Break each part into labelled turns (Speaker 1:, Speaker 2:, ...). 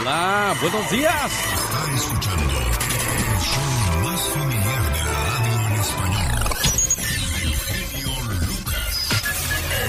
Speaker 1: Hola, buenos días.
Speaker 2: Está escuchando el show más familiar de la radio en español. El genio Lucas,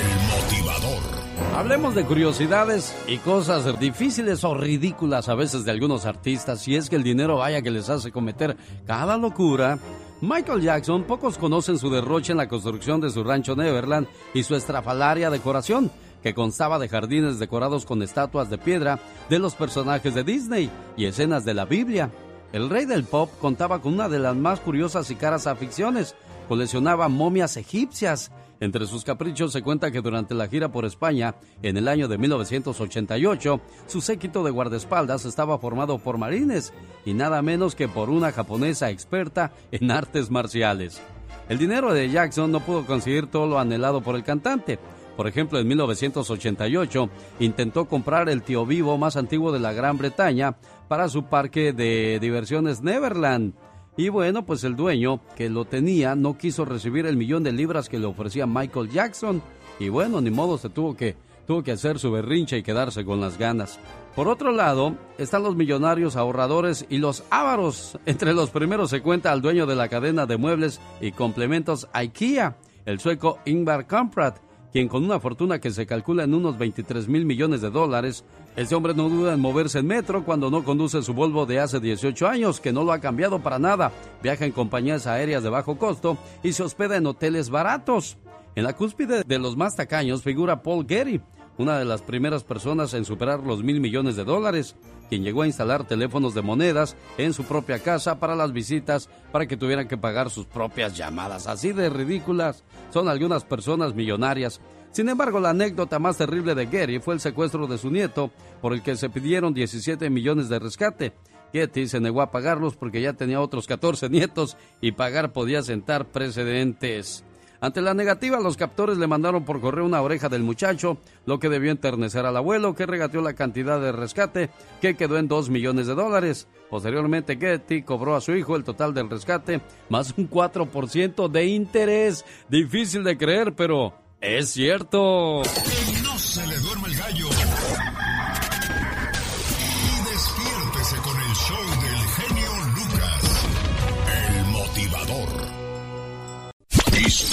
Speaker 2: el motivador.
Speaker 1: Hablemos de curiosidades y cosas difíciles o ridículas a veces de algunos artistas, si es que el dinero vaya que les hace cometer cada locura. Michael Jackson, pocos conocen su derroche en la construcción de su rancho Neverland y su estrafalaria decoración, que constaba de jardines decorados con estatuas de piedra de los personajes de Disney y escenas de la Biblia. El rey del pop contaba con una de las más curiosas y caras aficiones. Coleccionaba momias egipcias. Entre sus caprichos se cuenta que durante la gira por España, en el año de 1988, su séquito de guardaespaldas estaba formado por marines y nada menos que por una japonesa experta en artes marciales. El dinero de Jackson no pudo conseguir todo lo anhelado por el cantante. Por ejemplo, en 1988 intentó comprar el tío vivo más antiguo de la Gran Bretaña para su parque de diversiones Neverland. Y bueno, pues el dueño que lo tenía no quiso recibir el millón de libras que le ofrecía Michael Jackson. Y bueno, ni modo se tuvo que, tuvo que hacer su berrinche y quedarse con las ganas. Por otro lado, están los millonarios ahorradores y los ávaros. Entre los primeros se cuenta al dueño de la cadena de muebles y complementos IKEA, el sueco Ingvar Kamprad, quien con una fortuna que se calcula en unos 23 mil millones de dólares, este hombre no duda en moverse en metro cuando no conduce su Volvo de hace 18 años, que no lo ha cambiado para nada, viaja en compañías aéreas de bajo costo y se hospeda en hoteles baratos. En la cúspide de los más tacaños figura Paul Getty, una de las primeras personas en superar los mil millones de dólares, quien llegó a instalar teléfonos de monedas en su propia casa para las visitas para que tuvieran que pagar sus propias llamadas. Así de ridículas son algunas personas millonarias. Sin embargo, la anécdota más terrible de Getty fue el secuestro de su nieto, por el que se pidieron 17 millones de rescate. Getty se negó a pagarlos porque ya tenía otros 14 nietos y pagar podía sentar precedentes. Ante la negativa, los captores le mandaron por correo una oreja del muchacho, lo que debió enternecer al abuelo, que regateó la cantidad de rescate, que quedó en 2 millones de dólares. Posteriormente, Getty cobró a su hijo el total del rescate, más un 4% de interés. Difícil de creer, pero es cierto.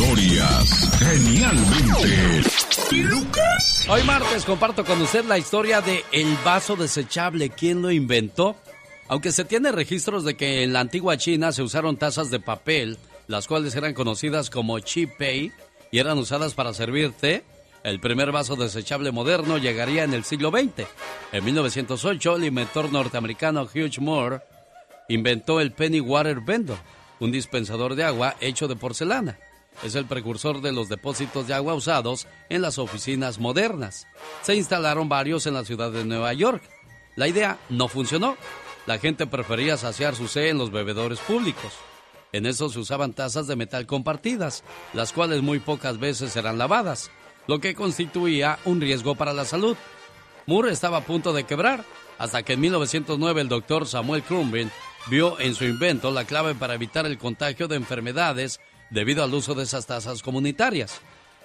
Speaker 2: Historias genialmente Lucas.
Speaker 1: Hoy martes comparto con usted la historia de el vaso desechable. ¿Quién lo inventó? Aunque se tiene registros de que en la antigua China se usaron tazas de papel, las cuales eran conocidas como chi pei y eran usadas para servir té, el primer vaso desechable moderno llegaría en el siglo XX. En 1908, el inventor norteamericano Hugh Moore inventó el Penny Water Bender, un dispensador de agua hecho de porcelana. Es el precursor de los depósitos de agua usados en las oficinas modernas. Se instalaron varios en la ciudad de Nueva York. La idea no funcionó. La gente prefería saciar su sed en los bebedores públicos. En eso se usaban tazas de metal compartidas, las cuales muy pocas veces eran lavadas, lo que constituía un riesgo para la salud. Moore estaba a punto de quebrar, hasta que en 1909 el doctor Samuel Crumbin vio en su invento la clave para evitar el contagio de enfermedades debido al uso de esas tazas comunitarias.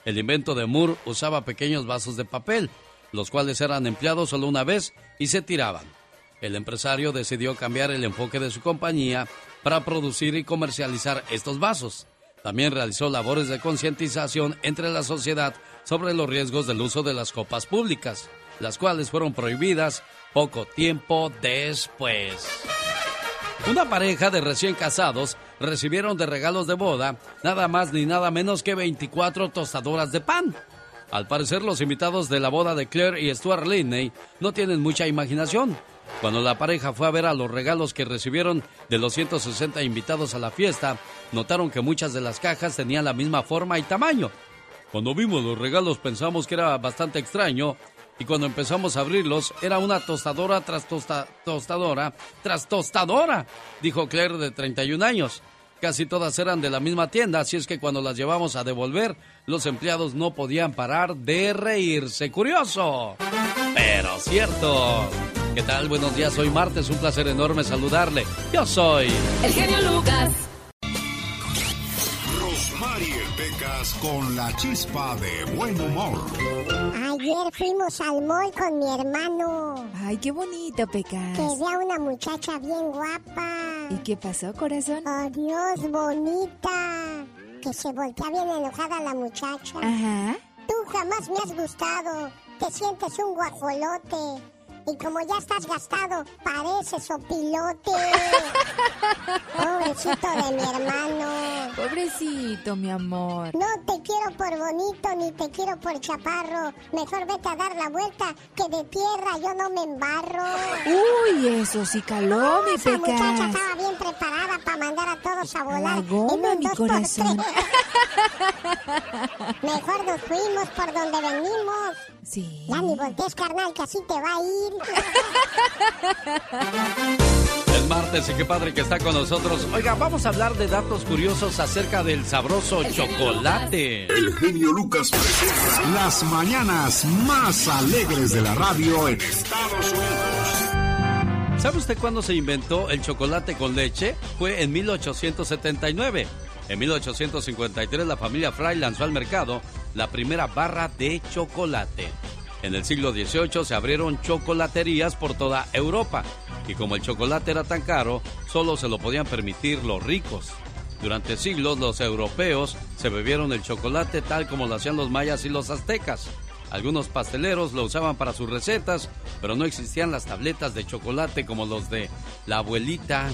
Speaker 1: El invento de Moore usaba pequeños vasos de papel, los cuales eran empleados solo una vez y se tiraban. El empresario decidió cambiar el enfoque de su compañía para producir y comercializar estos vasos. También realizó labores de concientización entre la sociedad sobre los riesgos del uso de las copas públicas, las cuales fueron prohibidas poco tiempo después. Una pareja de recién casados recibieron de regalos de boda nada más ni nada menos que 24 tostadoras de pan. Al parecer los invitados de la boda de Claire y Stuart Linney no tienen mucha imaginación. Cuando la pareja fue a ver a los regalos que recibieron de los 160 invitados a la fiesta, notaron que muchas de las cajas tenían la misma forma y tamaño. Cuando vimos los regalos pensamos que era bastante extraño y cuando empezamos a abrirlos era una tostadora tras tosta- tostadora tras tostadora, dijo Claire de 31 años. Casi todas eran de la misma tienda, así es que cuando las llevamos a devolver, los empleados no podían parar de reírse. Curioso, pero cierto. ¿Qué tal? Buenos días, hoy martes, un placer enorme saludarle. Yo soy...
Speaker 3: El genio Lucas.
Speaker 2: Con la chispa de buen humor.
Speaker 3: Ayer fuimos al mall con mi hermano.
Speaker 4: Ay, qué bonito, Pecas.
Speaker 3: Que vi a una muchacha bien guapa.
Speaker 4: ¿Y qué pasó, corazón?
Speaker 3: Oh, Dios, bonita. Que se voltea bien enojada la muchacha.
Speaker 4: Ajá.
Speaker 3: Tú jamás me has gustado. Te sientes un guajolote. Y como ya estás gastado, pareces opilote. Pobrecito de mi hermano.
Speaker 4: Pobrecito, mi amor.
Speaker 3: No te quiero por bonito ni te quiero por chaparro. Mejor vete a dar la vuelta que de tierra yo no me embarro.
Speaker 4: Uy, eso sí caló, mi
Speaker 3: Esa muchacha
Speaker 4: Pecas.
Speaker 3: estaba bien preparada para mandar a todos a volar.
Speaker 4: La goma,
Speaker 3: en un
Speaker 4: mi
Speaker 3: dos por
Speaker 4: corazón.
Speaker 3: tres. Mejor nos fuimos por donde venimos.
Speaker 4: Sí.
Speaker 3: Ya ni voltees, carnal, que así te va a ir.
Speaker 1: Es martes y qué padre que está con nosotros. Oiga, vamos a hablar de datos curiosos acerca del sabroso chocolate.
Speaker 2: El genio Lucas presenta las mañanas más alegres de la radio en Estados Unidos.
Speaker 1: ¿Sabe usted cuándo se inventó el chocolate con leche? Fue en 1879. En 1853 la familia Fry lanzó al mercado la primera barra de chocolate. En el siglo XVIII se abrieron chocolaterías por toda Europa y como el chocolate era tan caro, solo se lo podían permitir los ricos. Durante siglos los europeos se bebieron el chocolate tal como lo hacían los mayas y los aztecas. Algunos pasteleros lo usaban para sus recetas, pero no existían las tabletas de chocolate como los de la abuelita.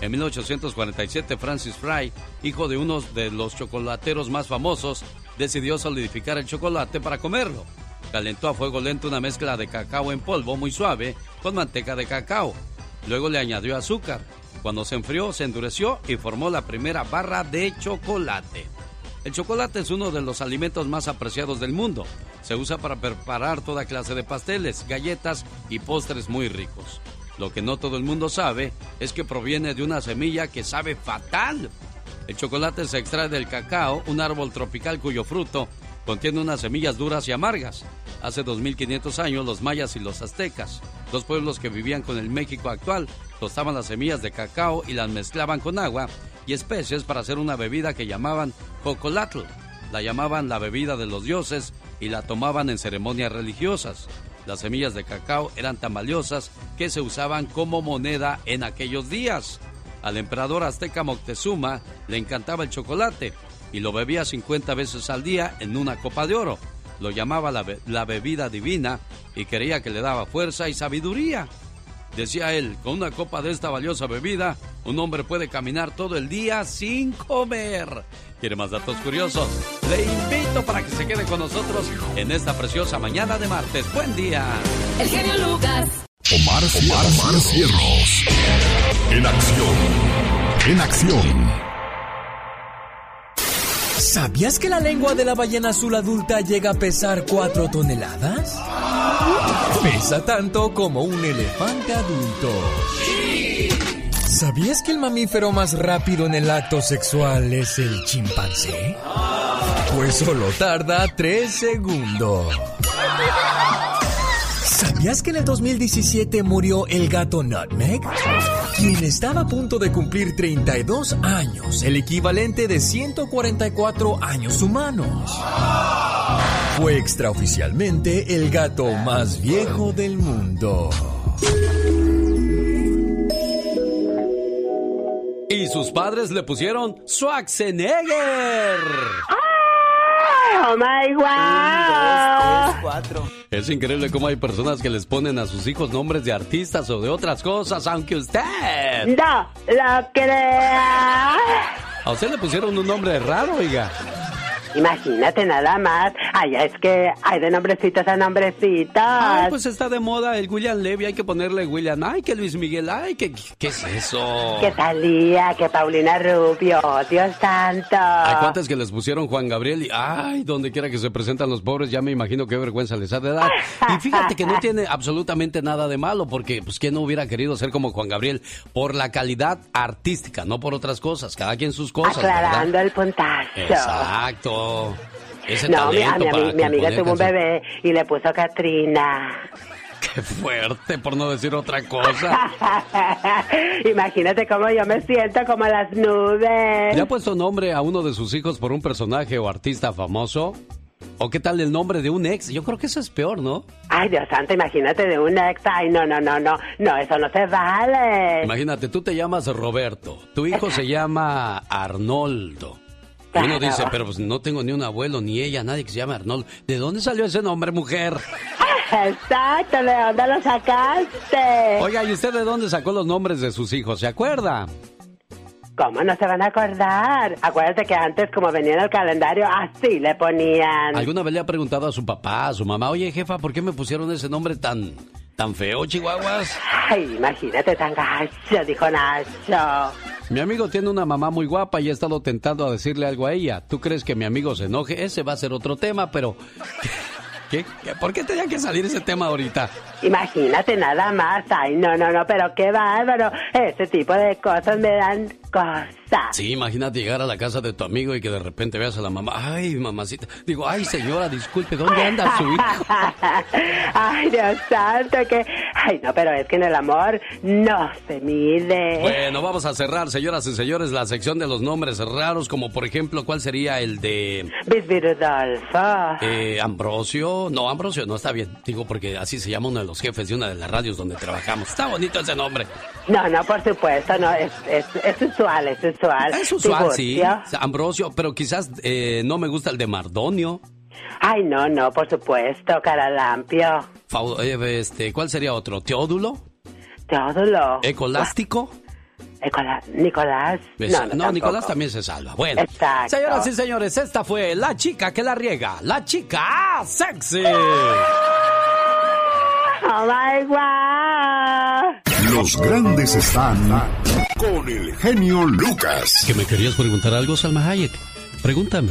Speaker 1: En 1847 Francis Fry, hijo de uno de los chocolateros más famosos, decidió solidificar el chocolate para comerlo. Calentó a fuego lento una mezcla de cacao en polvo muy suave con manteca de cacao. Luego le añadió azúcar. Cuando se enfrió, se endureció y formó la primera barra de chocolate. El chocolate es uno de los alimentos más apreciados del mundo. Se usa para preparar toda clase de pasteles, galletas y postres muy ricos. Lo que no todo el mundo sabe es que proviene de una semilla que sabe fatal. El chocolate se extrae del cacao, un árbol tropical cuyo fruto contiene unas semillas duras y amargas. Hace 2500 años los mayas y los aztecas, dos pueblos que vivían con el México actual, tostaban las semillas de cacao y las mezclaban con agua y especies para hacer una bebida que llamaban cocolatl. La llamaban la bebida de los dioses y la tomaban en ceremonias religiosas. Las semillas de cacao eran tan valiosas que se usaban como moneda en aquellos días. Al emperador azteca Moctezuma le encantaba el chocolate y lo bebía 50 veces al día en una copa de oro. Lo llamaba la, be- la bebida divina y creía que le daba fuerza y sabiduría. Decía él, con una copa de esta valiosa bebida, un hombre puede caminar todo el día sin comer. ¿Quiere más datos curiosos? Le invito para que se quede con nosotros en esta preciosa mañana de martes. Buen día.
Speaker 5: El genio Lucas.
Speaker 2: Omar, Omar, Cierros. En acción. En acción.
Speaker 6: ¿Sabías que la lengua de la ballena azul adulta llega a pesar 4 toneladas? Pesa tanto como un elefante adulto. ¿Sabías que el mamífero más rápido en el acto sexual es el chimpancé? Pues solo tarda 3 segundos. ¿Sabías que en el 2017 murió el gato Nutmeg? Quien estaba a punto de cumplir 32 años, el equivalente de 144 años humanos. Fue extraoficialmente el gato más viejo del mundo.
Speaker 1: Y sus padres le pusieron Schwarzenegger.
Speaker 7: ¡Oh, my wow!
Speaker 1: Es increíble cómo hay personas que les ponen a sus hijos nombres de artistas o de otras cosas, aunque usted...
Speaker 7: No lo crea.
Speaker 1: A usted le pusieron un nombre raro, oiga.
Speaker 7: Imagínate nada más. Ay, es que hay de nombrecitos a nombrecitos.
Speaker 1: Ay, pues está de moda el William Levy, hay que ponerle William. Ay, que Luis Miguel, ay, que... ¿Qué es eso?
Speaker 7: Que Talía, que Paulina Rubio, Dios santo.
Speaker 1: Hay cuantas que les pusieron Juan Gabriel y ay, donde quiera que se presentan los pobres, ya me imagino qué vergüenza les ha de dar. Y fíjate que no tiene absolutamente nada de malo, porque pues quién no hubiera querido ser como Juan Gabriel por la calidad artística, no por otras cosas, cada quien sus cosas.
Speaker 7: Aclarando
Speaker 1: ¿verdad?
Speaker 7: el puntazo.
Speaker 1: Exacto. Ese
Speaker 7: No, mi,
Speaker 1: talento
Speaker 7: mi,
Speaker 1: para
Speaker 7: ami- mi amiga tuvo un bebé y le puso Katrina.
Speaker 1: Qué fuerte, por no decir otra cosa.
Speaker 7: Imagínate cómo yo me siento como las nubes.
Speaker 1: ¿Le ha puesto nombre a uno de sus hijos por un personaje o artista famoso? ¿O qué tal el nombre de un ex? Yo creo que eso es peor, ¿no?
Speaker 7: Ay, Dios santo, imagínate de un ex. Ay, no, no, no, no. No, eso no se vale.
Speaker 1: Imagínate, tú te llamas Roberto, tu hijo se llama Arnoldo. Y uno dice, pero pues no tengo ni un abuelo, ni ella, nadie que se llame Arnoldo. ¿De dónde salió ese nombre, mujer?
Speaker 7: Exacto, ¿de dónde lo sacaste?
Speaker 1: Oiga, ¿y usted de dónde sacó los nombres de sus hijos? ¿Se acuerda?
Speaker 7: ¿Cómo no se van a acordar? Acuérdate que antes, como venía en el calendario, así le ponían.
Speaker 1: ¿Alguna vez le ha preguntado a su papá, a su mamá, oye jefa, ¿por qué me pusieron ese nombre tan, tan feo, chihuahuas?
Speaker 7: Ay, imagínate tan gacho, dijo Nacho.
Speaker 1: Mi amigo tiene una mamá muy guapa y he estado tentando a decirle algo a ella. ¿Tú crees que mi amigo se enoje? Ese va a ser otro tema, pero... ¿Qué? ¿Qué? ¿Por qué tenía que salir ese tema ahorita?
Speaker 7: Imagínate nada más. Ay, no, no, no, pero qué bárbaro. Ese tipo de cosas me dan cosas.
Speaker 1: Sí, imagínate llegar a la casa de tu amigo y que de repente veas a la mamá. Ay, mamacita. Digo, ay, señora, disculpe, ¿dónde anda su hijo?
Speaker 7: ay, Dios santo, que... Ay, no, pero es que en el amor no se mide.
Speaker 1: Bueno, vamos a cerrar, señoras y señores, la sección de los nombres raros, como por ejemplo, ¿cuál sería el de...
Speaker 7: Bisbirudolfo.
Speaker 1: Eh, Ambrosio. No, Ambrosio no está bien. Digo, porque así se llama uno de los jefes de una de las radios donde trabajamos. Está bonito ese nombre.
Speaker 7: No, no, por supuesto, no, es, es, es usual, es usual.
Speaker 1: Es usual, sí. Ambrosio, pero quizás eh, no me gusta el de Mardonio.
Speaker 7: Ay, no, no, por supuesto, Caralampio.
Speaker 1: Fau- eh, este, ¿Cuál sería otro? ¿Teodulo?
Speaker 7: Teodulo.
Speaker 1: ¿Ecolástico?
Speaker 7: Nicolás.
Speaker 1: Me
Speaker 7: No.
Speaker 1: Nicolás también se salva. Bueno,
Speaker 7: Exacto.
Speaker 1: señoras y señores, esta fue la chica que la riega, la chica sexy.
Speaker 7: Oh my God.
Speaker 2: Los grandes están con el genio Lucas.
Speaker 1: ¿Que me querías preguntar algo, Salma Hayek? Pregúntame.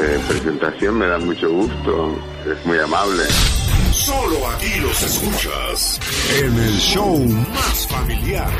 Speaker 8: eh, presentación, me da mucho gusto, es muy amable.
Speaker 2: Solo aquí los escuchas en el show más familiar.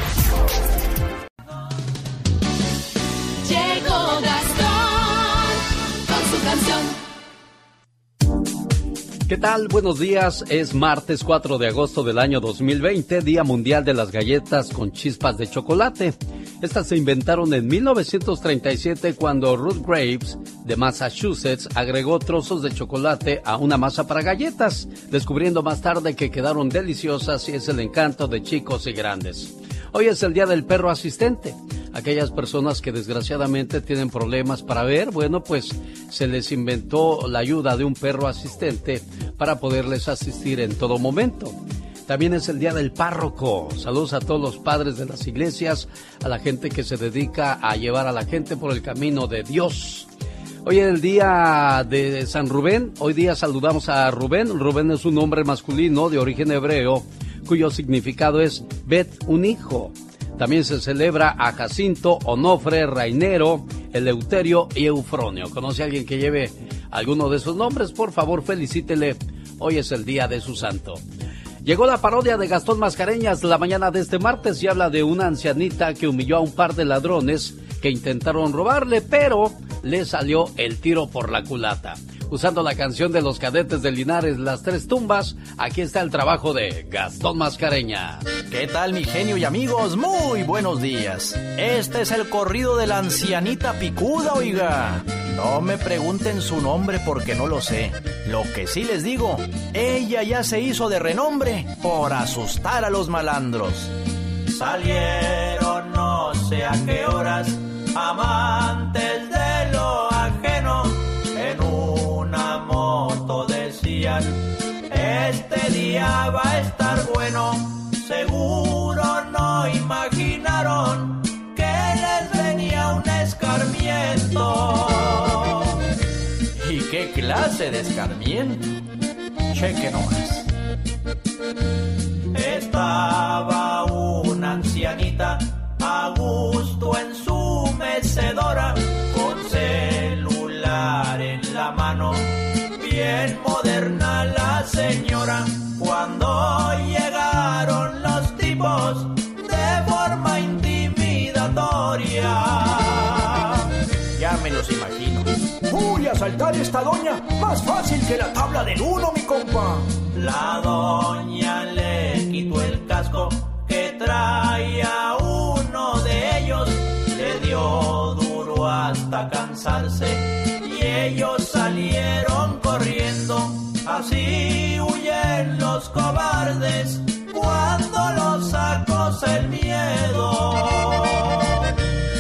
Speaker 1: ¿Qué tal? Buenos días. Es martes 4 de agosto del año 2020, Día Mundial de las Galletas con Chispas de Chocolate. Estas se inventaron en 1937 cuando Ruth Graves de Massachusetts agregó trozos de chocolate a una masa para galletas, descubriendo más tarde que quedaron deliciosas y es el encanto de chicos y grandes. Hoy es el Día del Perro Asistente. Aquellas personas que desgraciadamente tienen problemas para ver, bueno, pues se les inventó la ayuda de un perro asistente para poderles asistir en todo momento. También es el Día del Párroco. Saludos a todos los padres de las iglesias, a la gente que se dedica a llevar a la gente por el camino de Dios. Hoy es el día de San Rubén. Hoy día saludamos a Rubén. Rubén es un nombre masculino de origen hebreo cuyo significado es Bet, un hijo. También se celebra a Jacinto, Onofre, Rainero, Eleuterio y Eufronio. ¿Conoce a alguien que lleve alguno de esos nombres? Por favor, felicítele. Hoy es el día de su santo. Llegó la parodia de Gastón Mascareñas la mañana de este martes y habla de una ancianita que humilló a un par de ladrones que intentaron robarle, pero le salió el tiro por la culata. Usando la canción de los cadetes de Linares, Las Tres Tumbas, aquí está el trabajo de Gastón Mascareñas.
Speaker 9: ¿Qué tal mi genio y amigos? Muy buenos días. Este es el corrido de la ancianita picuda, oiga. No me pregunten su nombre porque no lo sé. Lo que sí les digo, ella ya se hizo de renombre por asustar a los malandros. Salieron no sé a qué horas, amantes de lo ajeno, moto decían, este día va a estar bueno, seguro no imaginaron que les venía un escarmiento. ¿Y qué clase de escarmiento? Cheque nomás. Estaba un ancianita a gusto en su mecedora con celular en la mano. Bien moderna la señora cuando llegaron los tipos de forma intimidatoria. Ya me los imagino.
Speaker 10: Uy, asaltar esta doña, más fácil que la tabla del uno, mi compa.
Speaker 9: La doña le quitó el casco que traía uno de ellos, le dio duro hasta cansarse y ellos huyen los cobardes cuando los acosa el miedo.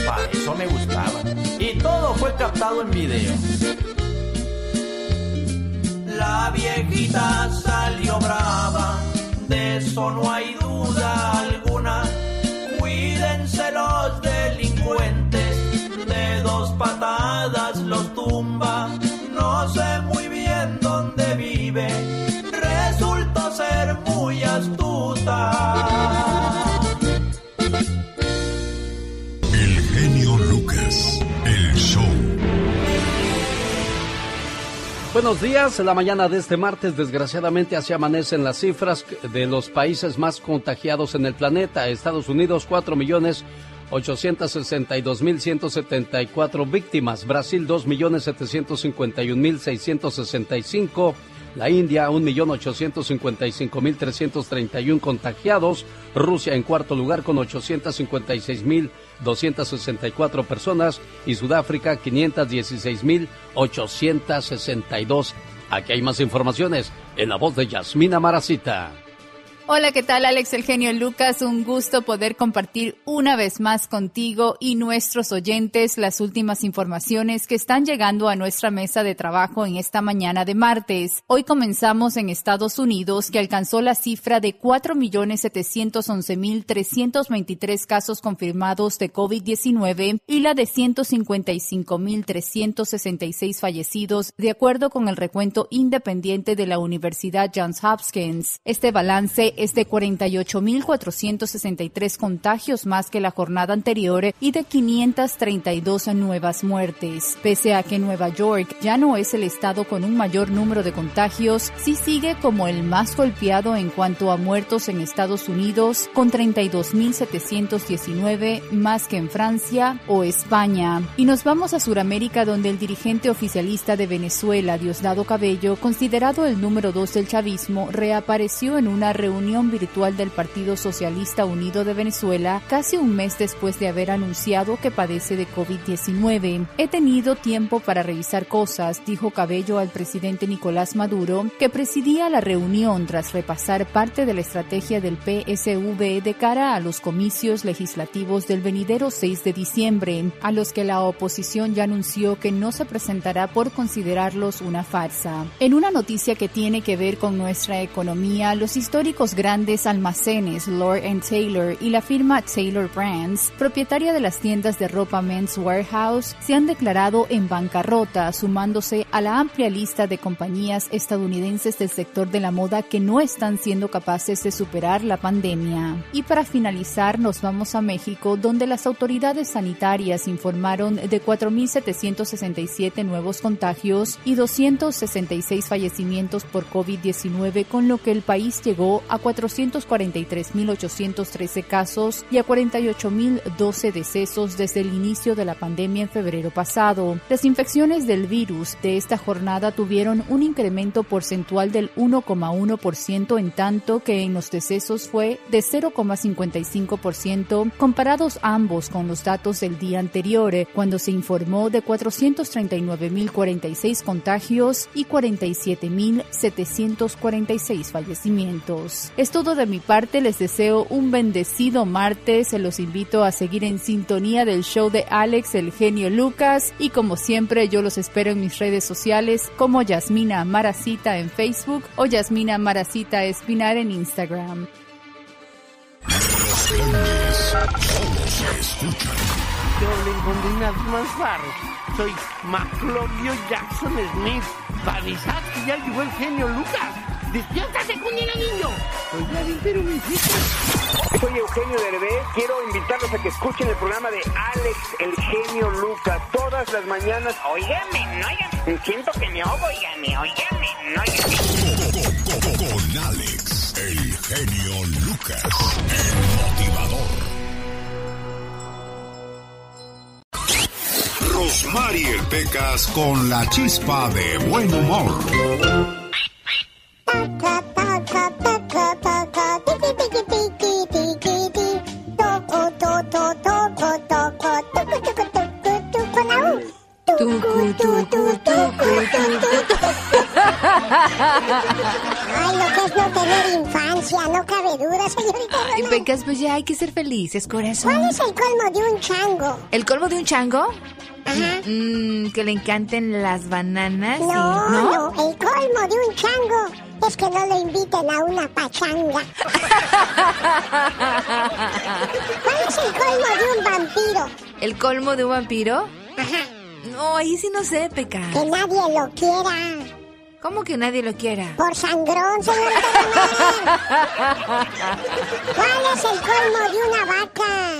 Speaker 9: Para eso me gustaba. Y todo fue captado en video. La viejita salió brava, de eso no hay duda alguna. Cuídense los delincuentes, de dos patadas los tumba. No sé muy bien dónde vive,
Speaker 1: Buenos días, la mañana de este martes desgraciadamente así amanecen las cifras de los países más contagiados en el planeta. Estados Unidos 4 millones 862.174 víctimas, Brasil 2.751.665, la India 1.855.331 contagiados, Rusia en cuarto lugar con 856.264 personas y Sudáfrica 516.862. Aquí hay más informaciones en la voz de Yasmina Maracita.
Speaker 11: Hola, ¿qué tal Alex El Genio Lucas? Un gusto poder compartir una vez más contigo y nuestros oyentes las últimas informaciones que están llegando a nuestra mesa de trabajo en esta mañana de martes. Hoy comenzamos en Estados Unidos que alcanzó la cifra de 4.711.323 casos confirmados de COVID-19 y la de 155.366 fallecidos de acuerdo con el recuento independiente de la Universidad Johns Hopkins. Este balance es de 48.463 contagios más que la jornada anterior y de 532 nuevas muertes. Pese a que Nueva York ya no es el estado con un mayor número de contagios, sí sigue como el más golpeado en cuanto a muertos en Estados Unidos, con 32.719 más que en Francia o España. Y nos vamos a Sudamérica donde el dirigente oficialista de Venezuela, Diosdado Cabello, considerado el número dos del chavismo, reapareció en una reunión virtual del Partido Socialista Unido de Venezuela casi un mes después de haber anunciado que padece de COVID-19. He tenido tiempo para revisar cosas, dijo Cabello al presidente Nicolás Maduro, que presidía la reunión tras repasar parte de la estrategia del PSV de cara a los comicios legislativos del venidero 6 de diciembre, a los que la oposición ya anunció que no se presentará por considerarlos una farsa. En una noticia que tiene que ver con nuestra economía, los históricos grandes almacenes Lord Taylor y la firma Taylor Brands, propietaria de las tiendas de ropa Men's Warehouse, se han declarado en bancarrota, sumándose a la amplia lista de compañías estadounidenses del sector de la moda que no están siendo capaces de superar la pandemia. Y para finalizar, nos vamos a México, donde las autoridades sanitarias informaron de 4.767 nuevos contagios y 266 fallecimientos por COVID-19, con lo que el país llegó a 443.813 casos y a 48.012 decesos desde el inicio de la pandemia en febrero pasado. Las infecciones del virus de esta jornada tuvieron un incremento porcentual del 1,1%, en tanto que en los decesos fue de 0,55%, comparados ambos con los datos del día anterior, cuando se informó de 439.046 contagios y 47.746 fallecimientos. Es todo de mi parte, les deseo un bendecido martes, se los invito a seguir en sintonía del show de Alex, el genio Lucas, y como siempre yo los espero en mis redes sociales como Yasmina Maracita en Facebook o Yasmina Maracita Espinar en Instagram.
Speaker 12: Soy Maclovio Jackson Smith. Para que ya llegó el genio Lucas. ¡Despiértate, Cunina, niño! Soy ya pero mi hijito.
Speaker 13: Soy Eugenio Derbez. Quiero invitarlos a que escuchen el programa de Alex, el genio Lucas, todas las mañanas.
Speaker 14: Óigame, no, óigame. Siento que me ahogo, óigame, óigame, no, óigame.
Speaker 2: Con Alex, el genio Lucas, el motivador. Rosmarie Pecas con la chispa de buen humor.
Speaker 3: Taca, taca. Toco, to, to, toco, toco, tucu, tucu, tucu, tu, con la U. Tucu, tu, tu, tucu, tu, tu. Ay, lo que es no tener infancia, no cabe duda, señorita.
Speaker 4: Ay, Pecas, pues ya hay que ser felices, corazón.
Speaker 3: ¿Cuál es el colmo de un chango?
Speaker 4: ¿El colmo de un chango?
Speaker 3: Ajá.
Speaker 4: Mm, que le encanten las bananas. y-
Speaker 3: No,
Speaker 4: ¿no?
Speaker 3: no, el colmo de un chango es que no lo inviten a una pachanga. ¿Cuál es el colmo de un vampiro?
Speaker 4: ¿El colmo de un vampiro?
Speaker 3: Ajá.
Speaker 4: No, ahí sí no sé, Pecas.
Speaker 3: Que nadie lo quiera.
Speaker 4: ¿Cómo que nadie lo quiera?
Speaker 3: Por sangrón, señorita Román. ¿Cuál es el colmo de una vaca?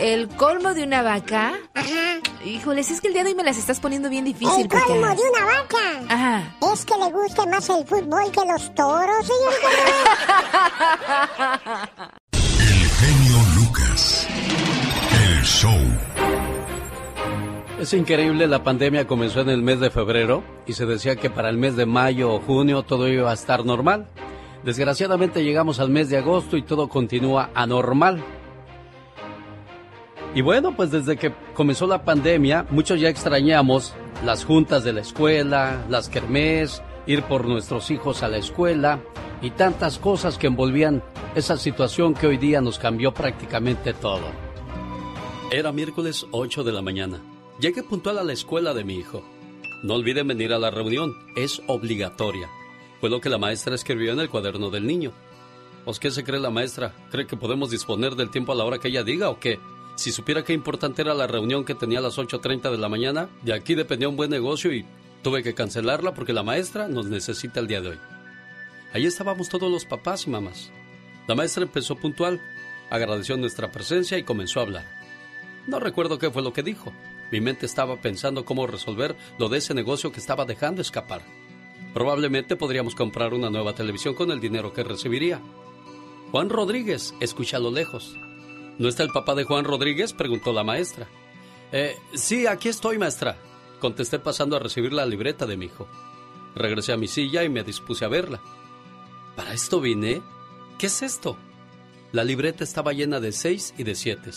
Speaker 4: ¿El colmo de una vaca?
Speaker 3: Ajá.
Speaker 4: Híjoles, es que el día de hoy me las estás poniendo bien difícil,
Speaker 3: El colmo de una vaca.
Speaker 4: Ajá.
Speaker 3: Es que le guste más el fútbol que los toros, señorita Román.
Speaker 2: El genio Lucas. El show.
Speaker 1: Es increíble, la pandemia comenzó en el mes de febrero y se decía que para el mes de mayo o junio todo iba a estar normal. Desgraciadamente llegamos al mes de agosto y todo continúa anormal. Y bueno, pues desde que comenzó la pandemia, muchos ya extrañamos las juntas de la escuela, las kermés, ir por nuestros hijos a la escuela y tantas cosas que envolvían esa situación que hoy día nos cambió prácticamente todo. Era miércoles 8 de la mañana. Llegué puntual a la escuela de mi hijo. No olviden venir a la reunión, es obligatoria. Fue lo que la maestra escribió en el cuaderno del niño. ¿Os qué se cree la maestra? ¿Cree que podemos disponer del tiempo a la hora que ella diga o qué? Si supiera qué importante era la reunión que tenía a las 8.30 de la mañana, de aquí dependía un buen negocio y tuve que cancelarla porque la maestra nos necesita el día de hoy. Ahí estábamos todos los papás y mamás. La maestra empezó puntual, agradeció nuestra presencia y comenzó a hablar. No recuerdo qué fue lo que dijo. Mi mente estaba pensando cómo resolver lo de ese negocio que estaba dejando escapar. Probablemente podríamos comprar una nueva televisión con el dinero que recibiría. Juan Rodríguez, escucha a lo lejos. ¿No está el papá de Juan Rodríguez? preguntó la maestra. Eh, sí, aquí estoy, maestra. Contesté pasando a recibir la libreta de mi hijo. Regresé a mi silla y me dispuse a verla. ¿Para esto vine? ¿Qué es esto? La libreta estaba llena de seis y de siete.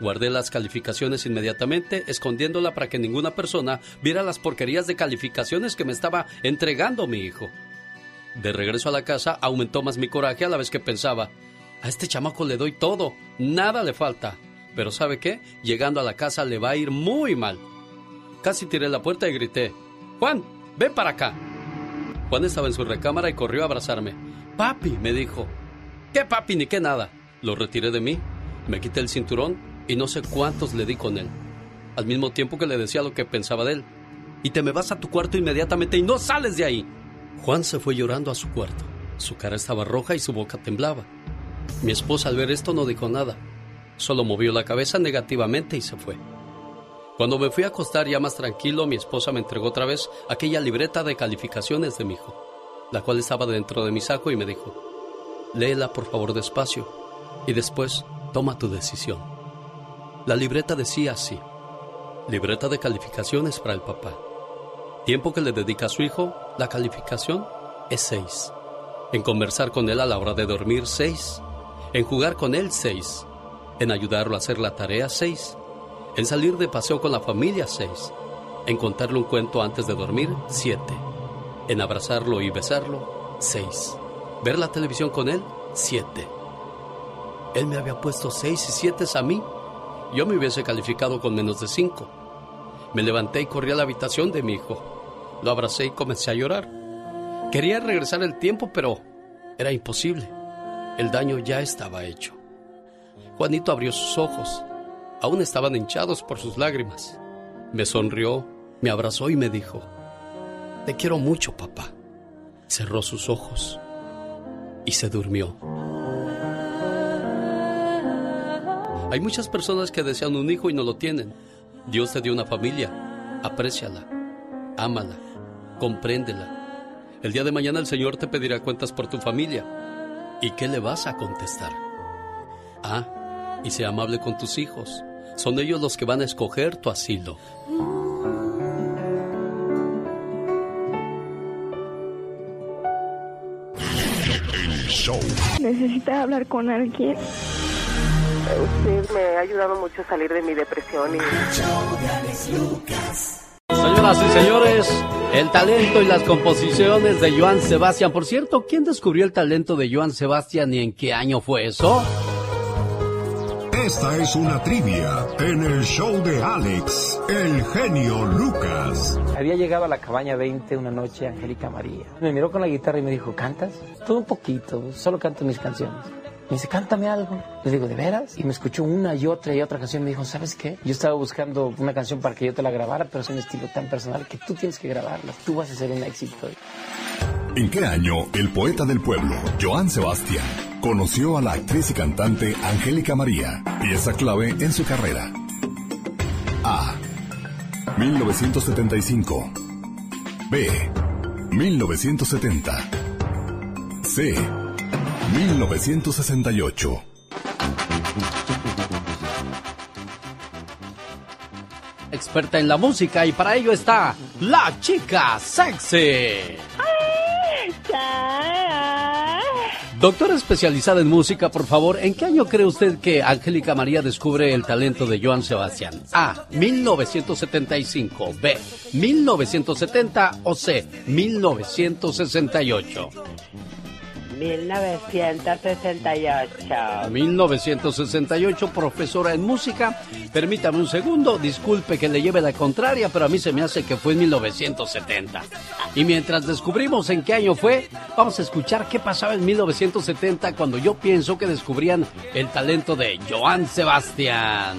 Speaker 1: Guardé las calificaciones inmediatamente, escondiéndola para que ninguna persona viera las porquerías de calificaciones que me estaba entregando mi hijo. De regreso a la casa aumentó más mi coraje a la vez que pensaba, a este chamaco le doy todo, nada le falta. Pero ¿sabe qué? Llegando a la casa le va a ir muy mal. Casi tiré la puerta y grité, Juan, ven para acá. Juan estaba en su recámara y corrió a abrazarme. Papi, me dijo. ¿Qué papi ni qué nada? Lo retiré de mí, me quité el cinturón y no sé cuántos le di con él. Al mismo tiempo que le decía lo que pensaba de él. Y te me vas a tu cuarto inmediatamente y no sales de ahí. Juan se fue llorando a su cuarto. Su cara estaba roja y su boca temblaba. Mi esposa al ver esto no dijo nada. Solo movió la cabeza negativamente y se fue. Cuando me fui a acostar ya más tranquilo, mi esposa me entregó otra vez aquella libreta de calificaciones de mi hijo, la cual estaba dentro de mi saco y me dijo, léela por favor despacio y después toma tu decisión. La libreta decía así, libreta de calificaciones para el papá. Tiempo que le dedica a su hijo, la calificación es 6. En conversar con él a la hora de dormir, 6. En jugar con él, 6. En ayudarlo a hacer la tarea, 6. En salir de paseo con la familia, 6. En contarle un cuento antes de dormir, 7. En abrazarlo y besarlo, 6. Ver la televisión con él, 7. Él me había puesto 6 y 7 a mí. Yo me hubiese calificado con menos de 5. Me levanté y corrí a la habitación de mi hijo. Lo abracé y comencé a llorar. Quería regresar el tiempo, pero era imposible. El daño ya estaba hecho. Juanito abrió sus ojos. Aún estaban hinchados por sus lágrimas. Me sonrió, me abrazó y me dijo, Te quiero mucho, papá. Cerró sus ojos y se durmió. Hay muchas personas que desean un hijo y no lo tienen. Dios te dio una familia. Apréciala. Ámala. Compréndela. El día de mañana el Señor te pedirá cuentas por tu familia. ¿Y qué le vas a contestar? Ah, y sea amable con tus hijos. Son ellos los que van a escoger tu asilo.
Speaker 15: Necesita hablar con alguien. Usted me ha ayudado mucho a salir de mi depresión y...
Speaker 1: Señoras y señores, el talento y las composiciones de Joan Sebastián. Por cierto, ¿quién descubrió el talento de Joan Sebastián y en qué año fue eso?
Speaker 2: Esta es una trivia en el show de Alex, el genio Lucas.
Speaker 16: Había llegado a la cabaña 20 una noche Angélica María. Me miró con la guitarra y me dijo, ¿cantas? Todo un poquito, solo canto mis canciones. Me dice, cántame algo. Le digo, ¿de veras? Y me escuchó una y otra y otra canción. Me dijo, ¿sabes qué? Yo estaba buscando una canción para que yo te la grabara, pero es un estilo tan personal que tú tienes que grabarla. Tú vas a ser un éxito.
Speaker 2: ¿En qué año el poeta del pueblo, Joan Sebastián, conoció a la actriz y cantante Angélica María, pieza clave en su carrera? A. 1975. B. 1970. C. 1968.
Speaker 1: Experta en la música y para ello está la chica sexy. Doctora especializada en música, por favor, ¿en qué año cree usted que Angélica María descubre el talento de Joan Sebastián? A. 1975. B. 1970 o C. 1968.
Speaker 7: 1968.
Speaker 1: 1968, profesora en música. Permítame un segundo, disculpe que le lleve la contraria, pero a mí se me hace que fue en 1970. Y mientras descubrimos en qué año fue, vamos a escuchar qué pasaba en 1970 cuando yo pienso que descubrían el talento de Joan Sebastián.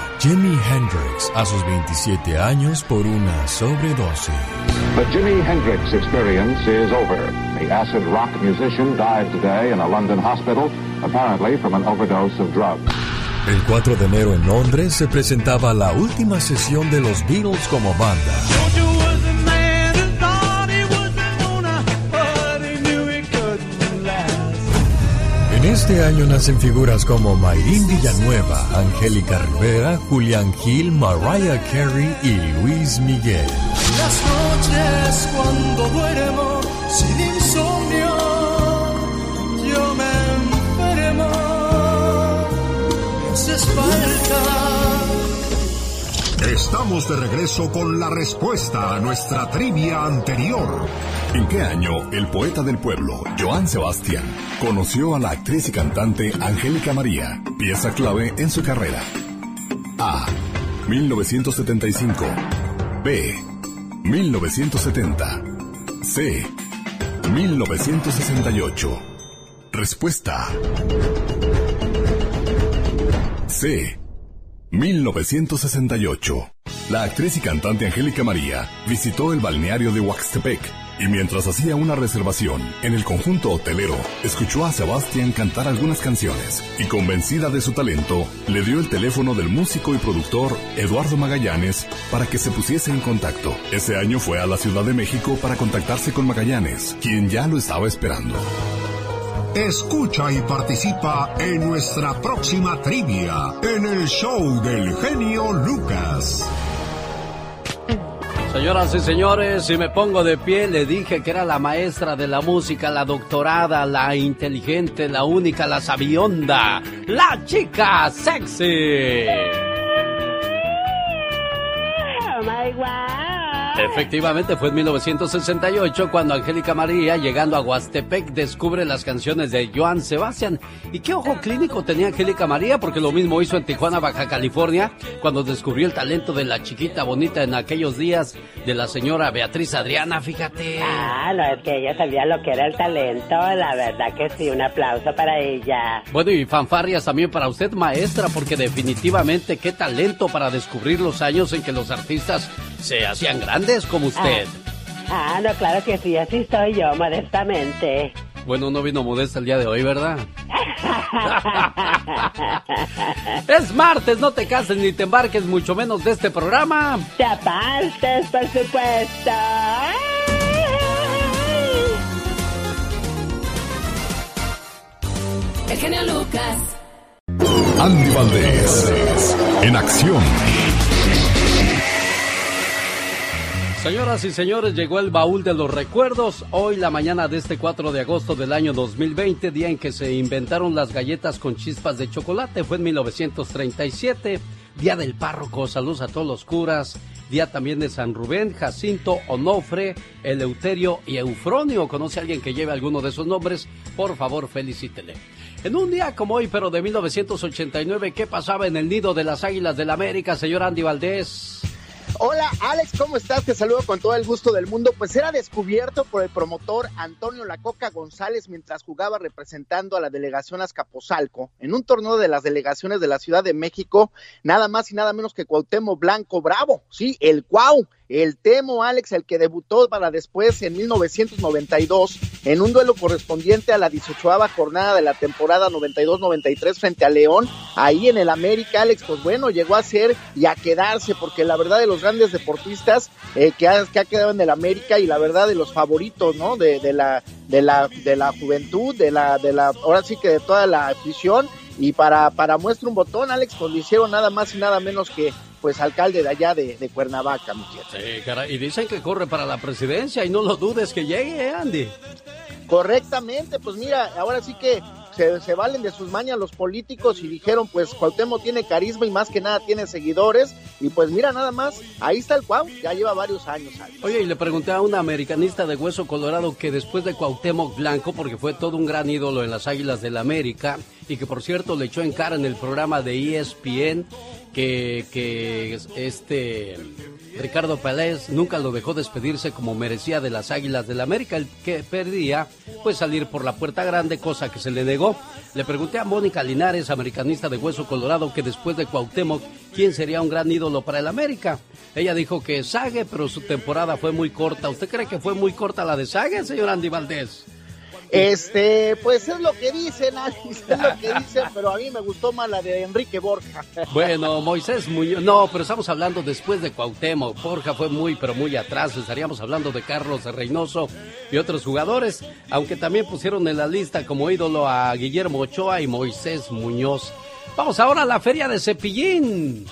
Speaker 17: Jimi Hendrix, a sus 27 años por una sobredosis.
Speaker 18: The Jimi Hendrix experience is over. The acid rock musician died today in a London hospital, apparently from an overdose of drugs.
Speaker 17: El 4 de enero en Londres se presentaba la última sesión de los Beatles como banda. En este año nacen figuras como Mayrín Villanueva, Angélica Rivera, Julián Gil, Mariah Carey y Luis Miguel.
Speaker 19: Las noches cuando duermo sin insomnio, yo me enfermo, me haces falta.
Speaker 2: Estamos de regreso con la respuesta a nuestra trivia anterior. ¿En qué año el poeta del pueblo, Joan Sebastián, conoció a la actriz y cantante Angélica María, pieza clave en su carrera? A. 1975. B. 1970. C. 1968. Respuesta. C. 1968. La actriz y cantante Angélica María visitó el balneario de Huaxtepec y mientras hacía una reservación en el conjunto hotelero, escuchó a Sebastián cantar algunas canciones y convencida de su talento, le dio el teléfono del músico y productor Eduardo Magallanes para que se pusiese en contacto. Ese año fue a la Ciudad de México para contactarse con Magallanes, quien ya lo estaba esperando. Escucha y participa en nuestra próxima trivia en el show del genio Lucas.
Speaker 1: Señoras y señores, si me pongo de pie, le dije que era la maestra de la música, la doctorada, la inteligente, la única, la sabionda, la chica sexy.
Speaker 7: Oh my.
Speaker 1: Efectivamente, fue en 1968 cuando Angélica María, llegando a Huastepec, descubre las canciones de Joan Sebastián. ¿Y qué ojo clínico tenía Angélica María? Porque lo mismo hizo en Tijuana, Baja California, cuando descubrió el talento de la chiquita bonita en aquellos días de la señora Beatriz Adriana, fíjate.
Speaker 7: Ah, no, es que ella sabía lo que era el talento, la verdad que sí, un aplauso para ella.
Speaker 1: Bueno, y fanfarrias también para usted, maestra, porque definitivamente qué talento para descubrir los años en que los artistas se hacían grandes como usted.
Speaker 7: Ah, no, claro que sí, así soy yo, modestamente.
Speaker 1: Bueno, no vino modesta el día de hoy, ¿verdad? es martes, no te cases ni te embarques, mucho menos de este programa.
Speaker 7: Te apartes, por supuesto.
Speaker 5: El genio Lucas.
Speaker 2: Andy Valdés, en acción.
Speaker 1: Señoras y señores, llegó el baúl de los recuerdos. Hoy, la mañana de este 4 de agosto del año 2020, día en que se inventaron las galletas con chispas de chocolate, fue en 1937. Día del párroco, saludos a todos los curas. Día también de San Rubén, Jacinto, Onofre, Eleuterio y Eufronio. ¿Conoce a alguien que lleve alguno de esos nombres? Por favor, felicítele. En un día como hoy, pero de 1989, ¿qué pasaba en el nido de las Águilas del la América, señor Andy Valdés?
Speaker 20: Hola Alex, ¿cómo estás? Te saludo con todo el gusto del mundo. Pues era descubierto por el promotor Antonio Lacoca González mientras jugaba representando a la delegación Azcapotzalco en un torneo de las delegaciones de la Ciudad de México, nada más y nada menos que Cuauhtémoc Blanco Bravo, sí, el Cuau el Temo Alex, el que debutó para después en 1992 en un duelo correspondiente a la 18 jornada de la temporada 92-93 frente a León, ahí en el América, Alex, pues bueno, llegó a ser y a quedarse, porque la verdad de los grandes deportistas eh, que, ha, que quedado en el América y la verdad de los favoritos, ¿no? De, de la de la de la juventud, de la de la ahora sí que de toda la afición y para para muestra un botón, Alex, pues le hicieron nada más y nada menos que pues alcalde de allá de, de Cuernavaca, mi
Speaker 1: Sí, caray, y dicen que corre para la presidencia y no lo dudes que llegue, ¿eh, Andy.
Speaker 20: Correctamente, pues mira, ahora sí que se, se, valen de sus mañas los políticos y dijeron, pues Cuauhtémoc tiene carisma y más que nada tiene seguidores. Y pues mira, nada más, ahí está el Cuau, ya lleva varios años.
Speaker 1: Oye, y le pregunté a una americanista de Hueso Colorado que después de Cuauhtémoc Blanco, porque fue todo un gran ídolo en las Águilas del la América, y que por cierto le echó en cara en el programa de ESPN, que, que este Ricardo Pérez nunca lo dejó despedirse como merecía de las Águilas del la América, el que perdía pues salir por la puerta grande, cosa que se le negó. Le pregunté a Mónica Linares, americanista de Hueso Colorado, que después de Cuauhtémoc, ¿quién sería un gran ídolo para el América? Ella dijo que Sague, pero su temporada fue muy corta. ¿Usted cree que fue muy corta la de Sague, señor Andy Valdés?
Speaker 20: Este, pues es lo que dicen, es lo que dicen, pero a mí me gustó más la de Enrique Borja.
Speaker 1: Bueno, Moisés Muñoz, no, pero estamos hablando después de Cuauhtémoc. Borja fue muy, pero muy atrás. Estaríamos hablando de Carlos Reynoso y otros jugadores, aunque también pusieron en la lista como ídolo a Guillermo Ochoa y Moisés Muñoz. Vamos ahora a la feria de Cepillín.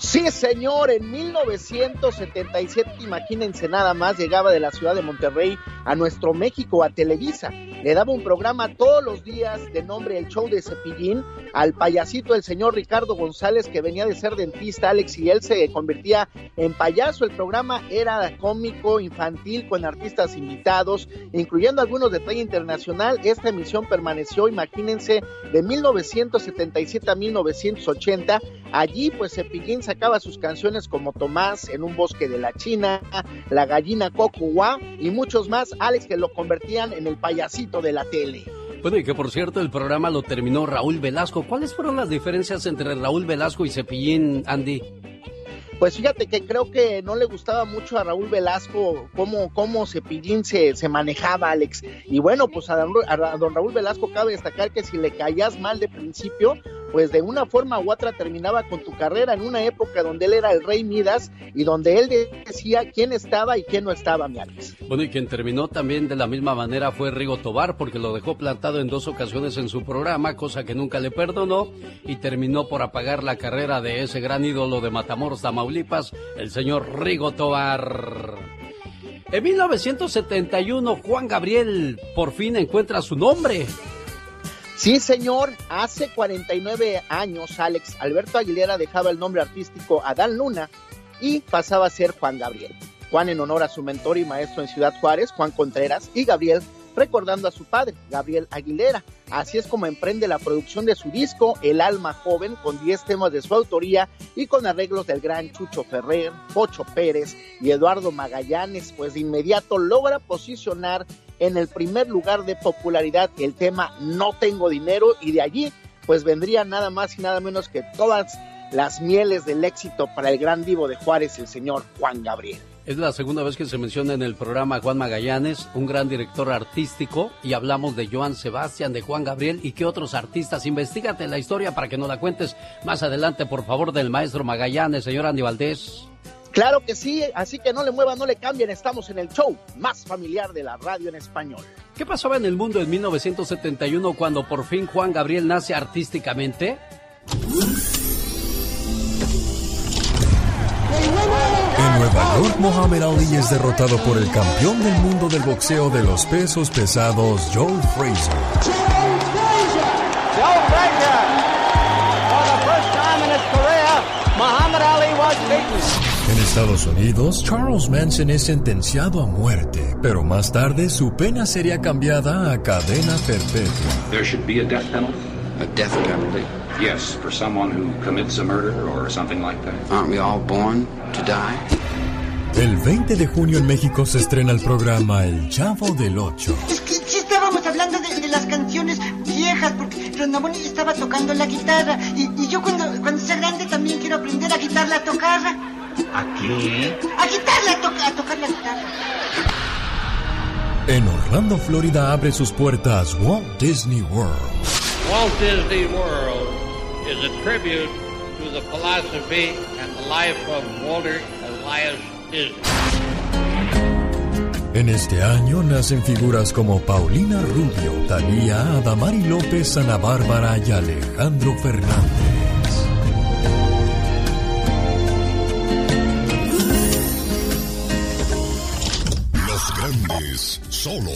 Speaker 20: Sí, señor, en 1977, imagínense nada más, llegaba de la ciudad de Monterrey a nuestro México, a Televisa. Le daba un programa todos los días de nombre El Show de Cepillín al payasito el señor Ricardo González, que venía de ser dentista, Alex, y él se convertía en payaso. El programa era cómico, infantil, con artistas invitados, incluyendo algunos de talla internacional. Esta emisión permaneció, imagínense, de 1977 a 1980. Allí, pues, Cepillín sacaba sus canciones como Tomás, En un bosque de la China, La gallina Cocuá y muchos más, Alex, que lo convertían en el payasito de la tele.
Speaker 1: Bueno, y que por cierto el programa lo terminó Raúl Velasco. ¿Cuáles fueron las diferencias entre Raúl Velasco y Cepillín, Andy?
Speaker 20: Pues fíjate que creo que no le gustaba mucho a Raúl Velasco cómo, cómo Cepillín se, se manejaba, Alex. Y bueno, pues a don, a don Raúl Velasco cabe destacar que si le caías mal de principio, pues de una forma u otra terminaba con tu carrera en una época donde él era el rey Midas y donde él decía quién estaba y quién no estaba, mi Alex.
Speaker 1: Bueno, y quien terminó también de la misma manera fue Rigo Tobar, porque lo dejó plantado en dos ocasiones en su programa, cosa que nunca le perdonó, y terminó por apagar la carrera de ese gran ídolo de Matamoros, Tamaulipas, el señor Rigo Tobar. En 1971, Juan Gabriel por fin encuentra su nombre.
Speaker 20: Sí, señor, hace 49 años, Alex Alberto Aguilera dejaba el nombre artístico Adán Luna y pasaba a ser Juan Gabriel. Juan en honor a su mentor y maestro en Ciudad Juárez, Juan Contreras, y Gabriel recordando a su padre, Gabriel Aguilera. Así es como emprende la producción de su disco El Alma Joven, con 10 temas de su autoría y con arreglos del gran Chucho Ferrer, Pocho Pérez y Eduardo Magallanes, pues de inmediato logra posicionar en el primer lugar de popularidad el tema No tengo dinero y de allí pues vendría nada más y nada menos que todas las mieles del éxito para el gran divo de Juárez, el señor Juan Gabriel.
Speaker 1: Es la segunda vez que se menciona en el programa Juan Magallanes, un gran director artístico, y hablamos de Joan Sebastián, de Juan Gabriel y qué otros artistas. Investígate la historia para que nos la cuentes más adelante, por favor, del maestro Magallanes, señor Andy Valdés.
Speaker 20: Claro que sí, así que no le muevan, no le cambien, estamos en el show más familiar de la radio en español.
Speaker 1: ¿Qué pasaba en el mundo en 1971 cuando por fin Juan Gabriel nace artísticamente?
Speaker 17: En Nueva York, Muhammad Ali es derrotado por el campeón del mundo del boxeo de los pesos pesados, Joe Frazier.
Speaker 21: Joe Frazier, for the first time in his career, Muhammad Ali was beaten.
Speaker 17: En Estados Unidos, Charles Manson es sentenciado a muerte, pero más tarde su pena sería cambiada a cadena perpetua.
Speaker 22: There should be a death penalty. A death penalty? Yes, for someone who commits a murder or something like that.
Speaker 23: Aren't we all born to die?
Speaker 17: El 20 de junio en México se estrena el programa El Chavo del Ocho.
Speaker 24: Es que sí estábamos hablando de, de las canciones viejas, porque Rondamón estaba tocando la guitarra, y, y yo cuando, cuando sea grande también quiero aprender a quitarla a tocar.
Speaker 22: ¿A qué?
Speaker 24: A quitarla a, toca- a tocar la guitarra.
Speaker 17: En Orlando, Florida abre sus puertas Walt Disney World.
Speaker 25: Walt Disney World is a tribute to the philosophy and the life of Walter Elias Disney.
Speaker 17: En este año nacen figuras como Paulina Rubio, Talía, Adamari López, Ana Bárbara y Alejandro Fernández.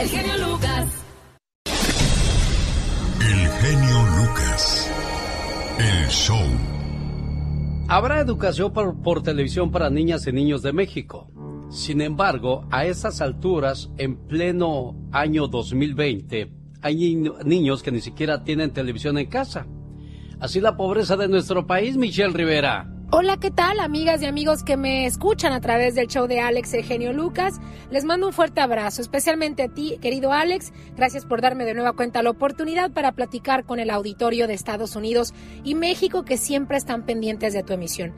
Speaker 5: El genio Lucas.
Speaker 2: El genio Lucas, el show.
Speaker 1: Habrá educación por, por televisión para niñas y niños de México. Sin embargo, a estas alturas, en pleno año 2020, hay ni- niños que ni siquiera tienen televisión en casa. Así la pobreza de nuestro país, Michelle Rivera.
Speaker 26: Hola, ¿qué tal, amigas y amigos que me escuchan a través del show de Alex el genio Lucas? Les mando un fuerte abrazo, especialmente a ti, querido Alex. Gracias por darme de nueva cuenta la oportunidad para platicar con el auditorio de Estados Unidos y México que siempre están pendientes de tu emisión.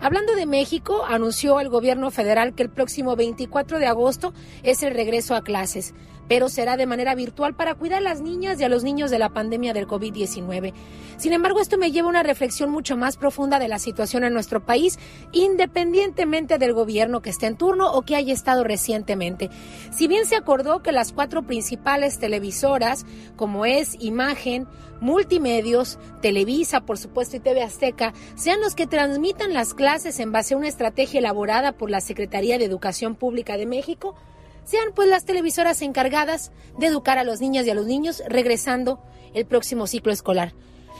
Speaker 26: Hablando de México, anunció el gobierno federal que el próximo 24 de agosto es el regreso a clases, pero será de manera virtual para cuidar a las niñas y a los niños de la pandemia del COVID-19. Sin embargo, esto me lleva a una reflexión mucho más profunda de la situación en nuestro país, independientemente del gobierno que esté en turno o que haya estado recientemente. Si bien se acordó que las cuatro principales televisoras, como es Imagen, Multimedios, Televisa, por supuesto, y TV Azteca, sean los que transmitan las clases en base a una estrategia elaborada por la Secretaría de Educación Pública de México, sean pues las televisoras encargadas de educar a los niños y a los niños regresando el próximo ciclo escolar.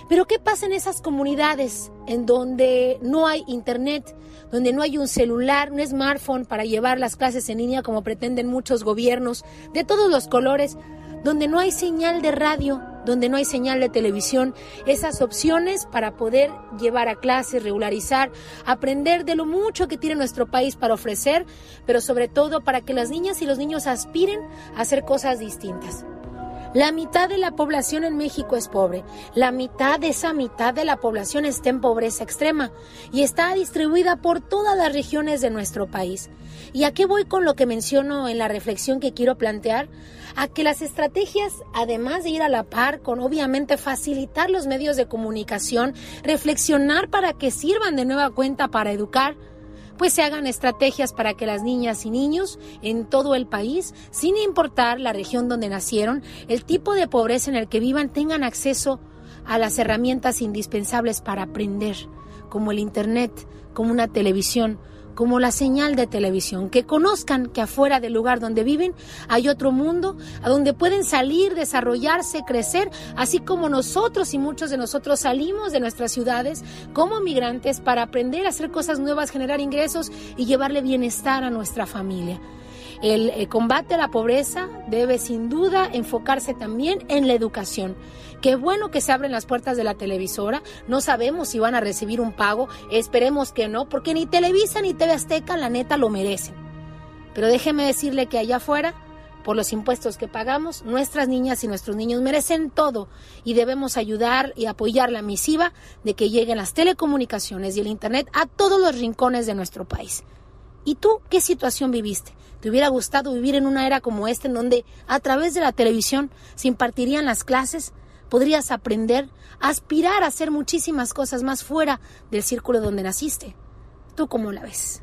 Speaker 26: Pero ¿qué pasa en esas comunidades en donde no hay internet, donde no hay un celular, un smartphone para llevar las clases en línea como pretenden muchos gobiernos de todos los colores, donde no hay señal de radio, donde no hay señal de televisión, esas opciones para poder llevar a clases, regularizar, aprender de lo mucho que tiene nuestro país para ofrecer, pero sobre todo para que las niñas y los niños aspiren a hacer cosas distintas. La mitad de la población en México es pobre. La mitad de esa mitad de la población está en pobreza extrema y está distribuida por todas las regiones de nuestro país. ¿Y a qué voy con lo que menciono en la reflexión que quiero plantear? A que las estrategias, además de ir a la par con obviamente facilitar los medios de comunicación, reflexionar para que sirvan de nueva cuenta para educar, pues se hagan estrategias para que las niñas y niños en todo el país, sin importar la región donde nacieron, el tipo de pobreza en el que vivan, tengan acceso a las herramientas indispensables para aprender, como el Internet, como una televisión, como la señal de televisión, que conozcan que afuera del lugar donde viven hay otro mundo, a donde pueden salir, desarrollarse, crecer, así como nosotros y muchos de nosotros salimos de nuestras ciudades como migrantes para aprender a hacer cosas nuevas, generar ingresos y llevarle bienestar a nuestra familia. El, el combate a la pobreza debe sin duda enfocarse también en la educación. Qué bueno que se abren las puertas de la televisora. No sabemos si van a recibir un pago. Esperemos que no, porque ni Televisa ni TV Azteca, la neta, lo merecen. Pero déjeme decirle que allá afuera, por los impuestos que pagamos, nuestras niñas y nuestros niños merecen todo y debemos ayudar y apoyar la misiva de que lleguen las telecomunicaciones y el Internet a todos los rincones de nuestro país. ¿Y tú qué situación viviste? ¿Te hubiera gustado vivir en una era como esta en donde a través de la televisión se impartirían las clases? Podrías aprender, aspirar a hacer muchísimas cosas más fuera del círculo donde naciste. ¿Tú cómo la ves?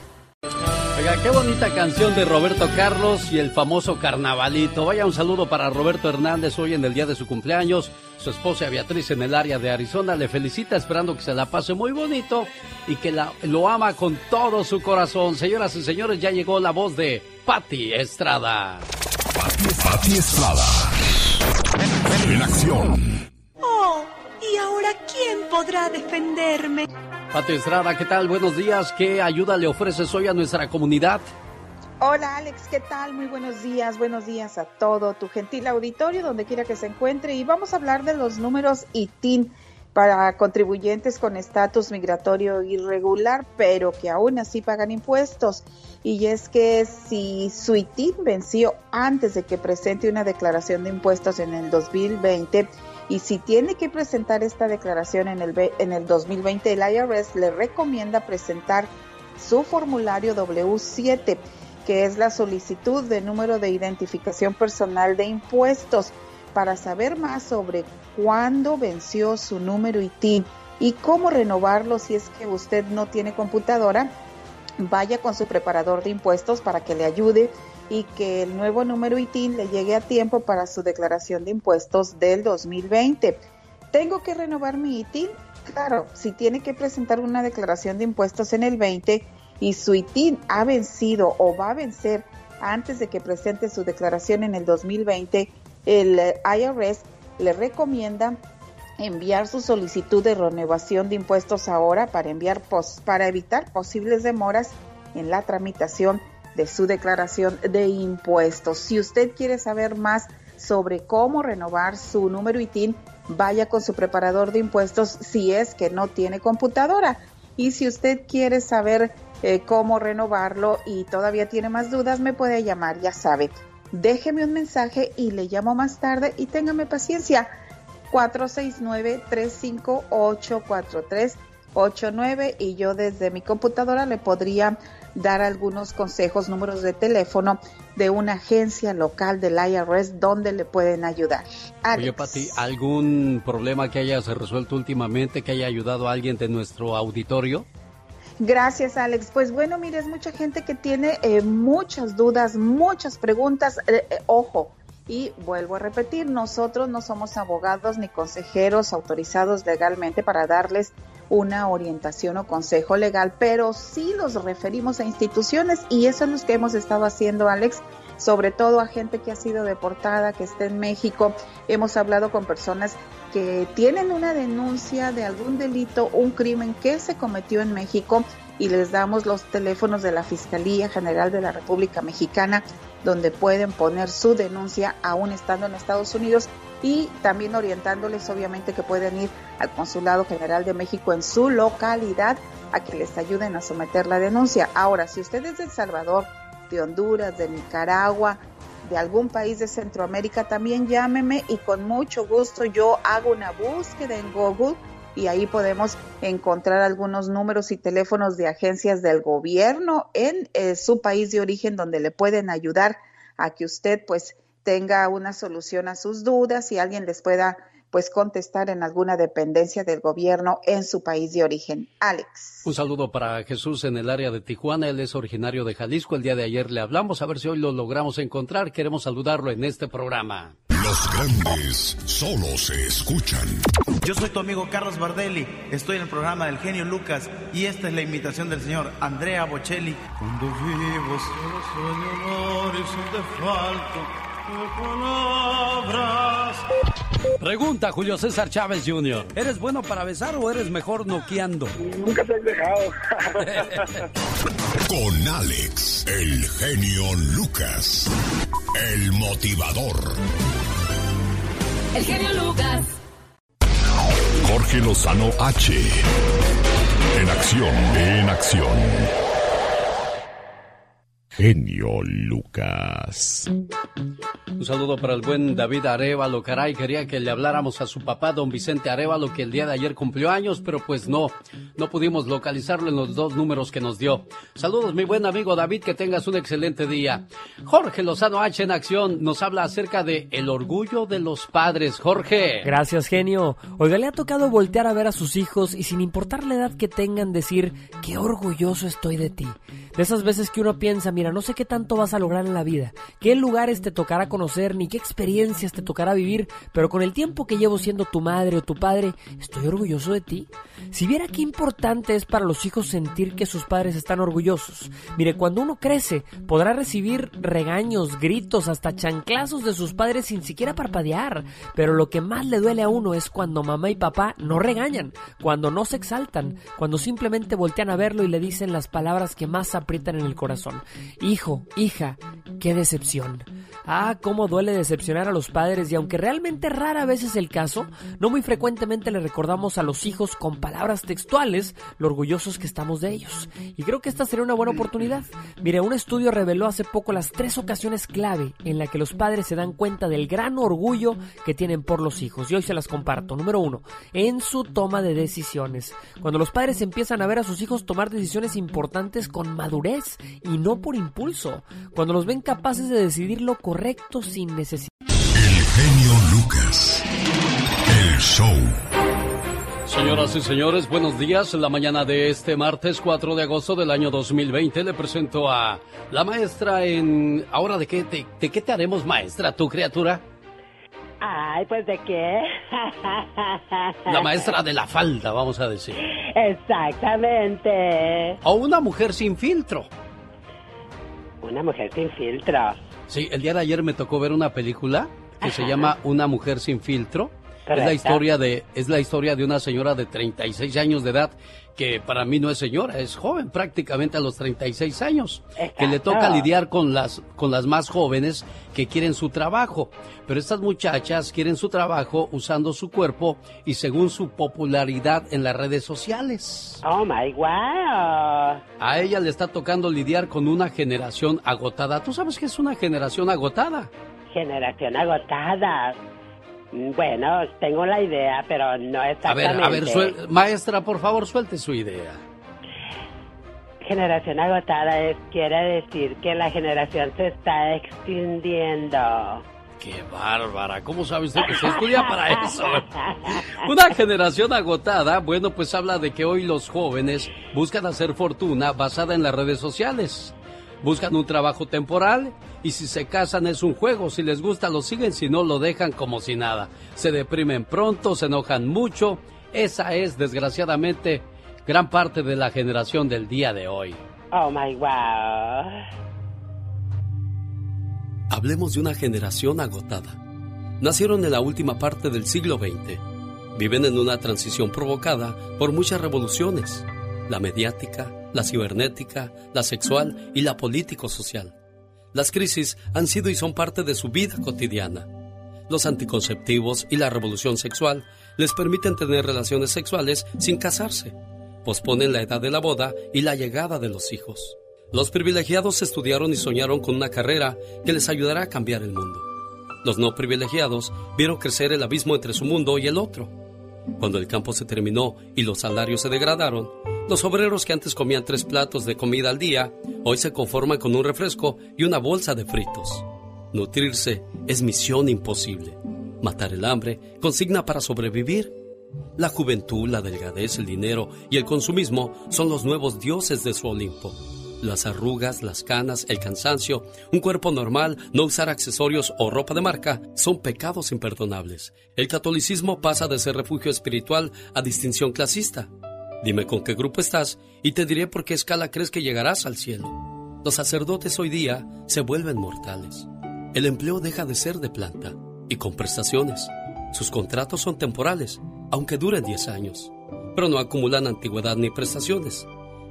Speaker 1: Oiga, qué bonita canción de Roberto Carlos y el famoso Carnavalito. Vaya un saludo para Roberto Hernández hoy en el día de su cumpleaños. Su esposa Beatriz en el área de Arizona le felicita esperando que se la pase muy bonito y que la, lo ama con todo su corazón. Señoras y señores, ya llegó la voz de Patti Estrada.
Speaker 2: Pati Estrada. En acción.
Speaker 27: Oh, ¿y ahora quién podrá defenderme?
Speaker 1: Pati Estrada, ¿qué tal? Buenos días. ¿Qué ayuda le ofreces hoy a nuestra comunidad?
Speaker 28: Hola Alex, ¿qué tal? Muy buenos días, buenos días a todo tu gentil auditorio, donde quiera que se encuentre. Y vamos a hablar de los números ITIN para contribuyentes con estatus migratorio irregular, pero que aún así pagan impuestos. Y es que si su ITIN venció antes de que presente una declaración de impuestos en el 2020, y si tiene que presentar esta declaración en el, en el 2020, el IRS le recomienda presentar su formulario W7, que es la solicitud de número de identificación personal de impuestos, para saber más sobre cuándo venció su número ITIN y cómo renovarlo si es que usted no tiene computadora. Vaya con su preparador de impuestos para que le ayude y que el nuevo número ITIN le llegue a tiempo para su declaración de impuestos del 2020. ¿Tengo que renovar mi ITIN? Claro, si tiene que presentar una declaración de impuestos en el 20 y su ITIN ha vencido o va a vencer antes de que presente su declaración en el 2020, el eh, IRS le recomienda enviar su solicitud de renovación de impuestos ahora para enviar para evitar posibles demoras en la tramitación de su declaración de impuestos. Si usted quiere saber más sobre cómo renovar su número ITIN, vaya con su preparador de impuestos si es que no tiene computadora. Y si usted quiere saber eh, cómo renovarlo y todavía tiene más dudas, me puede llamar, ya sabe. Déjeme un mensaje y le llamo más tarde y téngame paciencia. 469-358-4389 y yo desde mi computadora le podría dar algunos consejos, números de teléfono de una agencia local del IRS donde le pueden ayudar.
Speaker 1: Oye,
Speaker 28: Alex.
Speaker 1: Pati, ¿algún problema que hayas resuelto últimamente que haya ayudado a alguien de nuestro auditorio?
Speaker 28: Gracias, Alex. Pues bueno, mire, es mucha gente que tiene eh, muchas dudas, muchas preguntas. Eh, eh, ojo, y vuelvo a repetir, nosotros no somos abogados ni consejeros autorizados legalmente para darles una orientación o consejo legal, pero sí los referimos a instituciones y eso es lo que hemos estado haciendo, Alex, sobre todo a gente que ha sido deportada, que está en México. Hemos hablado con personas que tienen una denuncia de algún delito, un crimen que se cometió en México y les damos los teléfonos de la Fiscalía General de la República Mexicana donde pueden poner su denuncia aún estando en Estados Unidos y también orientándoles obviamente que pueden ir al Consulado General de México en su localidad a que les ayuden a someter la denuncia. Ahora, si usted es de El Salvador de Honduras, de Nicaragua, de algún país de Centroamérica, también llámeme y con mucho gusto yo hago una búsqueda en Google y ahí podemos encontrar algunos números y teléfonos de agencias del gobierno en eh, su país de origen donde le pueden ayudar a que usted pues tenga una solución a sus dudas y alguien les pueda pues contestar en alguna dependencia del gobierno en su país de origen. Alex.
Speaker 1: Un saludo para Jesús en el área de Tijuana. Él es originario de Jalisco. El día de ayer le hablamos a ver si hoy lo logramos encontrar. Queremos saludarlo en este programa.
Speaker 2: Los grandes solo se escuchan.
Speaker 29: Yo soy tu amigo Carlos Bardelli. Estoy en el programa del genio Lucas y esta es la invitación del señor Andrea Bocelli. Cuando vivo solo sueño de falto palabras.
Speaker 1: Pregunta Julio César Chávez Jr. ¿Eres bueno para besar o eres mejor noqueando?
Speaker 12: Nunca te has dejado.
Speaker 2: Con Alex, el genio Lucas, el motivador.
Speaker 5: El genio Lucas.
Speaker 2: Jorge Lozano H. En acción, en acción. Genio Lucas.
Speaker 1: Un saludo para el buen David Arevalo. Caray, quería que le habláramos a su papá, don Vicente Arevalo, que el día de ayer cumplió años, pero pues no, no pudimos localizarlo en los dos números que nos dio. Saludos, mi buen amigo David, que tengas un excelente día. Jorge Lozano H en acción nos habla acerca de el orgullo de los padres. Jorge.
Speaker 30: Gracias, genio. Oiga, le ha tocado voltear a ver a sus hijos y sin importar la edad que tengan, decir, qué orgulloso estoy de ti. De esas veces que uno piensa, mira, no sé qué tanto vas a lograr en la vida, qué lugares te tocará conocer, ni qué experiencias te tocará vivir, pero con el tiempo que llevo siendo tu madre o tu padre, estoy orgulloso de ti. Si viera qué importante es para los hijos sentir que sus padres están orgullosos. Mire, cuando uno crece, podrá recibir regaños, gritos, hasta chanclazos de sus padres sin siquiera parpadear, pero lo que más le duele a uno es cuando mamá y papá no regañan, cuando no se exaltan, cuando simplemente voltean a verlo y le dicen las palabras que más aprietan en el corazón. Hijo, hija, qué decepción. Ah, cómo duele decepcionar a los padres y aunque realmente rara vez es el caso, no muy frecuentemente le recordamos a los hijos con palabras textuales lo orgullosos que estamos de ellos. Y creo que esta sería una buena oportunidad. Mire, un estudio reveló hace poco las tres ocasiones clave en la que los padres se dan cuenta del gran orgullo que tienen por los hijos. Y hoy se las comparto. Número uno, en su toma de decisiones. Cuando los padres empiezan a ver a sus hijos tomar decisiones importantes con madurez y no por impulso. Cuando los ven capaces de decidir lo correcto sin necesidad.
Speaker 2: El genio Lucas. El show.
Speaker 1: Señoras y señores, buenos días. En la mañana de este martes 4 de agosto del año 2020 le presento a la maestra en... Ahora, ¿de qué te, de qué te haremos maestra, tu criatura?
Speaker 7: Ay, pues de qué.
Speaker 1: La maestra de la falda, vamos a decir.
Speaker 7: Exactamente.
Speaker 1: O una mujer sin filtro.
Speaker 7: Una mujer sin filtro.
Speaker 1: Sí, el día de ayer me tocó ver una película que se llama Una mujer sin filtro. Es la historia de es la historia de una señora de 36 años de edad que para mí no es señora, es joven prácticamente a los 36 años, que le toca lidiar con las con las más jóvenes que quieren su trabajo, pero estas muchachas quieren su trabajo usando su cuerpo y según su popularidad en las redes sociales.
Speaker 7: Oh my wow.
Speaker 1: A ella le está tocando lidiar con una generación agotada. ¿Tú sabes qué es una generación agotada?
Speaker 7: Generación agotada. Bueno, tengo la idea, pero no
Speaker 1: A ver,
Speaker 7: exactamente.
Speaker 1: a ver, suel- maestra, por favor, suelte su idea.
Speaker 7: Generación agotada es quiere decir que la generación se está extinguiendo.
Speaker 1: Qué bárbara, ¿cómo sabe usted que se estudia para eso? Una generación agotada, bueno, pues habla de que hoy los jóvenes buscan hacer fortuna basada en las redes sociales. Buscan un trabajo temporal y si se casan es un juego, si les gusta lo siguen, si no lo dejan como si nada. Se deprimen pronto, se enojan mucho. Esa es, desgraciadamente, gran parte de la generación del día de hoy.
Speaker 7: Oh my wow.
Speaker 1: Hablemos de una generación agotada. Nacieron en la última parte del siglo XX. Viven en una transición provocada por muchas revoluciones. La mediática, la cibernética, la sexual y la político-social. Las crisis han sido y son parte de su vida cotidiana. Los anticonceptivos y la revolución sexual les permiten tener relaciones sexuales sin casarse. Posponen la edad de la boda y la llegada de los hijos. Los privilegiados estudiaron y soñaron con una carrera que les ayudará a cambiar el mundo. Los no privilegiados vieron crecer el abismo entre su mundo y el otro. Cuando el campo se terminó y los salarios se degradaron, los obreros que antes comían tres platos de comida al día, hoy se conforman con un refresco y una bolsa de fritos. Nutrirse es misión imposible. Matar el hambre, consigna para sobrevivir. La juventud, la delgadez, el dinero y el consumismo son los nuevos dioses de su Olimpo. Las arrugas, las canas, el cansancio, un cuerpo normal, no usar accesorios o ropa de marca son pecados imperdonables. El catolicismo pasa de ser refugio espiritual a distinción clasista. Dime con qué grupo estás y te diré por qué escala crees que llegarás al cielo. Los sacerdotes hoy día se vuelven mortales. El empleo deja de ser de planta y con prestaciones. Sus contratos son temporales, aunque duren 10 años, pero no acumulan antigüedad ni prestaciones.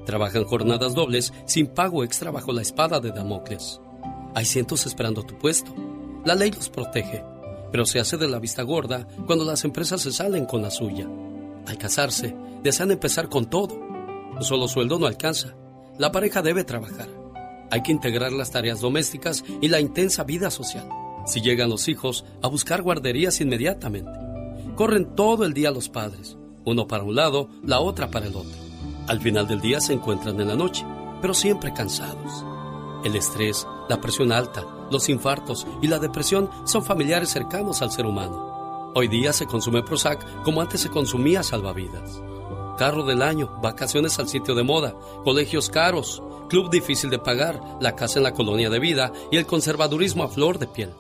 Speaker 1: Trabajan jornadas dobles sin pago extra bajo la espada de Damocles. Hay cientos esperando tu puesto. La ley los protege, pero se hace de la vista gorda cuando las empresas se salen con la suya. Al casarse, desean empezar con todo. Un solo sueldo no alcanza. La pareja debe trabajar. Hay que integrar las tareas domésticas y la intensa vida social. Si llegan los hijos, a buscar guarderías inmediatamente. Corren todo el día los padres, uno para un lado, la otra para el otro. Al final del día se encuentran en la noche, pero siempre cansados. El estrés, la presión alta, los infartos y la depresión son familiares cercanos al ser humano. Hoy día se consume Prozac como antes se consumía salvavidas. Carro del año, vacaciones al sitio de moda, colegios caros, club difícil de pagar, la casa en la colonia de vida y el conservadurismo a flor de piel.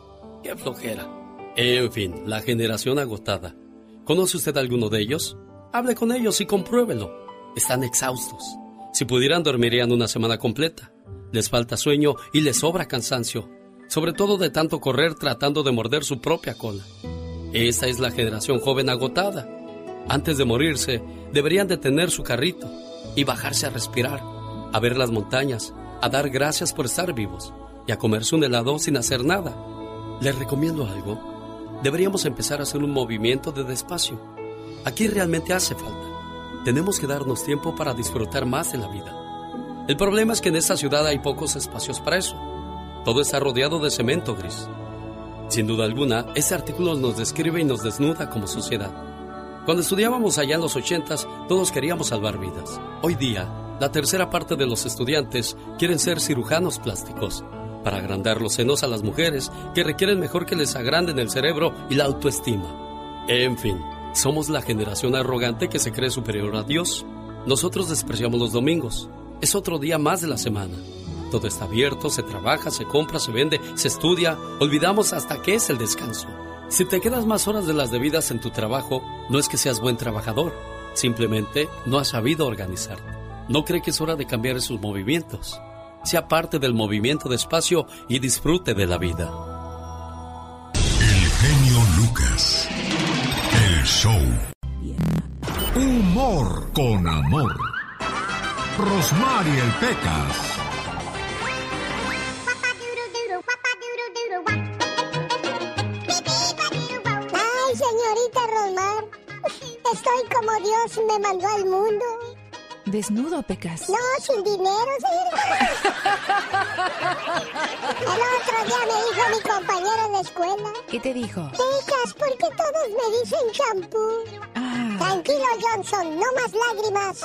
Speaker 1: ¡Qué flojera! En fin, la generación agotada. ¿Conoce usted alguno de ellos? Hable con ellos y compruébelo. Están exhaustos. Si pudieran, dormirían una semana completa. Les falta sueño y les sobra cansancio, sobre todo de tanto correr tratando de morder su propia cola. Esta es la generación joven agotada. Antes de morirse, deberían detener su carrito y bajarse a respirar, a ver las montañas, a dar gracias por estar vivos y a comerse un helado sin hacer nada. Les recomiendo algo. Deberíamos empezar a hacer un movimiento de despacio. Aquí realmente hace falta. Tenemos que darnos tiempo para disfrutar más de la vida. El problema es que en esta ciudad hay pocos espacios para eso. Todo está rodeado de cemento gris. Sin duda alguna, este artículo nos describe y nos desnuda como sociedad. Cuando estudiábamos allá en los ochentas, todos queríamos salvar vidas. Hoy día, la tercera parte de los estudiantes quieren ser cirujanos plásticos para agrandar los senos a las mujeres que requieren mejor que les agranden el cerebro y la autoestima. En fin, somos la generación arrogante que se cree superior a Dios. Nosotros despreciamos los domingos. Es otro día más de la semana. Todo está abierto, se trabaja, se compra, se vende, se estudia. Olvidamos hasta qué es el descanso. Si te quedas más horas de las debidas en tu trabajo, no es que seas buen trabajador. Simplemente no has sabido organizarte. ¿No cree que es hora de cambiar esos movimientos? Sea parte del movimiento de espacio y disfrute de la vida.
Speaker 2: El genio Lucas. El show. Humor con amor. Rosmarie el Pecas.
Speaker 31: Dios me mandó al mundo.
Speaker 32: Desnudo, Pecas.
Speaker 31: No, sin dinero, señorita. El otro día me dijo mi compañera en la escuela.
Speaker 32: ¿Qué te dijo?
Speaker 31: Pecas, ¿por qué todos me dicen champú? Tranquilo, Johnson, no más lágrimas.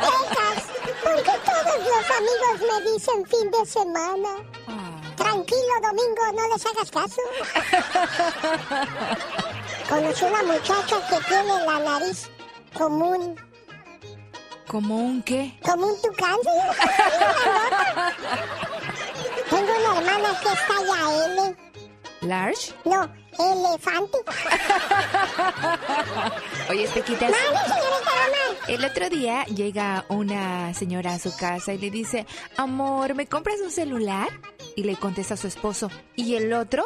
Speaker 31: Pecas, ¿por qué todos los amigos me dicen fin de semana? Tranquilo, Domingo, no les hagas caso. Conocí una muchacha que tiene la nariz común.
Speaker 32: ¿Como un qué?
Speaker 31: Como un tucán. Tengo una hermana que está ya L.
Speaker 32: ¿Large?
Speaker 31: No, elefante.
Speaker 32: Oye,
Speaker 31: señorita Román.
Speaker 32: El otro día llega una señora a su casa y le dice, amor, ¿me compras un celular? Y le contesta a su esposo, ¿y el otro?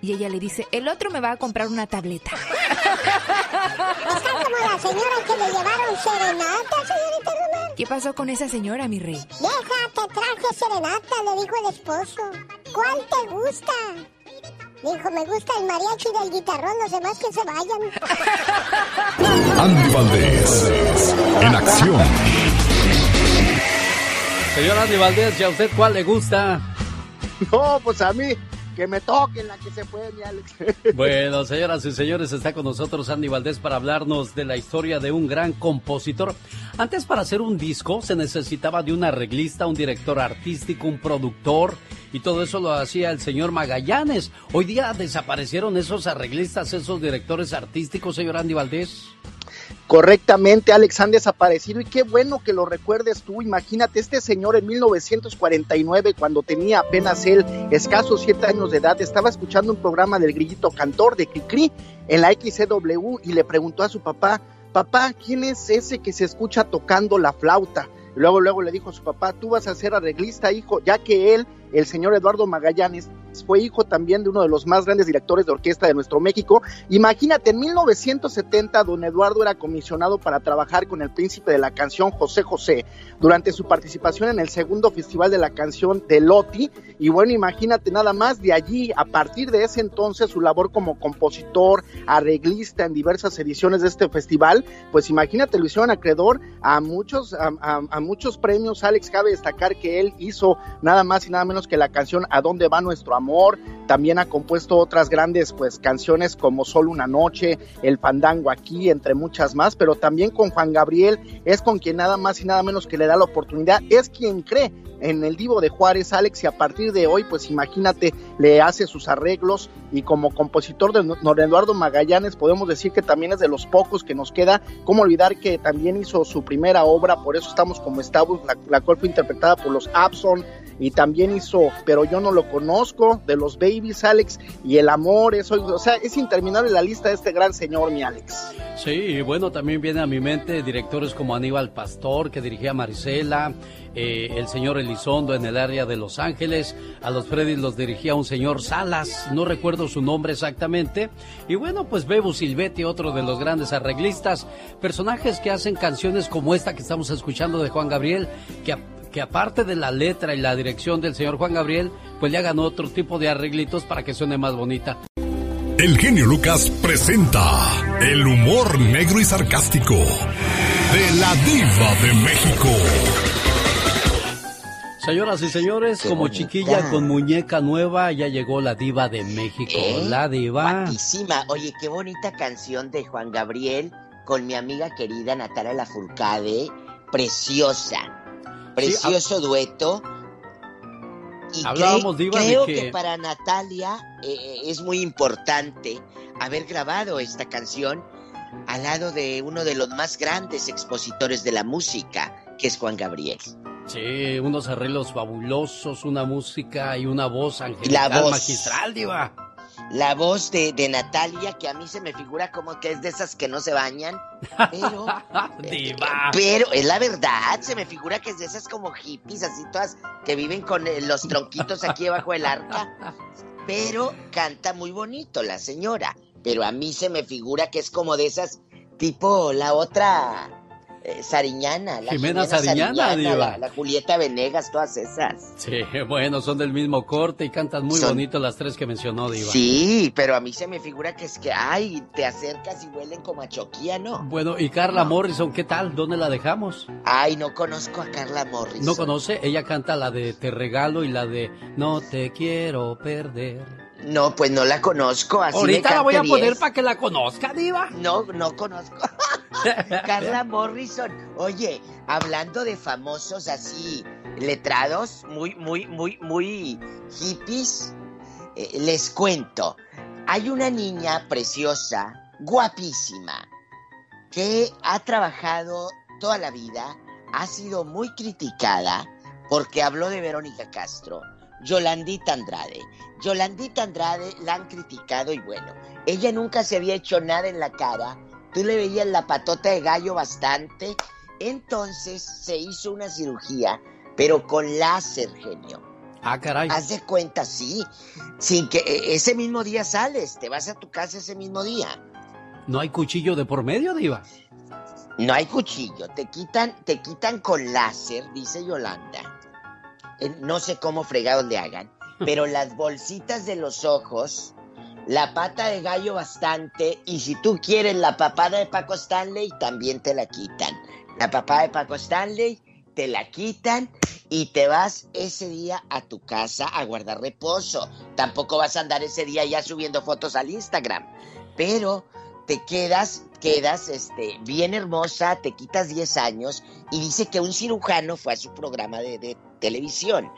Speaker 32: Y ella le dice, el otro me va a comprar una tableta.
Speaker 31: Está como la señora que le llevaron serenata, señorita Román.
Speaker 32: ¿Qué pasó con esa señora, mi rey?
Speaker 31: Vieja, te traje serenata, le dijo el esposo. ¿Cuál te gusta? Dijo, me gusta el mariachi del guitarrón, los demás que se vayan.
Speaker 2: Andy Valdés. En acción.
Speaker 1: Señor Andy Valdés, ¿y a usted cuál le gusta?
Speaker 20: No, pues a mí, que me toquen la que se puede, mi Alex.
Speaker 1: Bueno, señoras y señores, está con nosotros Andy Valdés para hablarnos de la historia de un gran compositor. Antes, para hacer un disco, se necesitaba de un arreglista, un director artístico, un productor, y todo eso lo hacía el señor Magallanes. Hoy día desaparecieron esos arreglistas, esos directores artísticos, señor Andy Valdés.
Speaker 20: Correctamente, Alex, han desaparecido y qué bueno que lo recuerdes tú. Imagínate, este señor en 1949, cuando tenía apenas él escasos siete años de edad, estaba escuchando un programa del Grillito Cantor de Cricri en la XCW y le preguntó a su papá, papá, ¿quién es ese que se escucha tocando la flauta? Luego, luego le dijo a su papá, tú vas a ser arreglista, hijo, ya que él, el señor Eduardo Magallanes, fue hijo también de uno de los más grandes directores de orquesta de nuestro México. Imagínate, en 1970 don Eduardo era comisionado para trabajar con el príncipe de la canción José José durante su participación en el segundo festival de la canción de Loti. Y bueno, imagínate nada más de allí, a partir de ese entonces, su labor como compositor, arreglista en diversas ediciones de este festival, pues imagínate, lo hicieron acreedor a muchos, a, muchos premios. Alex, cabe destacar que él hizo nada más y nada menos que la canción A dónde va nuestro amor, también ha compuesto otras grandes pues canciones como Solo una noche, El fandango aquí, entre muchas más, pero también con Juan Gabriel es con quien nada más y nada menos que le da la oportunidad, es quien cree en el Divo de Juárez, Alex, y a partir de hoy, pues imagínate, le hace sus arreglos. Y como compositor de Don Eduardo Magallanes podemos decir que también es de los pocos que nos queda, como olvidar que también hizo su primera obra, por eso estamos como estamos, la, la cual fue interpretada por los Abson, y también hizo Pero yo no lo conozco, de los Babies, Alex, y El Amor, eso, o sea, es interminable la lista de este gran señor, mi Alex.
Speaker 1: Sí, y bueno, también viene a mi mente directores como Aníbal Pastor, que dirigía Marisela, eh, el señor Elizondo en el área de Los Ángeles, a los Freddy los dirigía un señor Salas, no recuerdo su nombre exactamente, y bueno, pues Bebo Silvetti, otro de los grandes arreglistas, personajes que hacen canciones como esta que estamos escuchando de Juan Gabriel, que que aparte de la letra y la dirección del señor Juan Gabriel, pues le hagan otro tipo de arreglitos para que suene más bonita.
Speaker 2: El genio Lucas presenta el humor negro y sarcástico de la diva de México.
Speaker 1: Señoras y señores, como chiquilla con muñeca nueva, ya llegó la diva de México.
Speaker 33: ¿Eh?
Speaker 1: La diva.
Speaker 33: Guapísima. Oye, qué bonita canción de Juan Gabriel con mi amiga querida Natalia Lafourcade. Preciosa. Precioso dueto. Y
Speaker 1: Hablábamos,
Speaker 33: cre-
Speaker 1: Diva, de
Speaker 33: creo
Speaker 1: que-
Speaker 33: que... para Natalia eh, es muy importante haber grabado esta canción al lado de uno de los más grandes expositores de la música, que es Juan Gabriel.
Speaker 1: Sí, unos arreglos fabulosos, una música y una voz angelical
Speaker 33: La voz.
Speaker 1: magistral, diva.
Speaker 33: La voz de, de Natalia, que a mí se me figura como que es de esas que no se bañan, pero,
Speaker 1: Diva.
Speaker 33: pero es la verdad, se me figura que es de esas como hippies, así todas que viven con eh, los tronquitos aquí debajo del arca, pero canta muy bonito la señora, pero a mí se me figura que es como de esas tipo la otra eh, Sariñana, la
Speaker 1: Jimena Sariñana, diva.
Speaker 33: la, la Julieta Venegas, todas esas.
Speaker 1: Sí, bueno, son del mismo corte y cantan muy
Speaker 33: Son-
Speaker 1: bonito las tres que mencionó, diva.
Speaker 33: Sí, pero a mí se me figura que es que, ay, te acercas y huelen como a choquía, ¿no?
Speaker 1: Bueno, y Carla Morrison, ¿qué tal? ¿Dónde la dejamos?
Speaker 33: Ay, no conozco a Carla Morrison.
Speaker 1: ¿No conoce? Ella canta la de Te regalo y la de No te quiero perder.
Speaker 33: No, pues no la conozco. Así
Speaker 1: Ahorita
Speaker 33: me
Speaker 1: la voy a poner para que la conozca, diva.
Speaker 33: No, no conozco. Carla Morrison. Oye, hablando de famosos así, letrados, muy, muy, muy, muy hippies, eh, les cuento. Hay una niña preciosa, guapísima, que ha trabajado toda la vida, ha sido muy criticada porque habló de Verónica Castro, Yolandita Andrade. Yolandita Andrade la han criticado y bueno, ella nunca se había hecho nada en la cara, tú le veías la patota de gallo bastante, entonces se hizo una cirugía, pero con láser, genio.
Speaker 1: Ah, caray.
Speaker 33: Haz de cuenta, sí, sin que eh, ese mismo día sales, te vas a tu casa ese mismo día.
Speaker 1: ¿No hay cuchillo de por medio, diva?
Speaker 33: No hay cuchillo, te quitan, te quitan con láser, dice Yolanda. No sé cómo fregados le hagan, pero las bolsitas de los ojos, la pata de gallo bastante, y si tú quieres la papada de Paco Stanley, también te la quitan. La papada de Paco Stanley, te la quitan, y te vas ese día a tu casa a guardar reposo. Tampoco vas a andar ese día ya subiendo fotos al Instagram, pero te quedas, quedas este, bien hermosa, te quitas 10 años y dice que un cirujano fue a su programa de, de televisión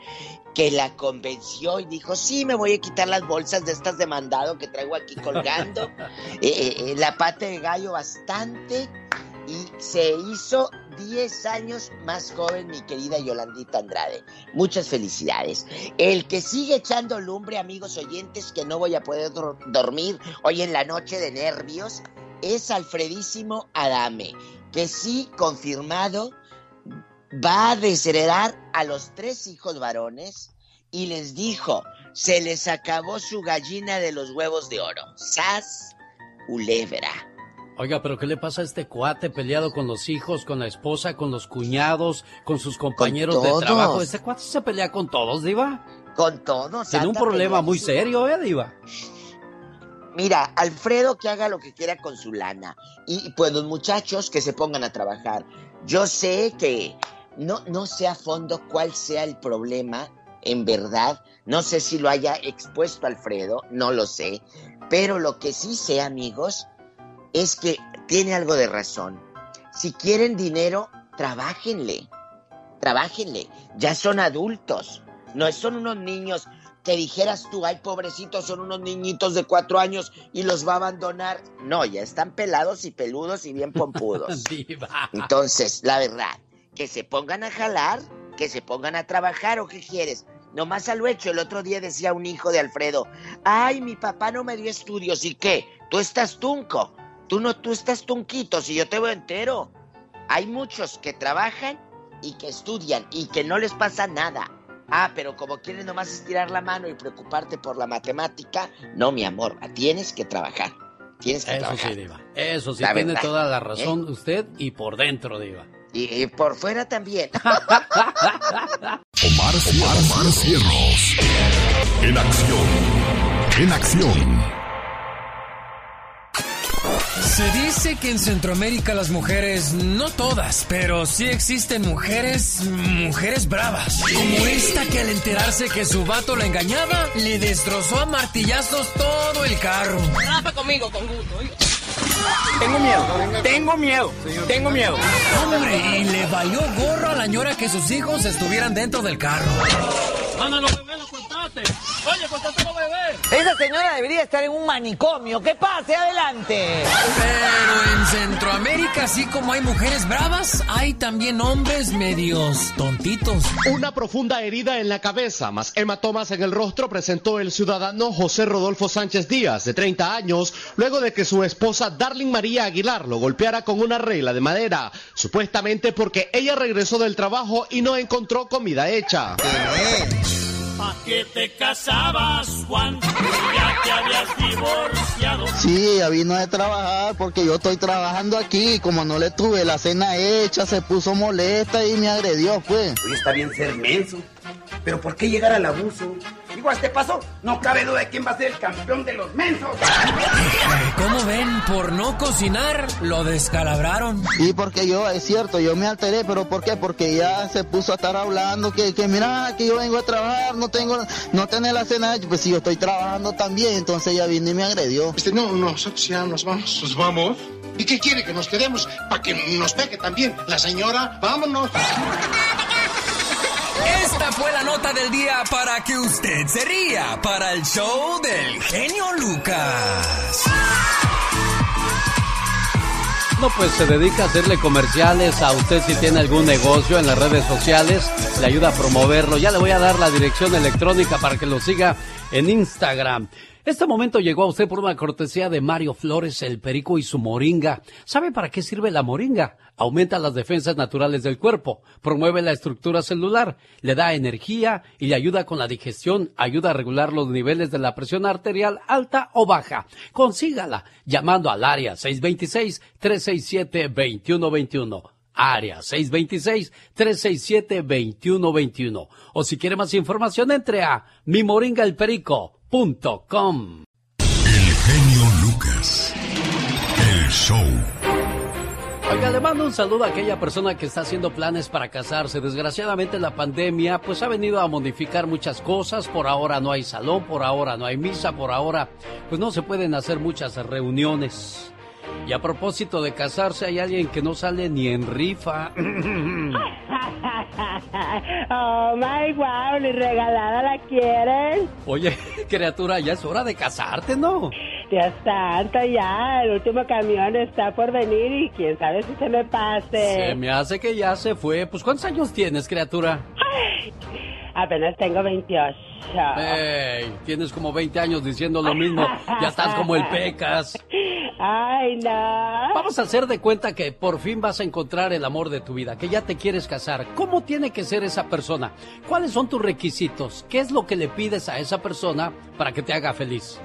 Speaker 33: que la convenció y dijo, sí, me voy a quitar las bolsas de estas de mandado que traigo aquí colgando, eh, eh, eh, la pata de gallo bastante, y se hizo 10 años más joven mi querida Yolandita Andrade. Muchas felicidades. El que sigue echando lumbre, amigos oyentes, que no voy a poder dor- dormir hoy en la noche de nervios, es Alfredísimo Adame, que sí, confirmado, va a desheredar a los tres hijos varones y les dijo, se les acabó su gallina de los huevos de oro. ¡Sas! Culebra.
Speaker 1: Oiga, pero ¿qué le pasa a este cuate peleado con los hijos, con la esposa, con los cuñados, con sus compañeros de trabajo? Este cuate se pelea con todos, Diva.
Speaker 33: Con todos.
Speaker 1: Tiene un problema muy serio, ¿eh, Diva?
Speaker 33: Mira, Alfredo que haga lo que quiera con su lana. Y pues los muchachos que se pongan a trabajar. Yo sé que no, no sé a fondo cuál sea el problema, en verdad. No sé si lo haya expuesto Alfredo, no lo sé. Pero lo que sí sé, amigos, es que tiene algo de razón. Si quieren dinero, trabajenle. Trabajenle. Ya son adultos. No son unos niños que dijeras tú, ay, pobrecitos, son unos niñitos de cuatro años y los va a abandonar. No, ya están pelados y peludos y bien pompudos. Entonces, la verdad, que se pongan a jalar, que se pongan a trabajar o qué quieres. Nomás a lo hecho, el otro día decía un hijo de Alfredo, ay, mi papá no me dio estudios, ¿y qué? Tú estás tunco, tú no, tú estás tunquito, si yo te veo entero. Hay muchos que trabajan y que estudian y que no les pasa nada. Ah, pero como quieres nomás estirar la mano y preocuparte por la matemática, no, mi amor, tienes que trabajar. Tienes que
Speaker 1: Eso
Speaker 33: trabajar.
Speaker 1: sí, Diva. Eso sí,
Speaker 33: La
Speaker 1: tiene
Speaker 33: verdad,
Speaker 1: toda la
Speaker 33: ¿eh?
Speaker 1: razón usted y por dentro, Diva.
Speaker 33: Y, y por fuera también.
Speaker 2: Omar, Omar, Cierros. En acción. En acción.
Speaker 34: Se dice que en Centroamérica las mujeres, no todas, pero sí existen mujeres, mujeres bravas. Como esta que al enterarse que su vato la engañaba, le destrozó a martillazos todo el carro.
Speaker 9: Rafa conmigo, con gusto. Tengo miedo, tengo miedo, tengo miedo.
Speaker 34: Hombre, y le valió gorro a la ñora que sus hijos estuvieran dentro del carro.
Speaker 9: Ana, los bebés los contaste. Oye, contaste los bebés.
Speaker 35: Esa señora debería estar en un manicomio. ¡Que pase adelante!
Speaker 34: Pero en Centroamérica, así como hay mujeres bravas, hay también hombres medios tontitos.
Speaker 36: Una profunda herida en la cabeza, más hematomas en el rostro, presentó el ciudadano José Rodolfo Sánchez Díaz, de 30 años, luego de que su esposa Darling María Aguilar lo golpeara con una regla de madera, supuestamente porque ella regresó del trabajo y no encontró comida hecha.
Speaker 9: ¿Pa' qué te casabas, Juan? Ya te habías divorciado.
Speaker 37: Sí, ella vino de trabajar porque yo estoy trabajando aquí y como no le tuve la cena hecha, se puso molesta y me agredió, pues.
Speaker 12: Hoy está bien ser menso. Pero ¿por qué llegar al abuso? Digo, a este paso no cabe duda de quién va a ser el campeón de los mensos.
Speaker 34: ¿Cómo ven? Por no cocinar, lo descalabraron.
Speaker 37: Y porque yo, es cierto, yo me alteré, pero ¿por qué? Porque ya se puso a estar hablando que, que mira, que yo vengo a trabajar, no tengo, no tener la cena pues si yo estoy trabajando también, entonces ella vino y me agredió.
Speaker 38: Este, no, nosotros ya nos vamos. ¿Nos vamos? ¿Y qué quiere? ¿Que nos quedemos? ¿Para que nos pegue también la señora? ¡Vámonos!
Speaker 34: Esta fue la nota del día para que usted se ría para el show del genio Lucas.
Speaker 1: No, pues se dedica a hacerle comerciales a usted si tiene algún negocio en las redes sociales, le ayuda a promoverlo. Ya le voy a dar la dirección electrónica para que lo siga en Instagram. Este momento llegó a usted por una cortesía de Mario Flores, el perico y su moringa. ¿Sabe para qué sirve la moringa? Aumenta las defensas naturales del cuerpo, promueve la estructura celular, le da energía y le ayuda con la digestión, ayuda a regular los niveles de la presión arterial alta o baja. Consígala llamando al área 626-367-2121 área 626-367-2121. O si quiere más información, entre a mimoringaelperico.com.
Speaker 2: El genio Lucas. El show.
Speaker 1: Oiga, le mando un saludo a aquella persona que está haciendo planes para casarse. Desgraciadamente la pandemia pues ha venido a modificar muchas cosas. Por ahora no hay salón, por ahora no hay misa, por ahora pues no se pueden hacer muchas reuniones. Y a propósito de casarse, hay alguien que no sale ni en rifa.
Speaker 7: oh my wow, ni regalada la quieren.
Speaker 1: Oye, criatura, ya es hora de casarte, ¿no?
Speaker 7: Dios santo, ya, el último camión está por venir y quién sabe si se me pase.
Speaker 1: Se me hace que ya se fue. Pues ¿cuántos años tienes, criatura?
Speaker 7: Apenas tengo 28.
Speaker 1: Ey, tienes como 20 años diciendo lo mismo. Ya estás como el pecas.
Speaker 7: Ay, no.
Speaker 1: Vamos a hacer de cuenta que por fin vas a encontrar el amor de tu vida, que ya te quieres casar. ¿Cómo tiene que ser esa persona? ¿Cuáles son tus requisitos? ¿Qué es lo que le pides a esa persona para que te haga feliz?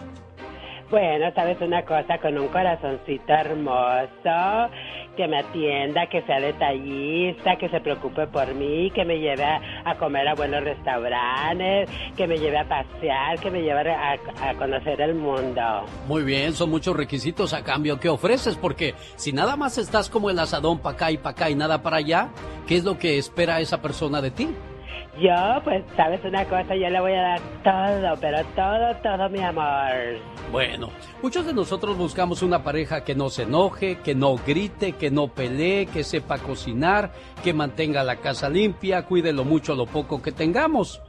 Speaker 7: Bueno, sabes una cosa, con un corazoncito hermoso, que me atienda, que sea detallista, que se preocupe por mí, que me lleve a, comer a buenos restaurantes, que me lleve a pasear, que me lleve a, a, conocer el mundo.
Speaker 1: Muy bien, son muchos requisitos a cambio que ofreces, porque si nada más estás como el asadón para acá y para acá y nada para allá, ¿qué es lo que espera esa persona de ti?
Speaker 7: Yo, pues, sabes una cosa, yo le voy a dar todo, pero todo, todo mi amor.
Speaker 1: Bueno, muchos de nosotros buscamos una pareja que no se enoje, que no grite, que no pelee, que sepa cocinar, que mantenga la casa limpia, cuide lo mucho lo poco que tengamos.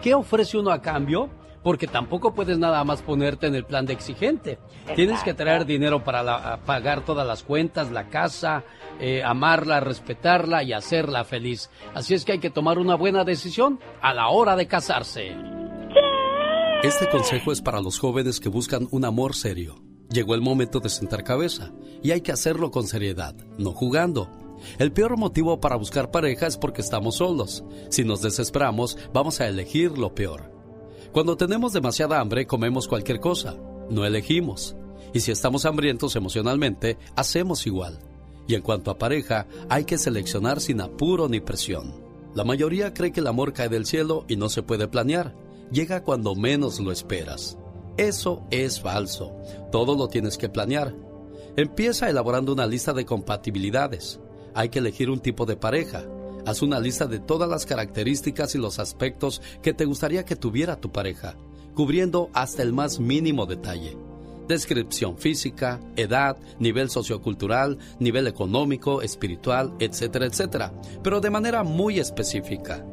Speaker 1: ¿Qué ofrece uno a cambio? Porque tampoco puedes nada más ponerte en el plan de exigente. Tienes que traer dinero para pagar todas las cuentas, la casa, eh, amarla, respetarla y hacerla feliz. Así es que hay que tomar una buena decisión a la hora de casarse. Este consejo es para los jóvenes que buscan un amor serio. Llegó el momento de sentar cabeza y hay que hacerlo con seriedad, no jugando. El peor motivo para buscar pareja es porque estamos solos. Si nos desesperamos, vamos a elegir lo peor. Cuando tenemos demasiada hambre, comemos cualquier cosa. No elegimos. Y si estamos hambrientos emocionalmente, hacemos igual. Y en cuanto a pareja, hay que seleccionar sin apuro ni presión. La mayoría cree que el amor cae del cielo y no se puede planear. Llega cuando menos lo esperas. Eso es falso. Todo lo tienes que planear. Empieza elaborando una lista de compatibilidades. Hay que elegir un tipo de pareja. Haz una lista de todas las características y los aspectos que te gustaría que tuviera tu pareja, cubriendo hasta el más mínimo detalle. Descripción física, edad, nivel sociocultural, nivel económico, espiritual, etcétera, etcétera, pero de manera muy específica.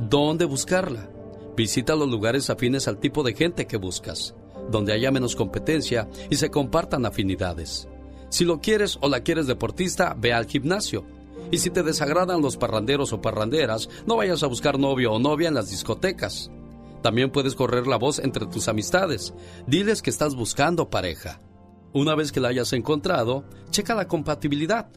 Speaker 1: ¿Dónde buscarla? Visita los lugares afines al tipo de gente que buscas, donde haya menos competencia y se compartan afinidades. Si lo quieres o la quieres deportista, ve al gimnasio y si te desagradan los parranderos o parranderas, no vayas a buscar novio o novia en las discotecas. También puedes correr la voz entre tus amistades. Diles que estás buscando pareja. Una vez que la hayas encontrado, checa la compatibilidad.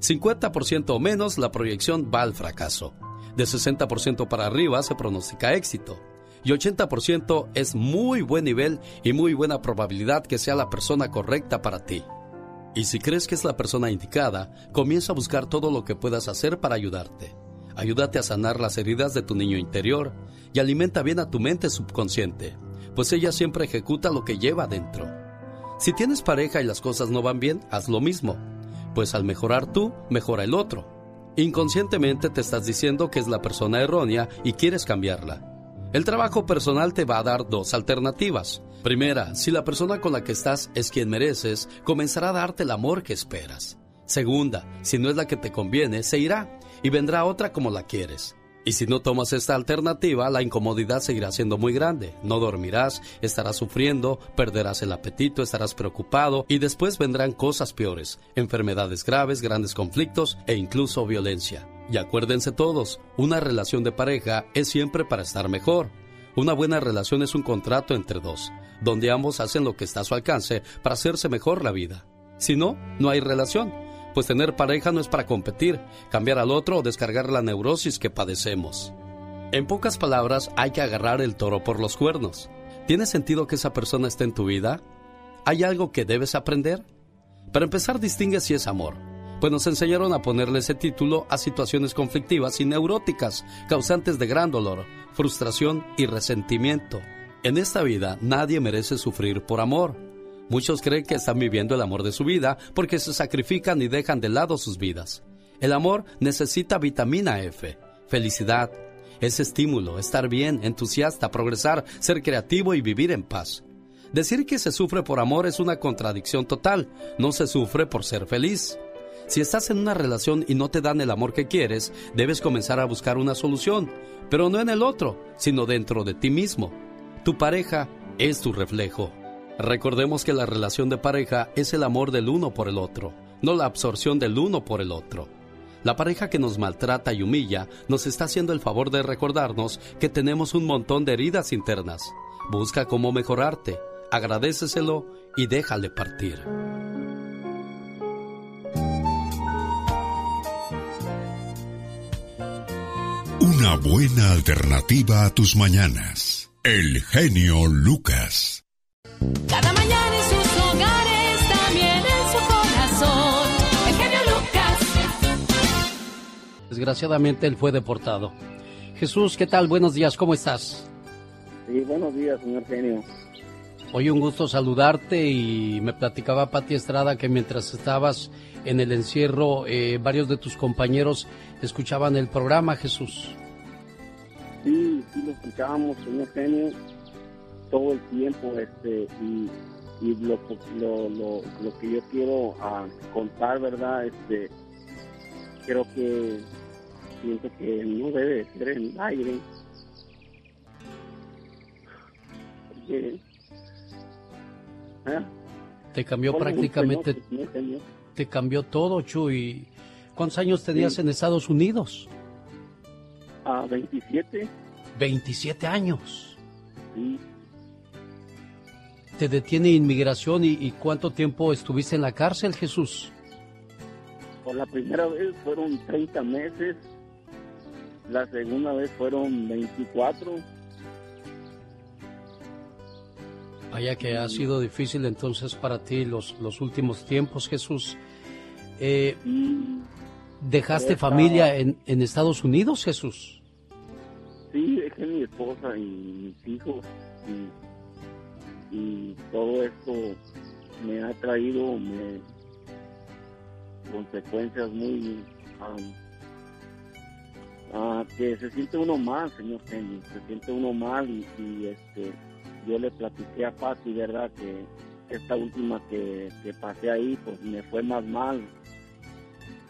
Speaker 1: 50% o menos la proyección va al fracaso. De 60% para arriba se pronostica éxito. Y 80% es muy buen nivel y muy buena probabilidad que sea la persona correcta para ti. Y si crees que es la persona indicada, comienza a buscar todo lo que puedas hacer para ayudarte. Ayúdate a sanar las heridas de tu niño interior y alimenta bien a tu mente subconsciente, pues ella siempre ejecuta lo que lleva dentro. Si tienes pareja y las cosas no van bien, haz lo mismo, pues al mejorar tú, mejora el otro. Inconscientemente te estás diciendo que es la persona errónea y quieres cambiarla. El trabajo personal te va a dar dos alternativas. Primera, si la persona con la que estás es quien mereces, comenzará a darte el amor que esperas. Segunda, si no es la que te conviene, se irá y vendrá otra como la quieres. Y si no tomas esta alternativa, la incomodidad seguirá siendo muy grande. No dormirás, estarás sufriendo, perderás el apetito, estarás preocupado y después vendrán cosas peores, enfermedades graves, grandes conflictos e incluso violencia. Y acuérdense todos, una relación de pareja es siempre para estar mejor. Una buena relación es un contrato entre dos, donde ambos hacen lo que está a su alcance para hacerse mejor la vida. Si no, no hay relación, pues tener pareja no es para competir, cambiar al otro o descargar la neurosis que padecemos. En pocas palabras, hay que agarrar el toro por los cuernos. ¿Tiene sentido que esa persona esté en tu vida? ¿Hay algo que debes aprender? Para empezar, distingue si es amor pues nos enseñaron a ponerle ese título a situaciones conflictivas y neuróticas, causantes de gran dolor, frustración y resentimiento. En esta vida nadie merece sufrir por amor. Muchos creen que están viviendo el amor de su vida porque se sacrifican y dejan de lado sus vidas. El amor necesita vitamina F, felicidad, es estímulo, estar bien, entusiasta, progresar, ser creativo y vivir en paz. Decir que se sufre por amor es una contradicción total, no se sufre por ser feliz. Si estás en una relación y no te dan el amor que quieres, debes comenzar a buscar una solución, pero no en el otro, sino dentro de ti mismo. Tu pareja es tu reflejo. Recordemos que la relación de pareja es el amor del uno por el otro, no la absorción del uno por el otro. La pareja que nos maltrata y humilla nos está haciendo el favor de recordarnos que tenemos un montón de heridas internas. Busca cómo mejorarte, agradeceselo y déjale partir.
Speaker 2: Una buena alternativa a tus mañanas. El genio Lucas.
Speaker 5: Cada mañana en sus hogares, también en su corazón. El genio Lucas.
Speaker 1: Desgraciadamente él fue deportado. Jesús, ¿qué tal? Buenos días, ¿cómo estás?
Speaker 39: Sí, buenos días, señor genio.
Speaker 1: Hoy un gusto saludarte y me platicaba Pati Estrada que mientras estabas en el encierro, eh, varios de tus compañeros escuchaban el programa, Jesús.
Speaker 39: Sí, sí lo escuchábamos, señor genio, todo el tiempo, este, y, y lo, lo, lo, lo que yo quiero ah, contar, ¿verdad? Este, creo que siento que no debe ser en el aire. Porque, ¿eh?
Speaker 1: Te cambió prácticamente,
Speaker 39: señor genio.
Speaker 1: te cambió todo, Chuy. ¿Cuántos años tenías
Speaker 39: Sí.
Speaker 1: en Estados Unidos?
Speaker 39: A 27,
Speaker 1: 27 años.
Speaker 39: sí.
Speaker 1: Te detiene inmigración y, y ¿cuánto tiempo estuviste en la cárcel, Jesús?
Speaker 39: Por la primera vez fueron 30 meses, la segunda vez fueron 24.
Speaker 1: Vaya que ha sido difícil entonces para ti los, los últimos tiempos, Jesús. Eh, ¿Dejaste familia en, en Estados Unidos, Jesús?
Speaker 39: Sí, dejé mi esposa y mis hijos y, todo esto me ha traído consecuencias muy... ah, que se siente uno mal, señor Kenny, se siente uno mal y, este yo le platiqué a Pati, ¿verdad? Que esta última que, que pasé ahí, pues me fue más mal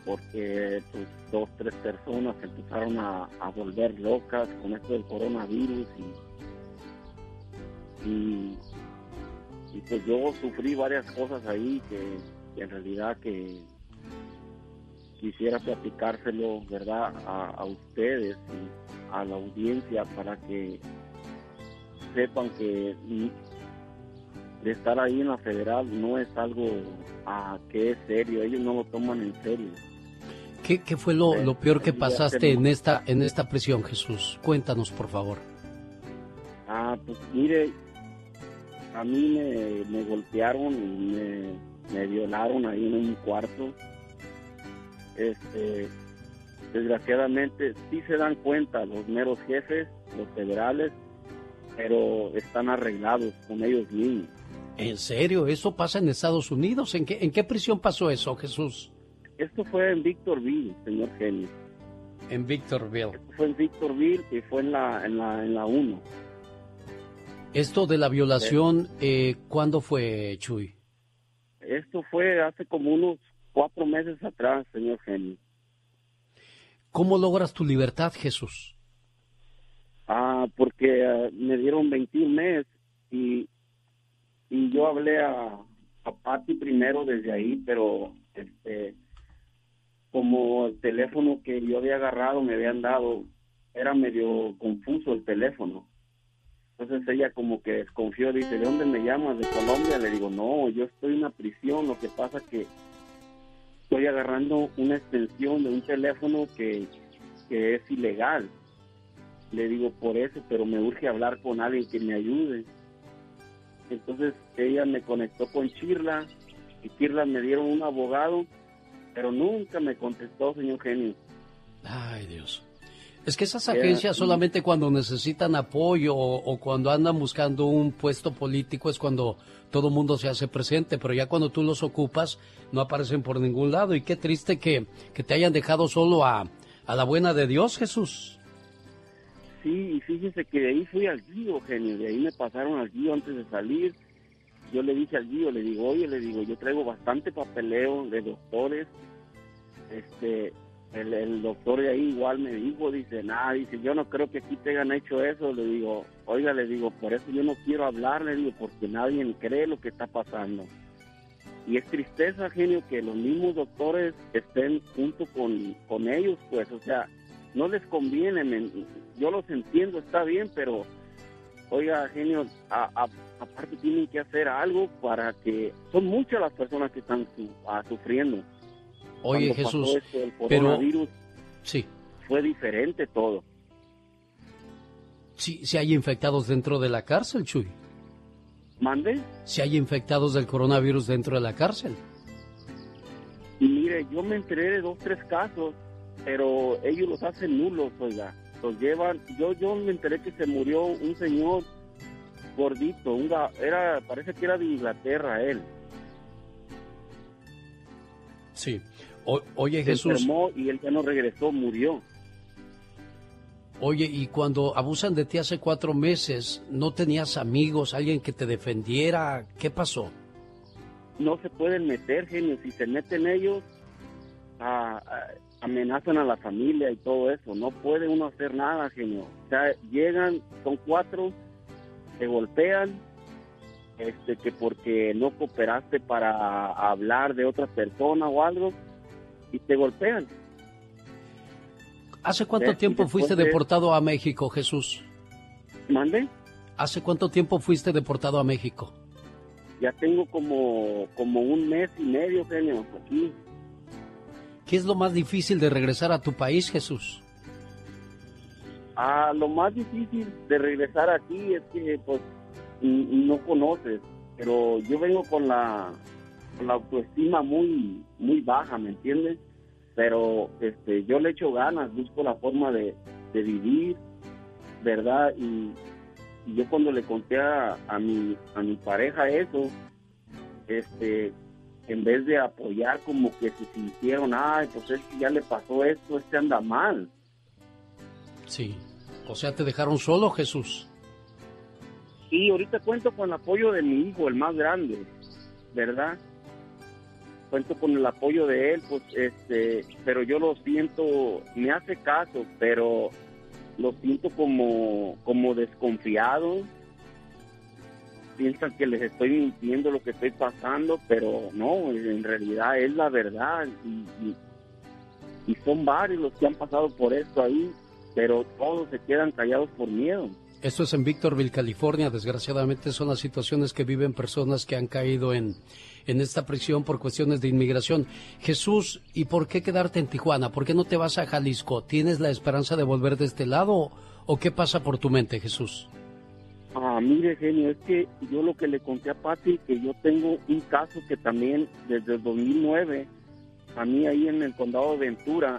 Speaker 39: porque pues dos, tres personas empezaron a, a volver locas con esto del coronavirus y, y, pues yo sufrí varias cosas ahí que, en realidad que quisiera platicárselo, ¿verdad? A, a ustedes y a la audiencia para que sepan que de estar ahí en la federal no es algo ah, que es serio, ellos no lo toman en serio.
Speaker 1: ¿Qué, qué fue lo, lo peor que pasaste en esta, en esta prisión, Jesús? Cuéntanos, por favor.
Speaker 39: Ah, pues mire, a mí me, me golpearon y me, me violaron ahí en un cuarto. Este, desgraciadamente sí se dan cuenta los meros jefes, los federales, pero están arreglados con ellos mismos.
Speaker 1: ¿En serio? ¿Eso pasa en Estados Unidos? ¿En qué, en qué prisión pasó eso, Jesús?
Speaker 39: Esto fue en Victorville, señor Genio.
Speaker 1: En Victorville.
Speaker 39: Fue en Victorville y fue en la en la en la 1.
Speaker 1: Esto de la violación, eh, ¿cuándo fue, Chuy?
Speaker 39: Esto fue hace como unos cuatro meses atrás, señor Genio.
Speaker 1: ¿Cómo logras tu libertad, Jesús?
Speaker 39: Ah, porque ah, me dieron 21 meses y, y yo hablé a, a Patti primero desde ahí, pero este como el teléfono que yo había agarrado me habían dado era medio confuso el teléfono. Entonces ella como que desconfió, dice, ¿de dónde me llamas? ¿De Colombia? Le digo, no, yo estoy en una prisión, lo que pasa que estoy agarrando una extensión de un teléfono que, que es ilegal. Le digo, por eso, pero me urge hablar con alguien que me ayude. Entonces ella me conectó con Chirla y Chirla me dieron un abogado, pero nunca me contestó, señor genio.
Speaker 1: Ay, Dios. Es que esas agencias solamente cuando necesitan apoyo o, o cuando andan buscando un puesto político es cuando todo el mundo se hace presente, pero ya cuando tú los ocupas no aparecen por ningún lado. Y qué triste que, que te hayan dejado solo a, a la buena de Dios, Jesús.
Speaker 39: Sí, y fíjese que de ahí fui al Gio, genio, de ahí me pasaron al Gio antes de salir. Yo le dije al Gio, le digo, oye, le digo, yo traigo bastante papeleo de doctores. Este, el, doctor de ahí igual me dijo, dice, nada, dice, yo no creo que aquí te hayan hecho eso. Le digo, oiga, le digo, por eso yo no quiero hablar, le digo, porque nadie cree lo que está pasando. Y es tristeza, genio, que los mismos doctores estén junto con, con ellos, pues, o sea, no les conviene, men. yo los entiendo, está bien, pero, oiga, genio, a- a- aparte tienen que hacer algo para que, son muchas las personas que están su- ah, sufriendo.
Speaker 1: Oye,
Speaker 39: Cuando
Speaker 1: Jesús,
Speaker 39: esto del
Speaker 1: pero-
Speaker 39: coronavirus,
Speaker 1: Sí,
Speaker 39: fue diferente todo.
Speaker 1: sí, si hay infectados dentro de la cárcel, Chuy.
Speaker 39: ¿Mande?
Speaker 1: Si hay infectados del coronavirus dentro de la cárcel.
Speaker 39: Y mire, yo me enteré de dos, tres casos, pero ellos los hacen nulos, oiga. Los llevan, yo yo me enteré que se murió un señor gordito, un era, parece que era de Inglaterra él.
Speaker 1: Sí. O- oye,
Speaker 39: Se
Speaker 1: Jesús,
Speaker 39: enfermó y él ya no regresó, murió.
Speaker 1: oye, y cuando abusan de ti hace cuatro meses, ¿no tenías amigos, alguien que te defendiera? ¿Qué pasó?
Speaker 39: No se pueden meter, genio. Si se meten ellos, a- a- amenazan a la familia y todo eso. No puede uno hacer nada, genio. O sea, llegan, son cuatro, te golpean, este, que porque no cooperaste para hablar de otra persona o algo, y te golpean.
Speaker 1: ¿Hace cuánto
Speaker 39: Sí,
Speaker 1: tiempo fuiste
Speaker 39: de-
Speaker 1: deportado a México, Jesús?
Speaker 39: ¿Mande?
Speaker 1: ¿Hace cuánto tiempo fuiste deportado a México?
Speaker 39: Ya tengo como, como un mes y medio, genio, aquí.
Speaker 1: ¿Qué es lo más difícil de regresar a tu país, Jesús?
Speaker 39: Ah, lo más difícil de regresar aquí es que pues no conoces, pero yo vengo con la, con la autoestima muy muy baja, ¿me entiendes? Pero este yo le echo ganas, busco la forma de, de vivir, ¿verdad? Y, y yo cuando le conté a, a mi a mi pareja eso, este en vez de apoyar como que se sintieron, ay, pues es que ya le pasó esto, este anda mal.
Speaker 1: Sí. O sea, te dejaron solo, Jesús.
Speaker 39: Y ahorita cuento con el apoyo de mi hijo, el más grande, ¿verdad? Cuento con el apoyo de él, pues, este, pero yo lo siento, me hace caso, pero lo siento como, como desconfiado. Piensan que les estoy mintiendo lo que estoy pasando, pero no, en realidad es la verdad. Y, y- y son varios los que han pasado por esto ahí, pero todos se quedan callados por miedo.
Speaker 1: Esto es en Victorville, California. Desgraciadamente son las situaciones que viven personas que han caído en, en esta prisión por cuestiones de inmigración. Jesús, ¿y por qué quedarte en Tijuana? ¿Por qué no te vas a Jalisco? ¿Tienes la esperanza de volver de este lado o qué pasa por tu mente, Jesús?
Speaker 39: Ah, mire, genio, es que yo lo que le conté a Pati, que yo tengo un caso que también desde el 2009, a mí ahí en el condado de Ventura,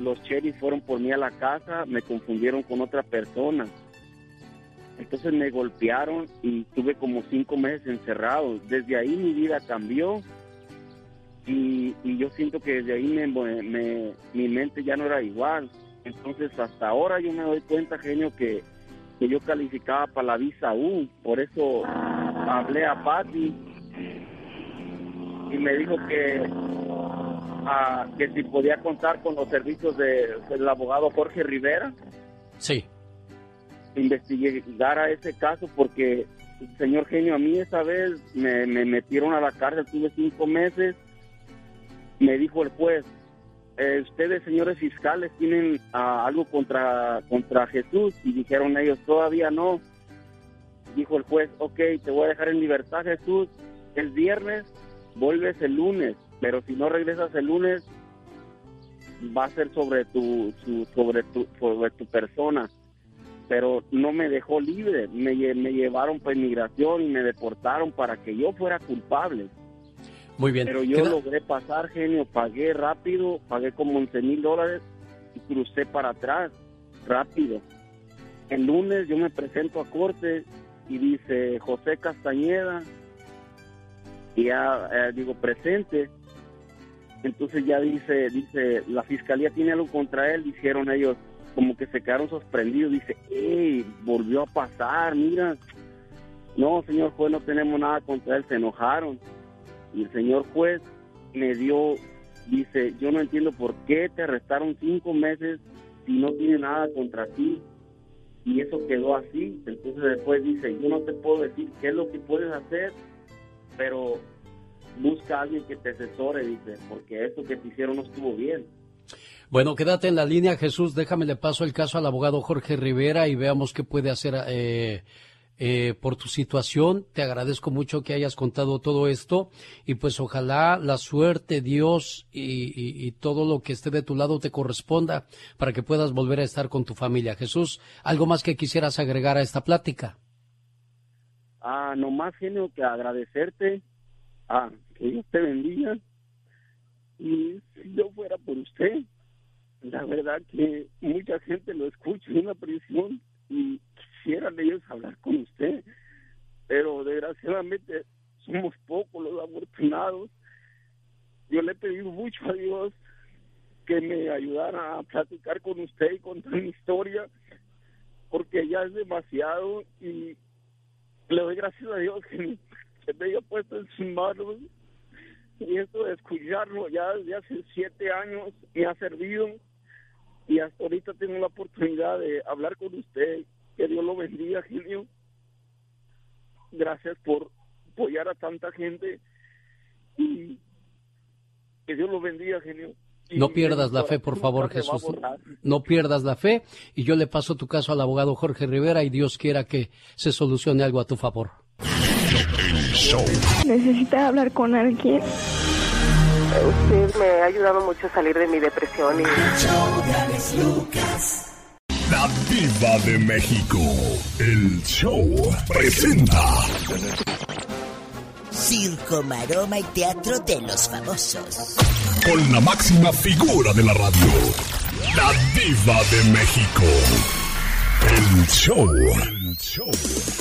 Speaker 39: los cheris fueron por mí a la casa, me confundieron con otra persona. Entonces me golpearon y tuve como cinco meses encerrado. Desde ahí mi vida cambió y, yo siento que desde ahí me, mi mente ya no era igual. Entonces hasta ahora yo me doy cuenta, genio, que, que yo calificaba para la visa U. Por eso hablé a Patti y me dijo que, ah, que si podía contar con los servicios de- del abogado Jorge Rivera
Speaker 1: Sí.
Speaker 39: investigar a ese caso porque, señor genio, a mí esa vez me, me metieron a la cárcel, tuve cinco meses, me dijo el juez, eh, ustedes, señores fiscales, tienen ah, algo contra, contra Jesús y dijeron ellos, todavía no. Dijo el juez, ok, te voy a dejar en libertad, Jesús, el viernes, vuelves el lunes, pero si no regresas el lunes, va a ser sobre tu, su- sobre tu, sobre tu persona pero no me dejó libre, me, me llevaron para inmigración y me deportaron para que yo fuera culpable.
Speaker 1: Muy bien.
Speaker 39: Pero yo logré pasar, genio, pagué rápido, pagué como 11 mil dólares y crucé para atrás. rápido. El lunes yo me presento a corte y dice José Castañeda, y ya eh, digo presente. Entonces ya dice, dice, la fiscalía tiene algo contra él, dijeron ellos, como que se quedaron sorprendidos, dice, hey, volvió a pasar, mira. No, señor juez, no tenemos nada contra él, se enojaron. Y el señor juez me dio, dice, yo no entiendo por qué te arrestaron cinco meses si no tiene nada contra ti. Y eso quedó así. Entonces después dice, yo no te puedo decir qué es lo que puedes hacer, pero busca a alguien que te asesore, dice, porque eso que te hicieron no estuvo bien.
Speaker 1: Bueno, quédate en la línea, Jesús. Déjame le paso el caso al abogado Jorge Rivera y veamos qué puede hacer eh, eh, por tu situación. Te agradezco mucho que hayas contado todo esto y pues ojalá la suerte, Dios y, y todo lo que esté de tu lado te corresponda para que puedas volver a estar con tu familia. Jesús, ¿algo más que quisieras agregar a esta plática?
Speaker 39: Ah, nomás, genio, que agradecerte. Ah, que Dios te bendiga. Y si yo fuera por usted, la verdad que mucha gente lo escucha en una prisión y quisieran ellos hablar con usted, pero desgraciadamente somos pocos los afortunados. Yo le he pedido mucho a Dios que me ayudara a platicar con usted y contar mi historia, porque ya es demasiado y le doy gracias a Dios que me haya puesto en sus manos y esto de escucharlo ya desde hace siete años me ha servido y hasta ahorita tengo la oportunidad de hablar con usted. Que Dios lo bendiga, genio. Gracias por apoyar a tanta gente y que Dios lo bendiga, genio.
Speaker 1: No pierdas la fe, por favor, Jesús. No pierdas la fe y yo le paso tu caso al abogado Jorge Rivera y Dios quiera que se solucione algo a tu favor.
Speaker 15: Necesita hablar con alguien.
Speaker 40: Usted me ha ayudado mucho a salir de mi depresión y...
Speaker 2: La Diva de México. El show presenta.
Speaker 41: Circo, maroma y teatro de los famosos.
Speaker 2: Con la máxima figura de la radio. La Diva de México. El show.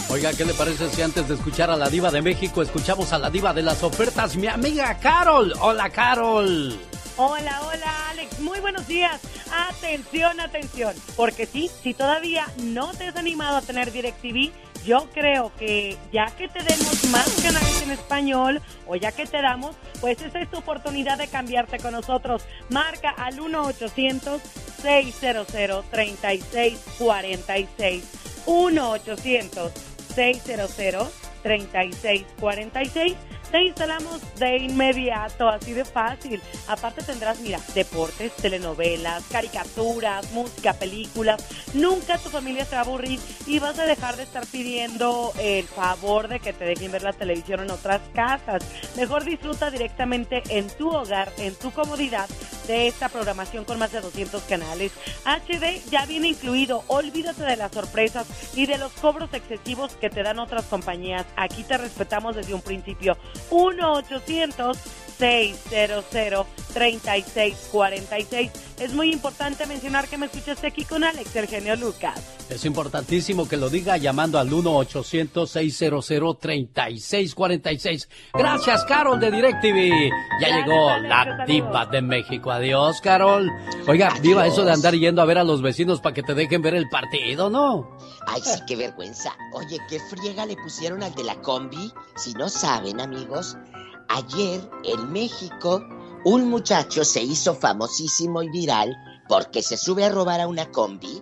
Speaker 1: Oiga, ¿qué le parece si antes de escuchar a la diva de México escuchamos a la diva de las ofertas, mi amiga Carol? Hola, Carol.
Speaker 42: Hola, hola Alex, muy buenos días. Atención, atención, porque sí, si todavía no te has animado a tener DirecTV, yo creo que ya que te demos más canales en español o ya que te damos, pues esa es tu oportunidad de cambiarte con nosotros. Marca al 1-800-600-3646. 1-800-600-3646. Te instalamos de inmediato, así de fácil. Aparte tendrás, mira, deportes, telenovelas, caricaturas, música, películas. Nunca tu familia se va a aburrir y vas a dejar de estar pidiendo el favor de que te dejen ver la televisión en otras casas. Mejor disfruta directamente en tu hogar, en tu comodidad, de esta programación con más de 200 canales. HD ya viene incluido. Olvídate de las sorpresas y de los cobros excesivos que te dan otras compañías. Aquí te respetamos desde un principio. 1 800 1-800-600-3646. Es muy importante mencionar que me escuchaste aquí con Alex, el genio Lucas.
Speaker 1: Es importantísimo que lo diga llamando al 1-800-600-3646. Gracias, Carol de DirecTV. Ya llegó la diva de México. Adiós, Carol. Oiga, diva, eso de andar yendo a ver a los vecinos para que te dejen ver el partido, ¿no?
Speaker 33: Ay, sí, qué vergüenza. Oye, qué friega le pusieron al de la combi. Si no saben, amigos, ayer en México un muchacho se hizo famosísimo y viral porque se sube a robar a una combi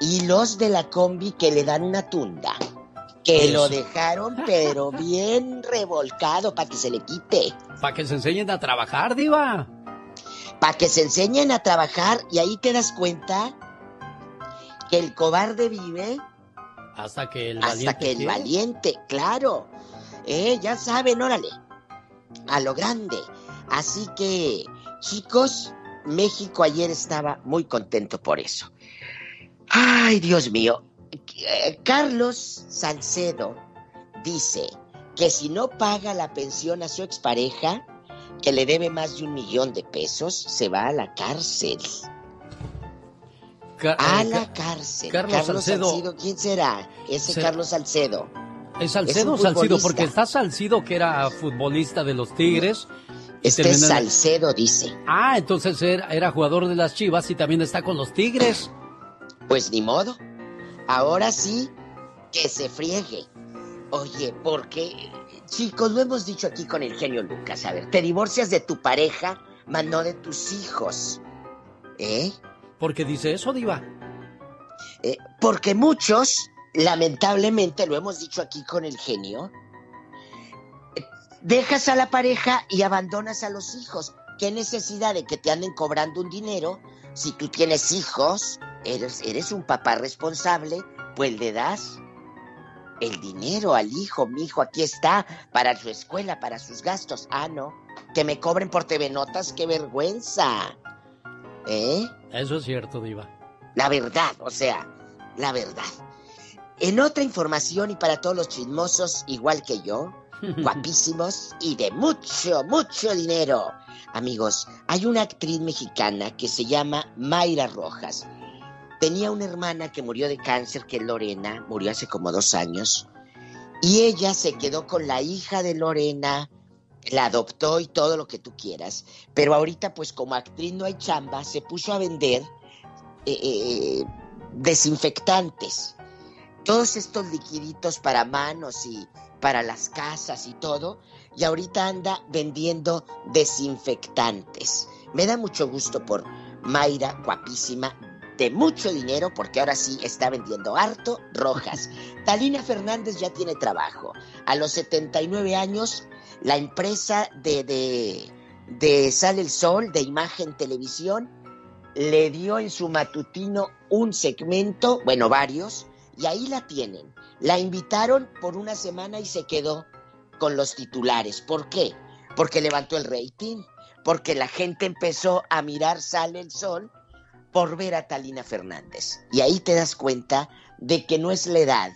Speaker 33: y los de la combi que le dan una tunda. Que lo dejaron pero bien revolcado para que se le quite.
Speaker 1: Para que se enseñen a trabajar, diva.
Speaker 33: Para que se enseñen a trabajar y ahí te das cuenta que el cobarde vive
Speaker 1: Hasta que el
Speaker 33: hasta
Speaker 1: valiente
Speaker 33: que el valiente, claro. Eh, ya saben, órale. A lo grande. Así que, chicos, México ayer estaba muy contento por eso. Ay, Dios mío. Eh, Carlos Salcedo dice que si no paga la pensión a su expareja, que le debe más de un millón de pesos, se va a la cárcel. A
Speaker 1: eh,
Speaker 33: la cárcel.
Speaker 1: Carlos Salcedo.
Speaker 33: ¿quién será? Ese Carlos Salcedo.
Speaker 1: ¿Es
Speaker 33: Es
Speaker 1: Salcedo o
Speaker 33: un
Speaker 1: Salcido? Porque está Salcido, que era futbolista de los Tigres.
Speaker 33: Este es
Speaker 1: terminó
Speaker 33: Salcedo, dice.
Speaker 1: Ah, entonces era, era jugador de las Chivas y también está con los Tigres.
Speaker 33: Pues ni modo. Ahora sí, que se friegue. Oye, porque, chicos, lo hemos dicho aquí con el genio Lucas. A ver, te divorcias de tu pareja, mas no de tus hijos. ¿Eh?
Speaker 1: ¿Por qué dice eso, Diva?
Speaker 33: Eh, porque muchos, lamentablemente, lo hemos dicho aquí con el genio, dejas a la pareja y abandonas a los hijos. ¿Qué necesidad de que te anden cobrando un dinero si tú tienes hijos? Eres, eres un papá responsable, pues le das el dinero al hijo. Mi hijo aquí está para su escuela, para sus gastos. Ah, no. Que me cobren por TV Notas, qué vergüenza. ¿Eh?
Speaker 1: Eso es cierto, Diva.
Speaker 33: La verdad, o sea, la verdad. En otra información y para todos los chismosos igual que yo, guapísimos y de mucho, mucho dinero. Amigos, hay una actriz mexicana que se llama Mayra Rojas. Tenía una hermana que murió de cáncer, que es Lorena, murió hace como dos años. Y ella se quedó con la hija de Lorena, la adoptó y todo lo que tú quieras. Pero ahorita, pues como actriz no hay chamba, se puso a vender eh, eh, desinfectantes. Todos estos liquiditos para manos y para las casas y todo. Y ahorita anda vendiendo desinfectantes. Me da mucho gusto por Mayra, guapísima, de mucho dinero, porque ahora sí está vendiendo harto rojas. Talina Fernández ya tiene trabajo. A los 79 años, la empresa de, de, de Sale el Sol, de Imagen Televisión, le dio en su matutino un segmento, bueno, varios, y ahí la tienen. La invitaron por una semana y se quedó con los titulares. ¿Por qué? Porque levantó el rating, porque la gente empezó a mirar Sale el Sol por ver a Talina Fernández. Y ahí te das cuenta de que no es la edad,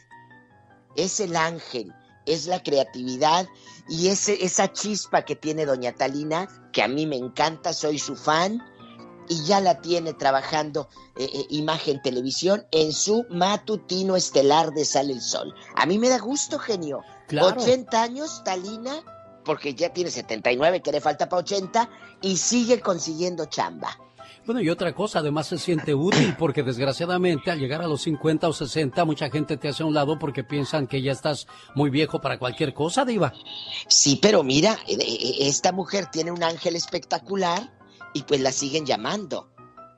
Speaker 33: es el ángel, es la creatividad y ese, esa chispa que tiene doña Talina, que a mí me encanta, soy su fan, y ya la tiene trabajando eh, eh, Imagen Televisión en su matutino estelar de Sale el Sol. A mí me da gusto, genio.
Speaker 1: Claro.
Speaker 33: 80 años, Talina, porque ya tiene 79, que le falta para 80, y sigue consiguiendo chamba.
Speaker 1: Bueno, y otra cosa, además se siente útil porque desgraciadamente al llegar a los 50 o 60 mucha gente te hace a un lado porque piensan que ya estás muy viejo para cualquier cosa, Diva.
Speaker 33: Sí, pero mira, eh, eh, esta mujer tiene un ángel espectacular y pues la siguen llamando.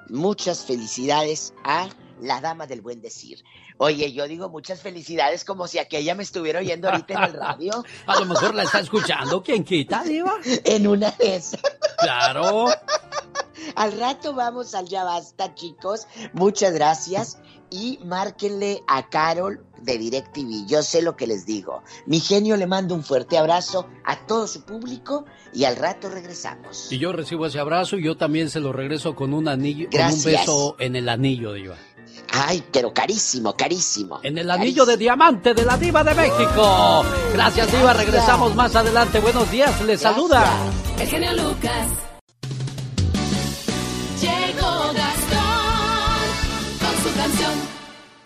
Speaker 33: Muchas felicidades a la dama del buen decir. Oye, yo digo muchas felicidades como si aquella me estuviera oyendo ahorita en el radio.
Speaker 1: A lo mejor la está escuchando, ¿quién quita, Diva?
Speaker 33: En una de esas.
Speaker 1: Claro.
Speaker 33: Al rato vamos al Ya Basta, chicos. Muchas gracias. Y márquenle a Carol de DirecTV. Yo sé lo que les digo. Mi genio le mando un fuerte abrazo a todo su público y al rato regresamos.
Speaker 1: Y yo recibo ese abrazo y yo también se lo regreso con un anillo, con un beso en el anillo, Diva.
Speaker 33: Ay, pero carísimo, carísimo.
Speaker 1: En el anillo de diamante de la Diva de México. Gracias, Diva. Regresamos más adelante. Buenos días. Les saluda.
Speaker 5: El genio Lucas.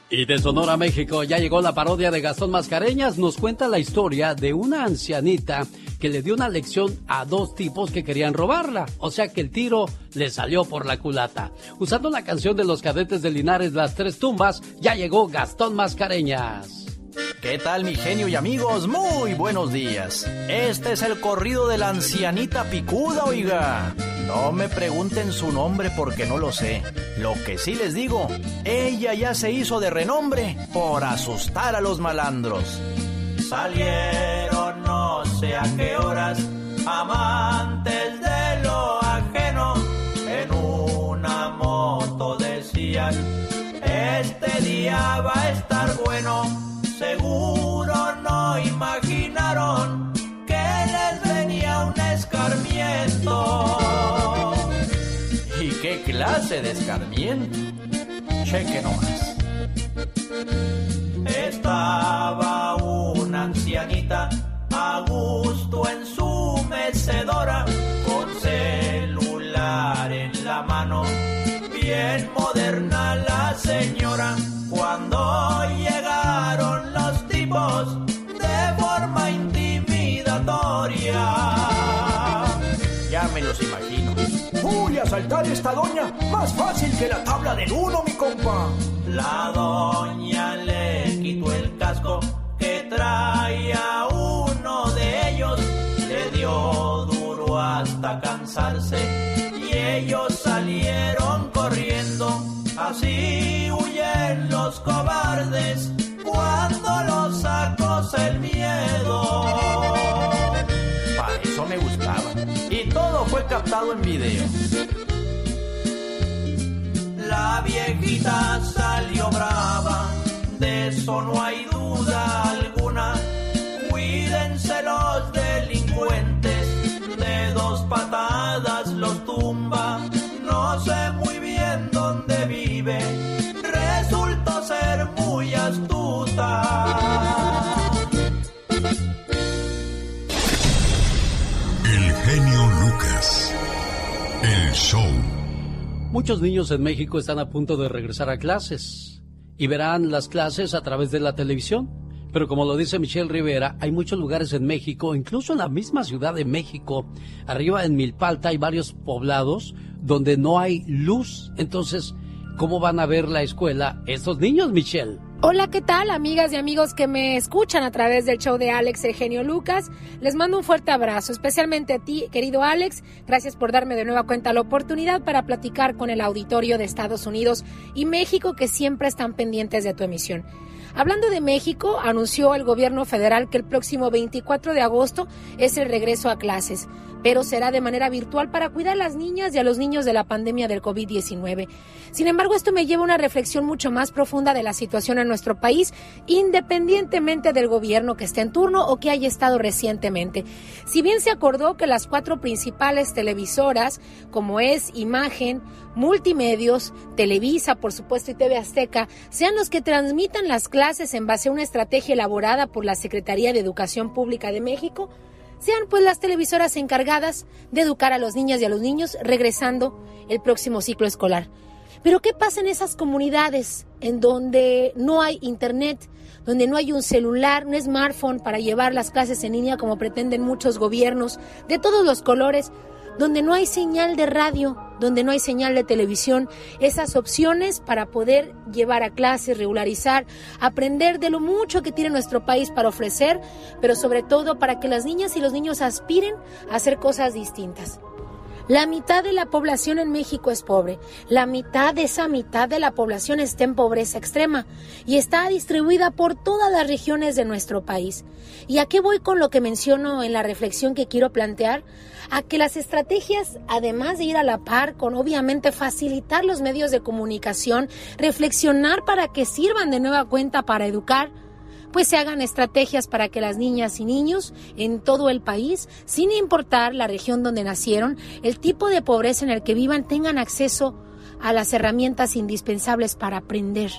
Speaker 1: Y de Sonora, México, ya llegó la parodia de Gastón Mascareñas. Nos cuenta la historia de una ancianita que le dio una lección a dos tipos que querían robarla. O sea que el tiro le salió por la culata. Usando la canción de los cadetes de Linares, Las Tres Tumbas, ya llegó Gastón Mascareñas.
Speaker 43: ¿Qué tal mi genio y amigos? Muy buenos días. Este es el corrido de la ancianita picuda, oiga. No me pregunten su nombre porque no lo sé. Lo que sí les digo, ella ya se hizo de renombre por asustar a los malandros. Salieron no sé a qué horas, amantes de lo ajeno, en una moto decían, este día va a estar bueno, seguro no imaginaron que les venía un escarmiento. ¿Y qué clase de escarmiento? Cheque nomás. Estaba una ancianita a gusto en su mecedora, con celular en la mano, bien moderna asaltar esta doña, más fácil que la tabla del uno, mi compa.
Speaker 9: La doña le quitó el casco que traía uno de ellos, le dio duro hasta cansarse y ellos salieron corriendo. Así huyen los cobardes cuando los acosa el miedo.
Speaker 44: Para eso me buscaba. Y todo fue captado en video.
Speaker 9: La viejita salió brava, de eso no hay duda alguna. Cuídense los delincuentes, de dos patadas los tumba. No sé muy bien dónde vive, resultó ser muy astuta.
Speaker 1: Muchos niños en México están a punto de regresar a clases y verán las clases a través de la televisión. Pero como lo dice Michelle Rivera, hay muchos lugares en México, incluso en la misma Ciudad de México, arriba en Milpalta hay varios poblados donde no hay luz. Entonces, ¿cómo van a ver la escuela estos niños, Michelle?
Speaker 26: Hola, ¿qué tal, amigas y amigos que me escuchan a través del show de Alex Eugenio Lucas? Les mando un fuerte abrazo, especialmente a ti, querido Alex. Gracias por darme de nueva cuenta la oportunidad para platicar con el auditorio de Estados Unidos y México que siempre están pendientes de tu emisión. Hablando de México, anunció el gobierno federal que el próximo 24 de agosto es el regreso a clases, pero será de manera virtual para cuidar a las niñas y a los niños de la pandemia del COVID-19. Sin embargo, esto me lleva a una reflexión mucho más profunda de la situación en nuestro país, independientemente del gobierno que esté en turno o que haya estado recientemente. Si bien se acordó que las cuatro principales televisoras, como es Imagen, Multimedios, Televisa, por supuesto, y TV Azteca, sean los que transmitan las clases en base a una estrategia elaborada por la Secretaría de Educación Pública de México, sean pues las televisoras encargadas de educar a los niños y a los niños regresando el próximo ciclo escolar. Pero ¿qué pasa en esas comunidades en donde no hay internet, donde no hay un celular, un smartphone para llevar las clases en línea como pretenden muchos gobiernos de todos los colores? Donde no hay señal de radio, donde no hay señal de televisión, esas opciones para poder llevar a clases, regularizar, aprender de lo mucho que tiene nuestro país para ofrecer, pero sobre todo para que las niñas y los niños aspiren a hacer cosas distintas. La mitad de la población en México es pobre. La mitad de esa mitad de la población está en pobreza extrema y está distribuida por todas las regiones de nuestro país. ¿Y a qué voy con lo que menciono en la reflexión que quiero plantear? A que las estrategias, además de ir a la par con obviamente facilitar los medios de comunicación, reflexionar para que sirvan de nueva cuenta para educar, pues se hagan estrategias para que las niñas y niños en todo el país, sin importar la región donde nacieron, el tipo de pobreza en el que vivan, tengan acceso a las herramientas indispensables para aprender,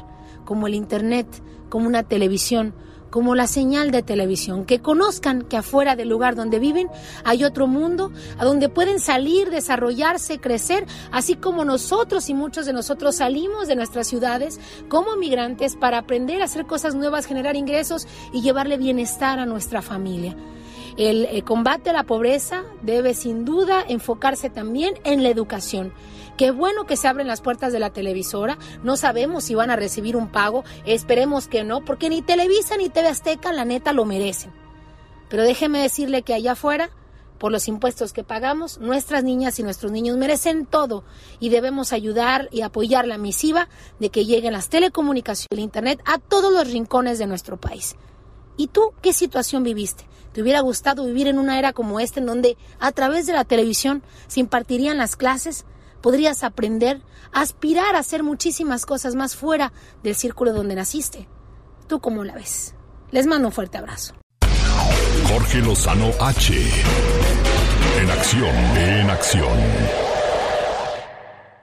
Speaker 26: como el Internet, como una televisión, como la señal de televisión, que conozcan que afuera del lugar donde viven hay otro mundo, a donde pueden salir, desarrollarse, crecer, así como nosotros y muchos de nosotros salimos de nuestras ciudades como migrantes para aprender a hacer cosas nuevas, generar ingresos y llevarle bienestar a nuestra familia. El, el combate a la pobreza debe sin duda enfocarse también en la educación. Qué bueno que se abren las puertas de la televisora. No sabemos si van a recibir un pago. Esperemos que no, porque ni Televisa ni TV Azteca, la neta, lo merecen. Pero déjeme decirle que allá afuera, por los impuestos que pagamos, nuestras niñas y nuestros niños merecen todo y debemos ayudar y apoyar la misiva de que lleguen las telecomunicaciones y el Internet a todos los rincones de nuestro país. ¿Y tú qué situación viviste? ¿Te hubiera gustado vivir en una era como esta en donde a través de la televisión se impartirían las clases? Podrías aprender, aspirar a hacer muchísimas cosas más fuera del círculo donde naciste. ¿Tú cómo la ves? Les mando un fuerte abrazo.
Speaker 2: Jorge Lozano H. En acción, en acción.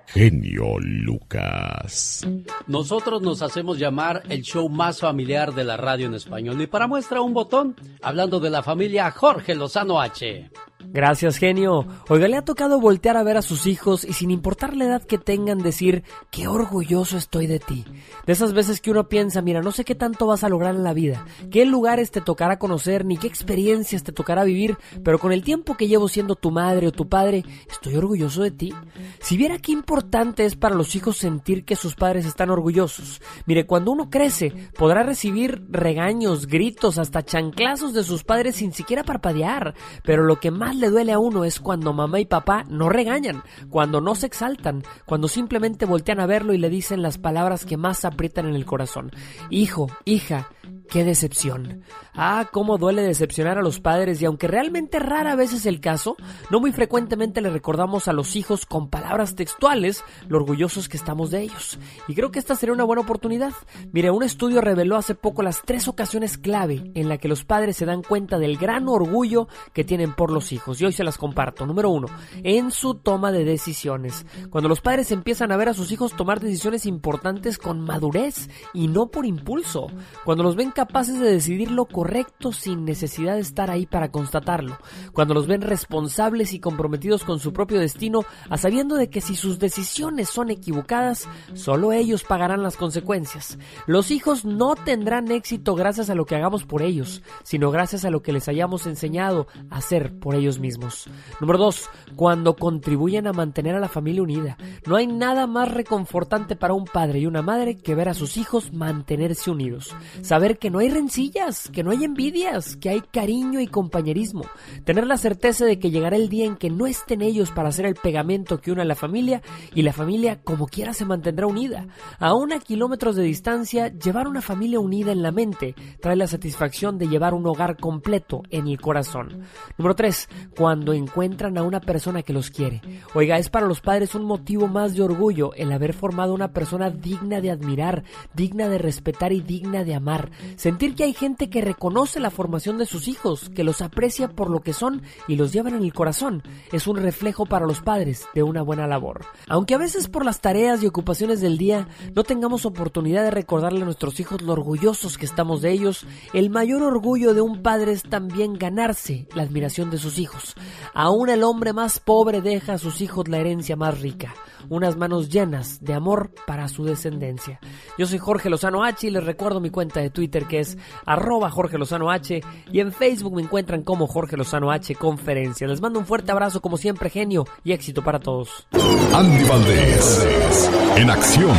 Speaker 2: Genio Lucas.
Speaker 1: Nosotros nos hacemos llamar el show más familiar de la radio en español. Y para muestra un botón, hablando de la familia Jorge Lozano H.
Speaker 30: Gracias, genio. Oiga, le ha tocado voltear a ver a sus hijos y sin importar la edad que tengan decir, qué orgulloso estoy de ti. De esas veces que uno piensa, mira, no sé qué tanto vas a lograr en la vida, qué lugares te tocará conocer, ni qué experiencias te tocará vivir, pero con el tiempo que llevo siendo tu madre o tu padre, estoy orgulloso de ti. Si viera qué importante es para los hijos sentir que sus padres están orgullosos. Mire, cuando uno crece, podrá recibir regaños, gritos, hasta chanclazos de sus padres sin siquiera parpadear, pero lo que más le duele a uno es cuando mamá y papá no regañan, cuando no se exaltan, cuando simplemente voltean a verlo y le dicen las palabras que más aprietan en el corazón. Hijo, hija, qué decepción. Ah, cómo duele decepcionar a los padres y aunque realmente rara vez es el caso, no muy frecuentemente le recordamos a los hijos con palabras textuales lo orgullosos que estamos de ellos. Y creo que esta sería una buena oportunidad. Mire, un estudio reveló hace poco las tres ocasiones clave en la que los padres se dan cuenta del gran orgullo que tienen por los hijos. Y hoy se las comparto. Número uno, en su toma de decisiones. Cuando los padres empiezan a ver a sus hijos tomar decisiones importantes con madurez y no por impulso. Cuando los ven capaces de decidir lo correcto sin necesidad de estar ahí para constatarlo, cuando los ven responsables y comprometidos con su propio destino, a sabiendo de que si sus decisiones son equivocadas, solo ellos pagarán las consecuencias. Los hijos no tendrán éxito gracias a lo que hagamos por ellos, sino gracias a lo que les hayamos enseñado a hacer por ellos mismos. Número 2. Cuando contribuyen a mantener a la familia unida. No hay nada más reconfortante para un padre y una madre que ver a sus hijos mantenerse unidos. Saber que no hay rencillas, que no hay envidias, que hay cariño y compañerismo. Tener la certeza de que llegará el día en que no estén ellos para hacer el pegamento que une a la familia y la familia como quiera se mantendrá unida. Aún a kilómetros de distancia, llevar una familia unida en la mente trae la satisfacción de llevar un hogar completo en el corazón. Número 3. Cuando encuentran a una persona que los quiere. Oiga, es para los padres un motivo más de orgullo el haber formado una persona digna de admirar, digna de respetar y digna de amar. Sentir que hay gente que reconoce la formación de sus hijos, que los aprecia por lo que son y los llevan en el corazón, es un reflejo para los padres de una buena labor. Aunque a veces por las tareas y ocupaciones del día no tengamos oportunidad de recordarle a nuestros hijos lo orgullosos que estamos de ellos, el mayor orgullo de un padre es también ganarse la admiración de sus hijos. Aún el hombre más pobre deja a sus hijos la herencia más rica, unas manos llenas de amor para su descendencia. Yo soy Jorge Lozano H y les recuerdo mi cuenta de Twitter que es arroba Jorge Lozano H y en Facebook me encuentran como Jorge Lozano H Conferencia. Les mando un fuerte abrazo como siempre, genio, y éxito para todos.
Speaker 2: Andy Valdés, en acción.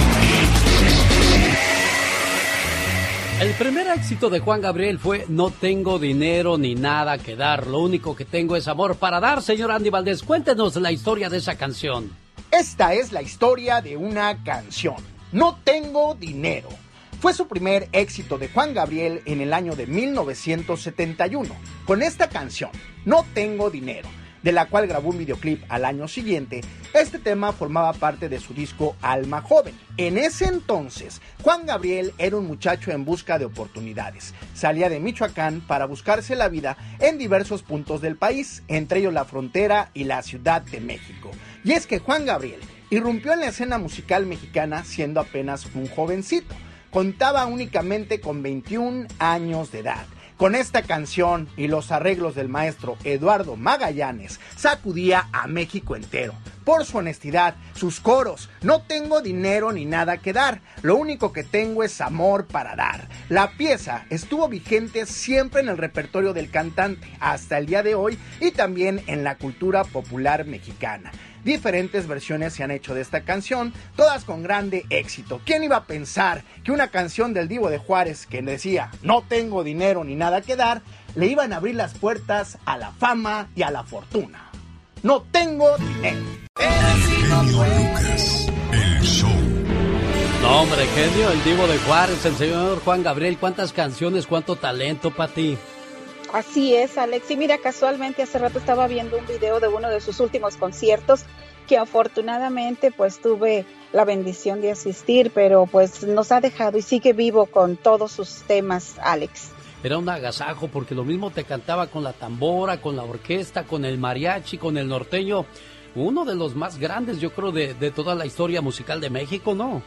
Speaker 1: El primer éxito de Juan Gabriel fue No tengo dinero ni nada que dar, lo único que tengo es amor para dar, señor Andy Valdés. Cuéntenos la historia de esa canción.
Speaker 20: Esta es la historia de una canción. No tengo dinero. Fue su primer éxito de Juan Gabriel en el año de 1971, con esta canción, No tengo dinero, de la cual grabó un videoclip al año siguiente. Este tema formaba parte de su disco Alma Joven. En ese entonces, Juan Gabriel era un muchacho en busca de oportunidades. Salía de Michoacán para buscarse la vida en diversos puntos del país, entre ellos la frontera y la Ciudad de México. Y es que Juan Gabriel irrumpió en la escena musical mexicana siendo apenas un jovencito. Contaba únicamente con 21 años de edad. Con esta canción y los arreglos del maestro Eduardo Magallanes, sacudía a México entero. Por su honestidad, sus coros, no tengo dinero ni nada que dar, lo único que tengo es amor para dar. La pieza estuvo vigente siempre en el repertorio del cantante, hasta el día de hoy, y también en la cultura popular mexicana. Diferentes versiones se han hecho de esta canción, todas con grande éxito. ¿Quién iba a pensar que una canción del Divo de Juárez que decía no tengo dinero ni nada que dar, le iban a abrir las puertas a la fama y a la fortuna? No tengo dinero.
Speaker 1: No, hombre, genio, el Divo de Juárez, el señor Juan Gabriel, cuántas canciones, cuánto talento para ti.
Speaker 28: Así es, Alex. Y mira, casualmente hace rato estaba viendo un video de uno de sus últimos conciertos que afortunadamente pues tuve la bendición de asistir, pero pues nos ha dejado y sigue vivo con todos sus temas, Alex.
Speaker 1: Era un agasajo porque lo mismo te cantaba con la tambora, con la orquesta, con el mariachi, con el norteño. Uno de los más grandes, yo creo, de, de toda la historia musical de México, ¿no?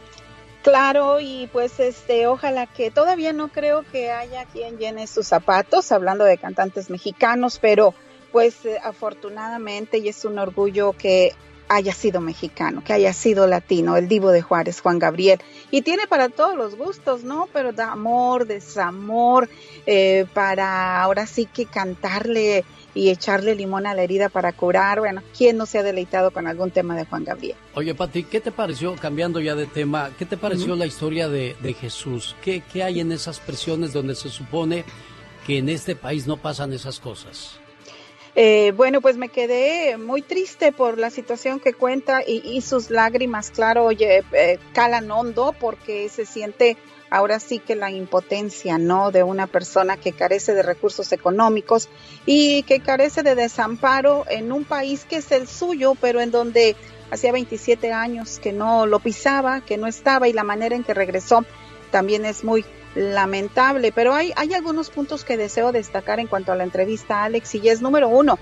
Speaker 28: Claro, y pues este, ojalá que todavía no creo que haya quien llene sus zapatos, hablando de cantantes mexicanos, pero pues eh, afortunadamente y es un orgullo que haya sido mexicano, que haya sido latino, el divo de Juárez, Juan Gabriel. Y tiene para todos los gustos, ¿no? Pero da amor, desamor, eh, para ahora sí que cantarle y echarle limón a la herida para curar. Bueno, ¿quién no se ha deleitado con algún tema de Juan Gabriel?
Speaker 1: Oye, Pati, ¿qué te pareció, cambiando ya de tema, qué te pareció la historia de, de Jesús? ¿Qué, ¿Qué hay en esas presiones donde se supone que en este país no pasan esas cosas?
Speaker 28: Eh, bueno, pues me quedé muy triste por la situación que cuenta y, y sus lágrimas, claro, oye, eh, calan hondo porque se siente ahora sí que la impotencia, ¿no? De una persona que carece de recursos económicos y que carece de desamparo en un país que es el suyo, pero en donde hacía 27 años que no lo pisaba, que no estaba y la manera en que regresó también es muy lamentable, pero hay, algunos puntos que deseo destacar en cuanto a la entrevista, Alex, y es número uno,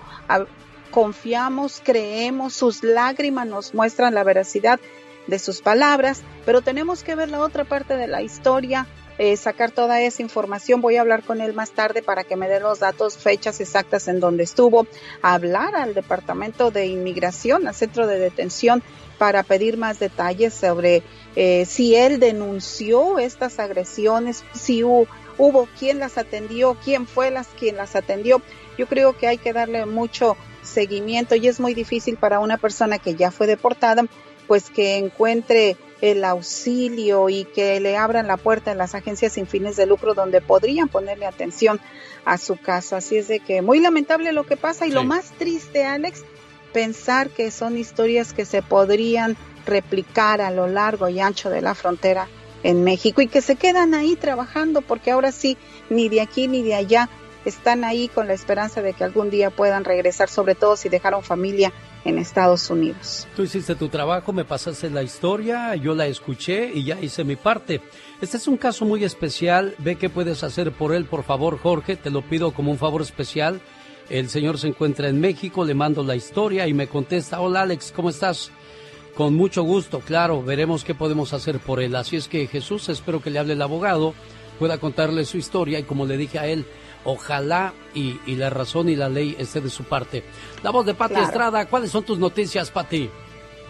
Speaker 28: confiamos, creemos, sus lágrimas nos muestran la veracidad de sus palabras, pero tenemos que ver la otra parte de la historia, eh, sacar toda esa información. Voy a hablar con él más tarde para que me dé los datos, fechas exactas en donde estuvo, hablar al Departamento de Inmigración, al Centro de Detención, para pedir más detalles sobre eh, si él denunció estas agresiones, si hubo, hubo quien las atendió, quién fue las quien las atendió. Yo creo que hay que darle mucho seguimiento y es muy difícil para una persona que ya fue deportada, pues que encuentre el auxilio y que le abran la puerta en las agencias sin fines de lucro donde podrían ponerle atención a su caso. Así es de que muy lamentable lo que pasa y lo más triste, Alex, pensar que son historias que se podrían replicar a lo largo y ancho de la frontera en México y que se quedan ahí trabajando porque ahora sí, ni de aquí ni de allá están ahí con la esperanza de que algún día puedan regresar, sobre todo si dejaron familia en Estados Unidos.
Speaker 1: Tú hiciste tu trabajo, me pasaste la historia, yo la escuché y ya hice mi parte. Este es un caso muy especial, ve qué puedes hacer por él, por favor, Jorge, te lo pido como un favor especial. El señor se encuentra en México, le mando la historia y me contesta, hola Alex, ¿cómo estás? Con mucho gusto, claro, veremos qué podemos hacer por él. Así es que Jesús, espero que le hable el abogado, pueda contarle su historia y como le dije a él, ojalá y, y la razón y la ley esté de su parte. La voz de Pati
Speaker 28: Claro.
Speaker 1: Estrada, ¿cuáles son tus noticias, Pati?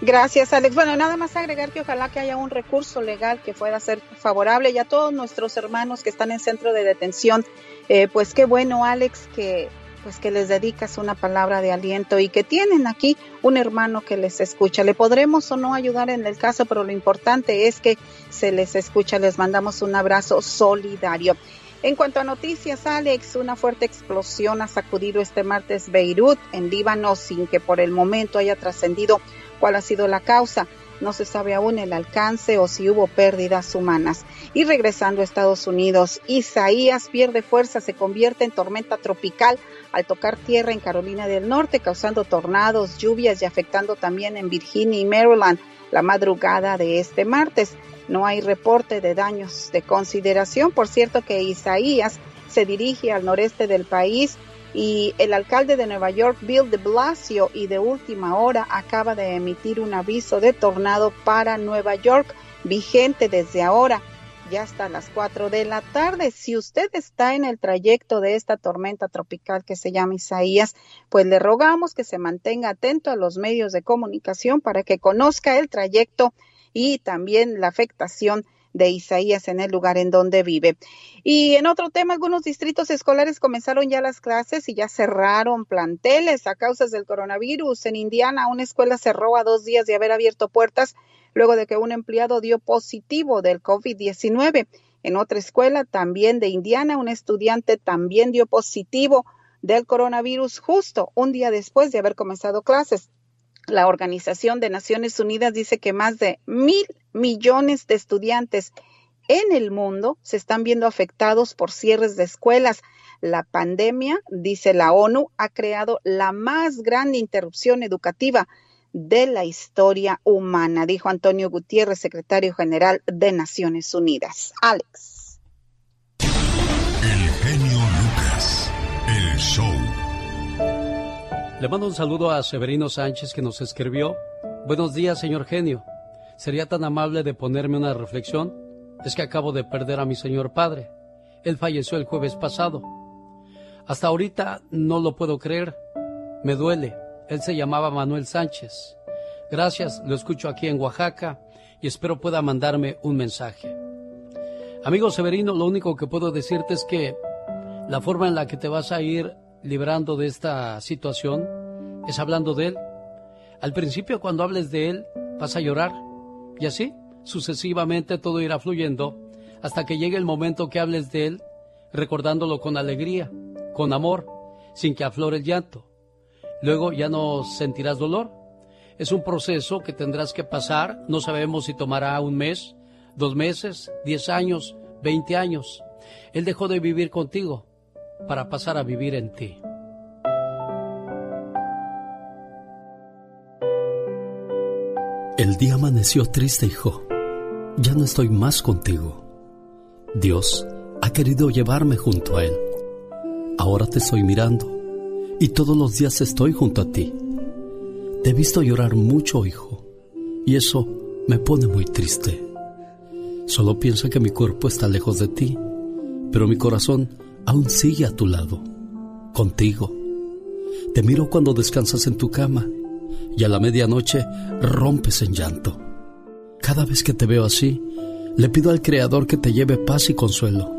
Speaker 28: Gracias, Alex. Bueno, nada más agregar que ojalá que haya un recurso legal que pueda ser favorable y a todos nuestros hermanos que están en centro de detención, eh, pues qué bueno, Alex, que pues que les dedicas una palabra de aliento y que tienen aquí un hermano que les escucha. Le podremos o no ayudar en el caso, pero lo importante es que se les escucha. Les mandamos un abrazo solidario. En cuanto a noticias, Alex, una fuerte explosión ha sacudido este martes Beirut, en Líbano, sin que por el momento haya trascendido cuál ha sido la causa. No se sabe aún el alcance o si hubo pérdidas humanas. Y regresando a Estados Unidos, Isaías pierde fuerza, se convierte en tormenta tropical al tocar tierra en Carolina del Norte, causando tornados, lluvias y afectando también en Virginia y Maryland la madrugada de este martes. No hay reporte de daños de consideración. Por cierto que Isaías se dirige al noreste del país y el alcalde de Nueva York, Bill de Blasio, y de última hora acaba de emitir un aviso de tornado para Nueva York, vigente desde ahora, ya hasta las 4 de la tarde. Si usted está en el trayecto de esta tormenta tropical que se llama Isaías, pues le rogamos que se mantenga atento a los medios de comunicación para que conozca el trayecto y también la afectación de Isaías en el lugar en donde vive. Y en otro tema, algunos distritos escolares comenzaron ya las clases y ya cerraron planteles a causa del coronavirus. En Indiana, una escuela cerró a dos días de haber abierto puertas luego de que un empleado dio positivo del COVID-19. En otra escuela también de Indiana, un estudiante también dio positivo del coronavirus justo un día después de haber comenzado clases. La Organización de Naciones Unidas dice que más de mil millones de estudiantes en el mundo se están viendo afectados por cierres de escuelas. La pandemia, dice la ONU, ha creado la más grande interrupción educativa de la historia humana, dijo Antonio Gutiérrez, secretario general de Naciones Unidas. Alex.
Speaker 1: Le mando un saludo a Severino Sánchez que nos escribió. Buenos días, señor genio. ¿Sería tan amable de ponerme una reflexión? Es que acabo de perder a mi señor padre. Él falleció el jueves pasado. Hasta ahorita no lo puedo creer. Me duele. Él se llamaba Manuel Sánchez. Gracias, lo escucho aquí en Oaxaca y espero pueda mandarme un mensaje. Amigo Severino, lo único que puedo decirte es que la forma en la que te vas a ir librando de esta situación es hablando de él. Al principio cuando hables de él vas a llorar y así sucesivamente todo irá fluyendo hasta que llegue el momento que hables de él recordándolo con alegría, con amor, sin que aflore el llanto. Luego ya no sentirás dolor. Es un proceso que tendrás que pasar, no sabemos si tomará un mes, dos meses, diez años, veinte años. Él dejó de vivir contigo para pasar a vivir en ti.
Speaker 45: El día amaneció triste, hijo. Ya no estoy más contigo. Dios ha querido llevarme junto a Él. Ahora te estoy mirando y todos los días estoy junto a ti. Te he visto llorar mucho, hijo, y eso me pone muy triste. Solo pienso que mi cuerpo está lejos de ti, pero mi corazón aún sigue a tu lado, contigo. Te miro cuando descansas en tu cama y a la medianoche rompes en llanto. Cada vez que te veo así, le pido al Creador que te lleve paz y consuelo,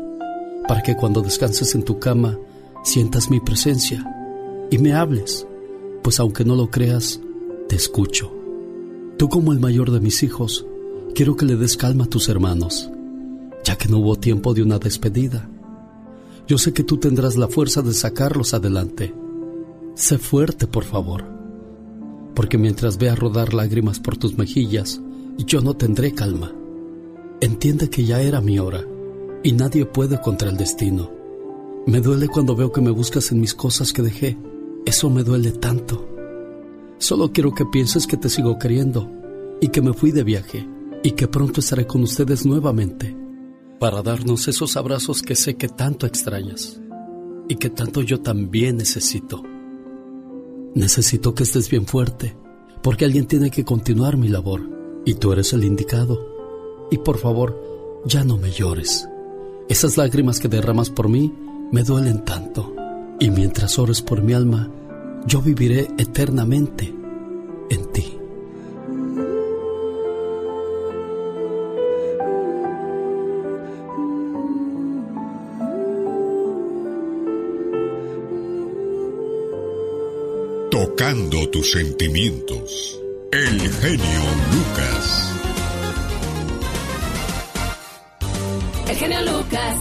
Speaker 45: para que cuando descanses en tu cama sientas mi presencia y me hables, pues aunque no lo creas, te escucho. Tú como el mayor de mis hijos, quiero que le des calma a tus hermanos, ya que no hubo tiempo de una despedida. Yo sé que tú tendrás la fuerza de sacarlos adelante. Sé fuerte, por favor, porque mientras vea rodar lágrimas por tus mejillas, yo no tendré calma. Entiende que ya era mi hora y nadie puede contra el destino. Me duele cuando veo que me buscas en mis cosas que dejé eso me duele tanto. Solo quiero que pienses que te sigo queriendo y que me fui de viaje y que pronto estaré con ustedes nuevamente para darnos esos abrazos que sé que tanto extrañas y que tanto yo también necesito. Necesito que estés bien fuerte porque alguien tiene que continuar mi labor y tú eres el indicado. Y por favor, ya no me llores. Esas lágrimas que derramas por mí me duelen tanto. Y mientras ores por mi alma, yo viviré eternamente en ti.
Speaker 2: Tocando tus sentimientos. El genio Lucas.
Speaker 5: El genio Lucas.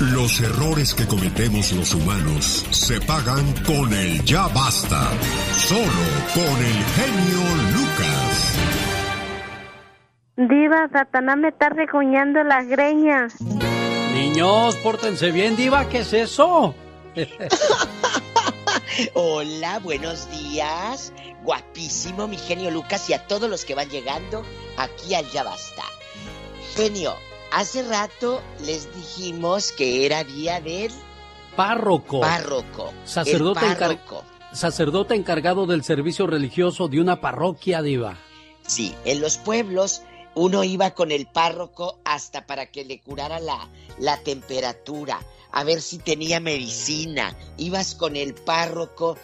Speaker 2: Los errores que cometemos los humanos se pagan con el ya basta. Solo con el genio Lucas.
Speaker 46: Diva, Satanás me está recuñando las greñas.
Speaker 1: Niños, pórtense bien, Diva, ¿qué es eso?
Speaker 33: Hola, buenos días. Guapísimo, mi genio Lucas, y a todos los que van llegando aquí al Ya Basta. Genio, Hace rato les dijimos que era día del
Speaker 1: párroco.
Speaker 33: Párroco.
Speaker 1: Sacerdote, sacerdote encargado del servicio religioso de una parroquia diva.
Speaker 33: Sí, en los pueblos uno iba con el párroco hasta para que le curara la, la temperatura, a ver si tenía medicina. Ibas con el párroco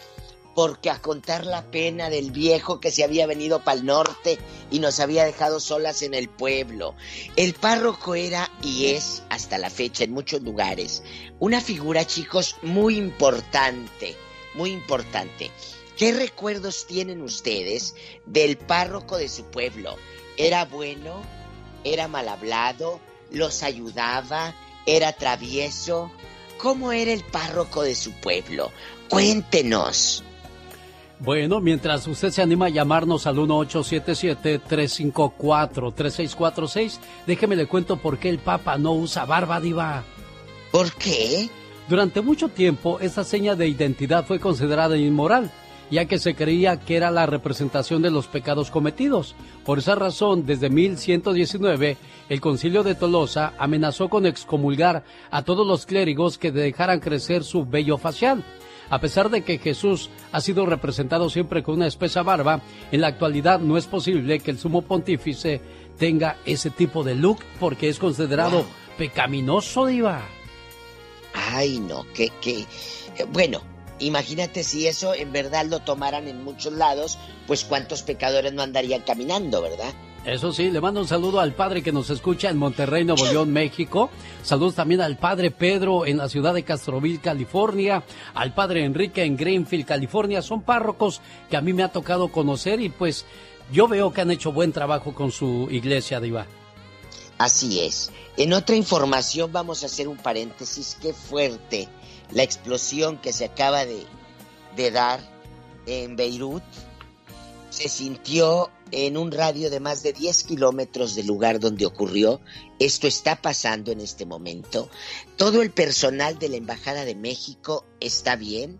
Speaker 33: porque a contar la pena del viejo que se había venido para el norte y nos había dejado solas en el pueblo. El párroco era y es hasta la fecha en muchos lugares una figura, chicos, muy importante, muy importante. ¿Qué recuerdos tienen ustedes del párroco de su pueblo? ¿Era bueno? ¿Era mal hablado? ¿Los ayudaba? ¿Era travieso? ¿Cómo era el párroco de su pueblo? Cuéntenos.
Speaker 1: Bueno, mientras usted se anima a llamarnos al 1877-354-3646, déjeme le cuento por qué el Papa no usa barba diva.
Speaker 33: ¿Por qué?
Speaker 1: Durante mucho tiempo, esta seña de identidad fue considerada inmoral, ya que se creía que era la representación de los pecados cometidos. Por esa razón, desde 1119, el concilio de Tolosa amenazó con excomulgar a todos los clérigos que dejaran crecer su vello facial a pesar de que Jesús ha sido representado siempre con una espesa barba, en la actualidad no es posible que el sumo pontífice tenga ese tipo de look porque es considerado pecaminoso, diva.
Speaker 33: Ay, no, que, que... Bueno, Imagínate si eso en verdad lo tomaran en muchos lados, pues cuántos pecadores no andarían caminando, ¿verdad?
Speaker 1: Eso sí, le mando un saludo al padre que nos escucha en Monterrey, Nuevo León, México. Saludos también al padre Pedro en la ciudad de Castroville, California. Al padre Enrique en Greenfield, California. Son párrocos que a mí me ha tocado conocer y pues yo veo que han hecho buen trabajo con su iglesia, Diva.
Speaker 33: Así es. En otra información vamos a hacer un paréntesis. Qué fuerte la explosión que se acaba de, dar en Beirut. Se sintió en un radio de más de 10 kilómetros del lugar donde ocurrió. Esto está pasando en este momento. Todo el personal de la Embajada de México está bien.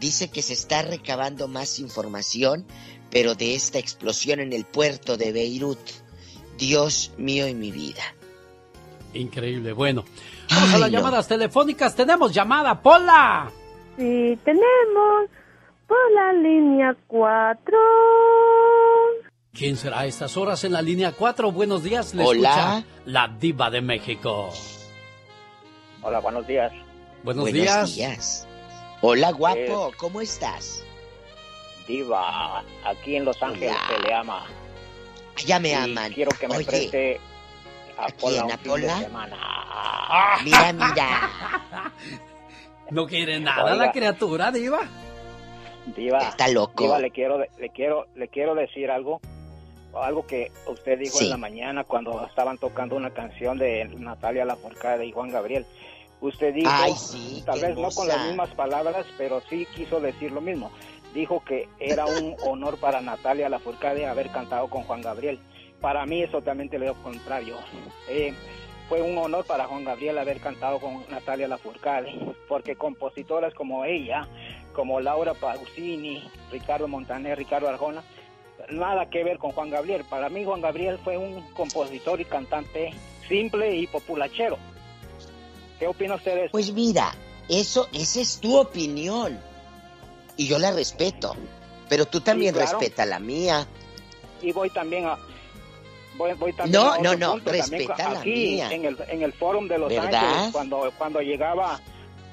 Speaker 33: Dice que se está recabando más información, pero de esta explosión en el puerto de Beirut. Dios mío y mi vida.
Speaker 1: Increíble. Bueno, vamos a las llamadas telefónicas. Tenemos llamada, Pola.
Speaker 46: Sí, tenemos por la línea 4.
Speaker 1: ¿Quién será a estas horas en la línea 4? Buenos días, le
Speaker 33: Hola.
Speaker 1: escucha la diva de México.
Speaker 47: Hola, buenos días.
Speaker 1: Buenos,
Speaker 33: Buenos
Speaker 1: días.
Speaker 33: días. Hola, guapo, ¿cómo estás?
Speaker 47: Diva, aquí en Los Ángeles
Speaker 33: Hola.
Speaker 47: se le ama.
Speaker 33: Ya me
Speaker 47: Y
Speaker 33: aman.
Speaker 47: Quiero que me
Speaker 33: Oye,
Speaker 47: preste Pola
Speaker 33: quién,
Speaker 47: un
Speaker 33: a
Speaker 47: fin de
Speaker 33: Pola?
Speaker 47: semana.
Speaker 33: Mira, mira.
Speaker 1: No quiere nada
Speaker 47: Oiga.
Speaker 1: la criatura, diva.
Speaker 47: Diva,
Speaker 33: Está loco.
Speaker 47: Diva, le quiero, le quiero, le quiero decir algo, algo que usted dijo
Speaker 33: Sí.
Speaker 47: en la mañana cuando estaban tocando una canción de Natalia Lafourcade y Juan Gabriel. Usted dijo,
Speaker 33: Ay, sí,
Speaker 47: tal vez no con las mismas palabras, pero sí quiso decir lo mismo. Dijo que era un honor para Natalia Lafourcade haber cantado con Juan Gabriel. Para mí es totalmente lo contrario. Eh, fue un honor para Juan Gabriel haber cantado con Natalia Lafourcade, porque compositoras como ella, como Laura Pausini, Ricardo Montaner, Ricardo Arjona, nada que ver con Juan Gabriel. Para mí Juan Gabriel fue un compositor y cantante simple y populachero. ¿Qué opina usted de eso?
Speaker 33: Pues mira, eso, esa es tu opinión. Y yo la respeto. Pero tú también
Speaker 47: claro.
Speaker 33: respeta la mía.
Speaker 47: y voy también a voy, voy también
Speaker 33: No,
Speaker 47: a
Speaker 33: no,
Speaker 47: otro
Speaker 33: no,
Speaker 47: punto, también
Speaker 33: respeta la
Speaker 47: aquí
Speaker 33: mía.
Speaker 47: en el en el fórum de Los
Speaker 33: ¿Verdad?
Speaker 47: Ángeles cuando cuando llegaba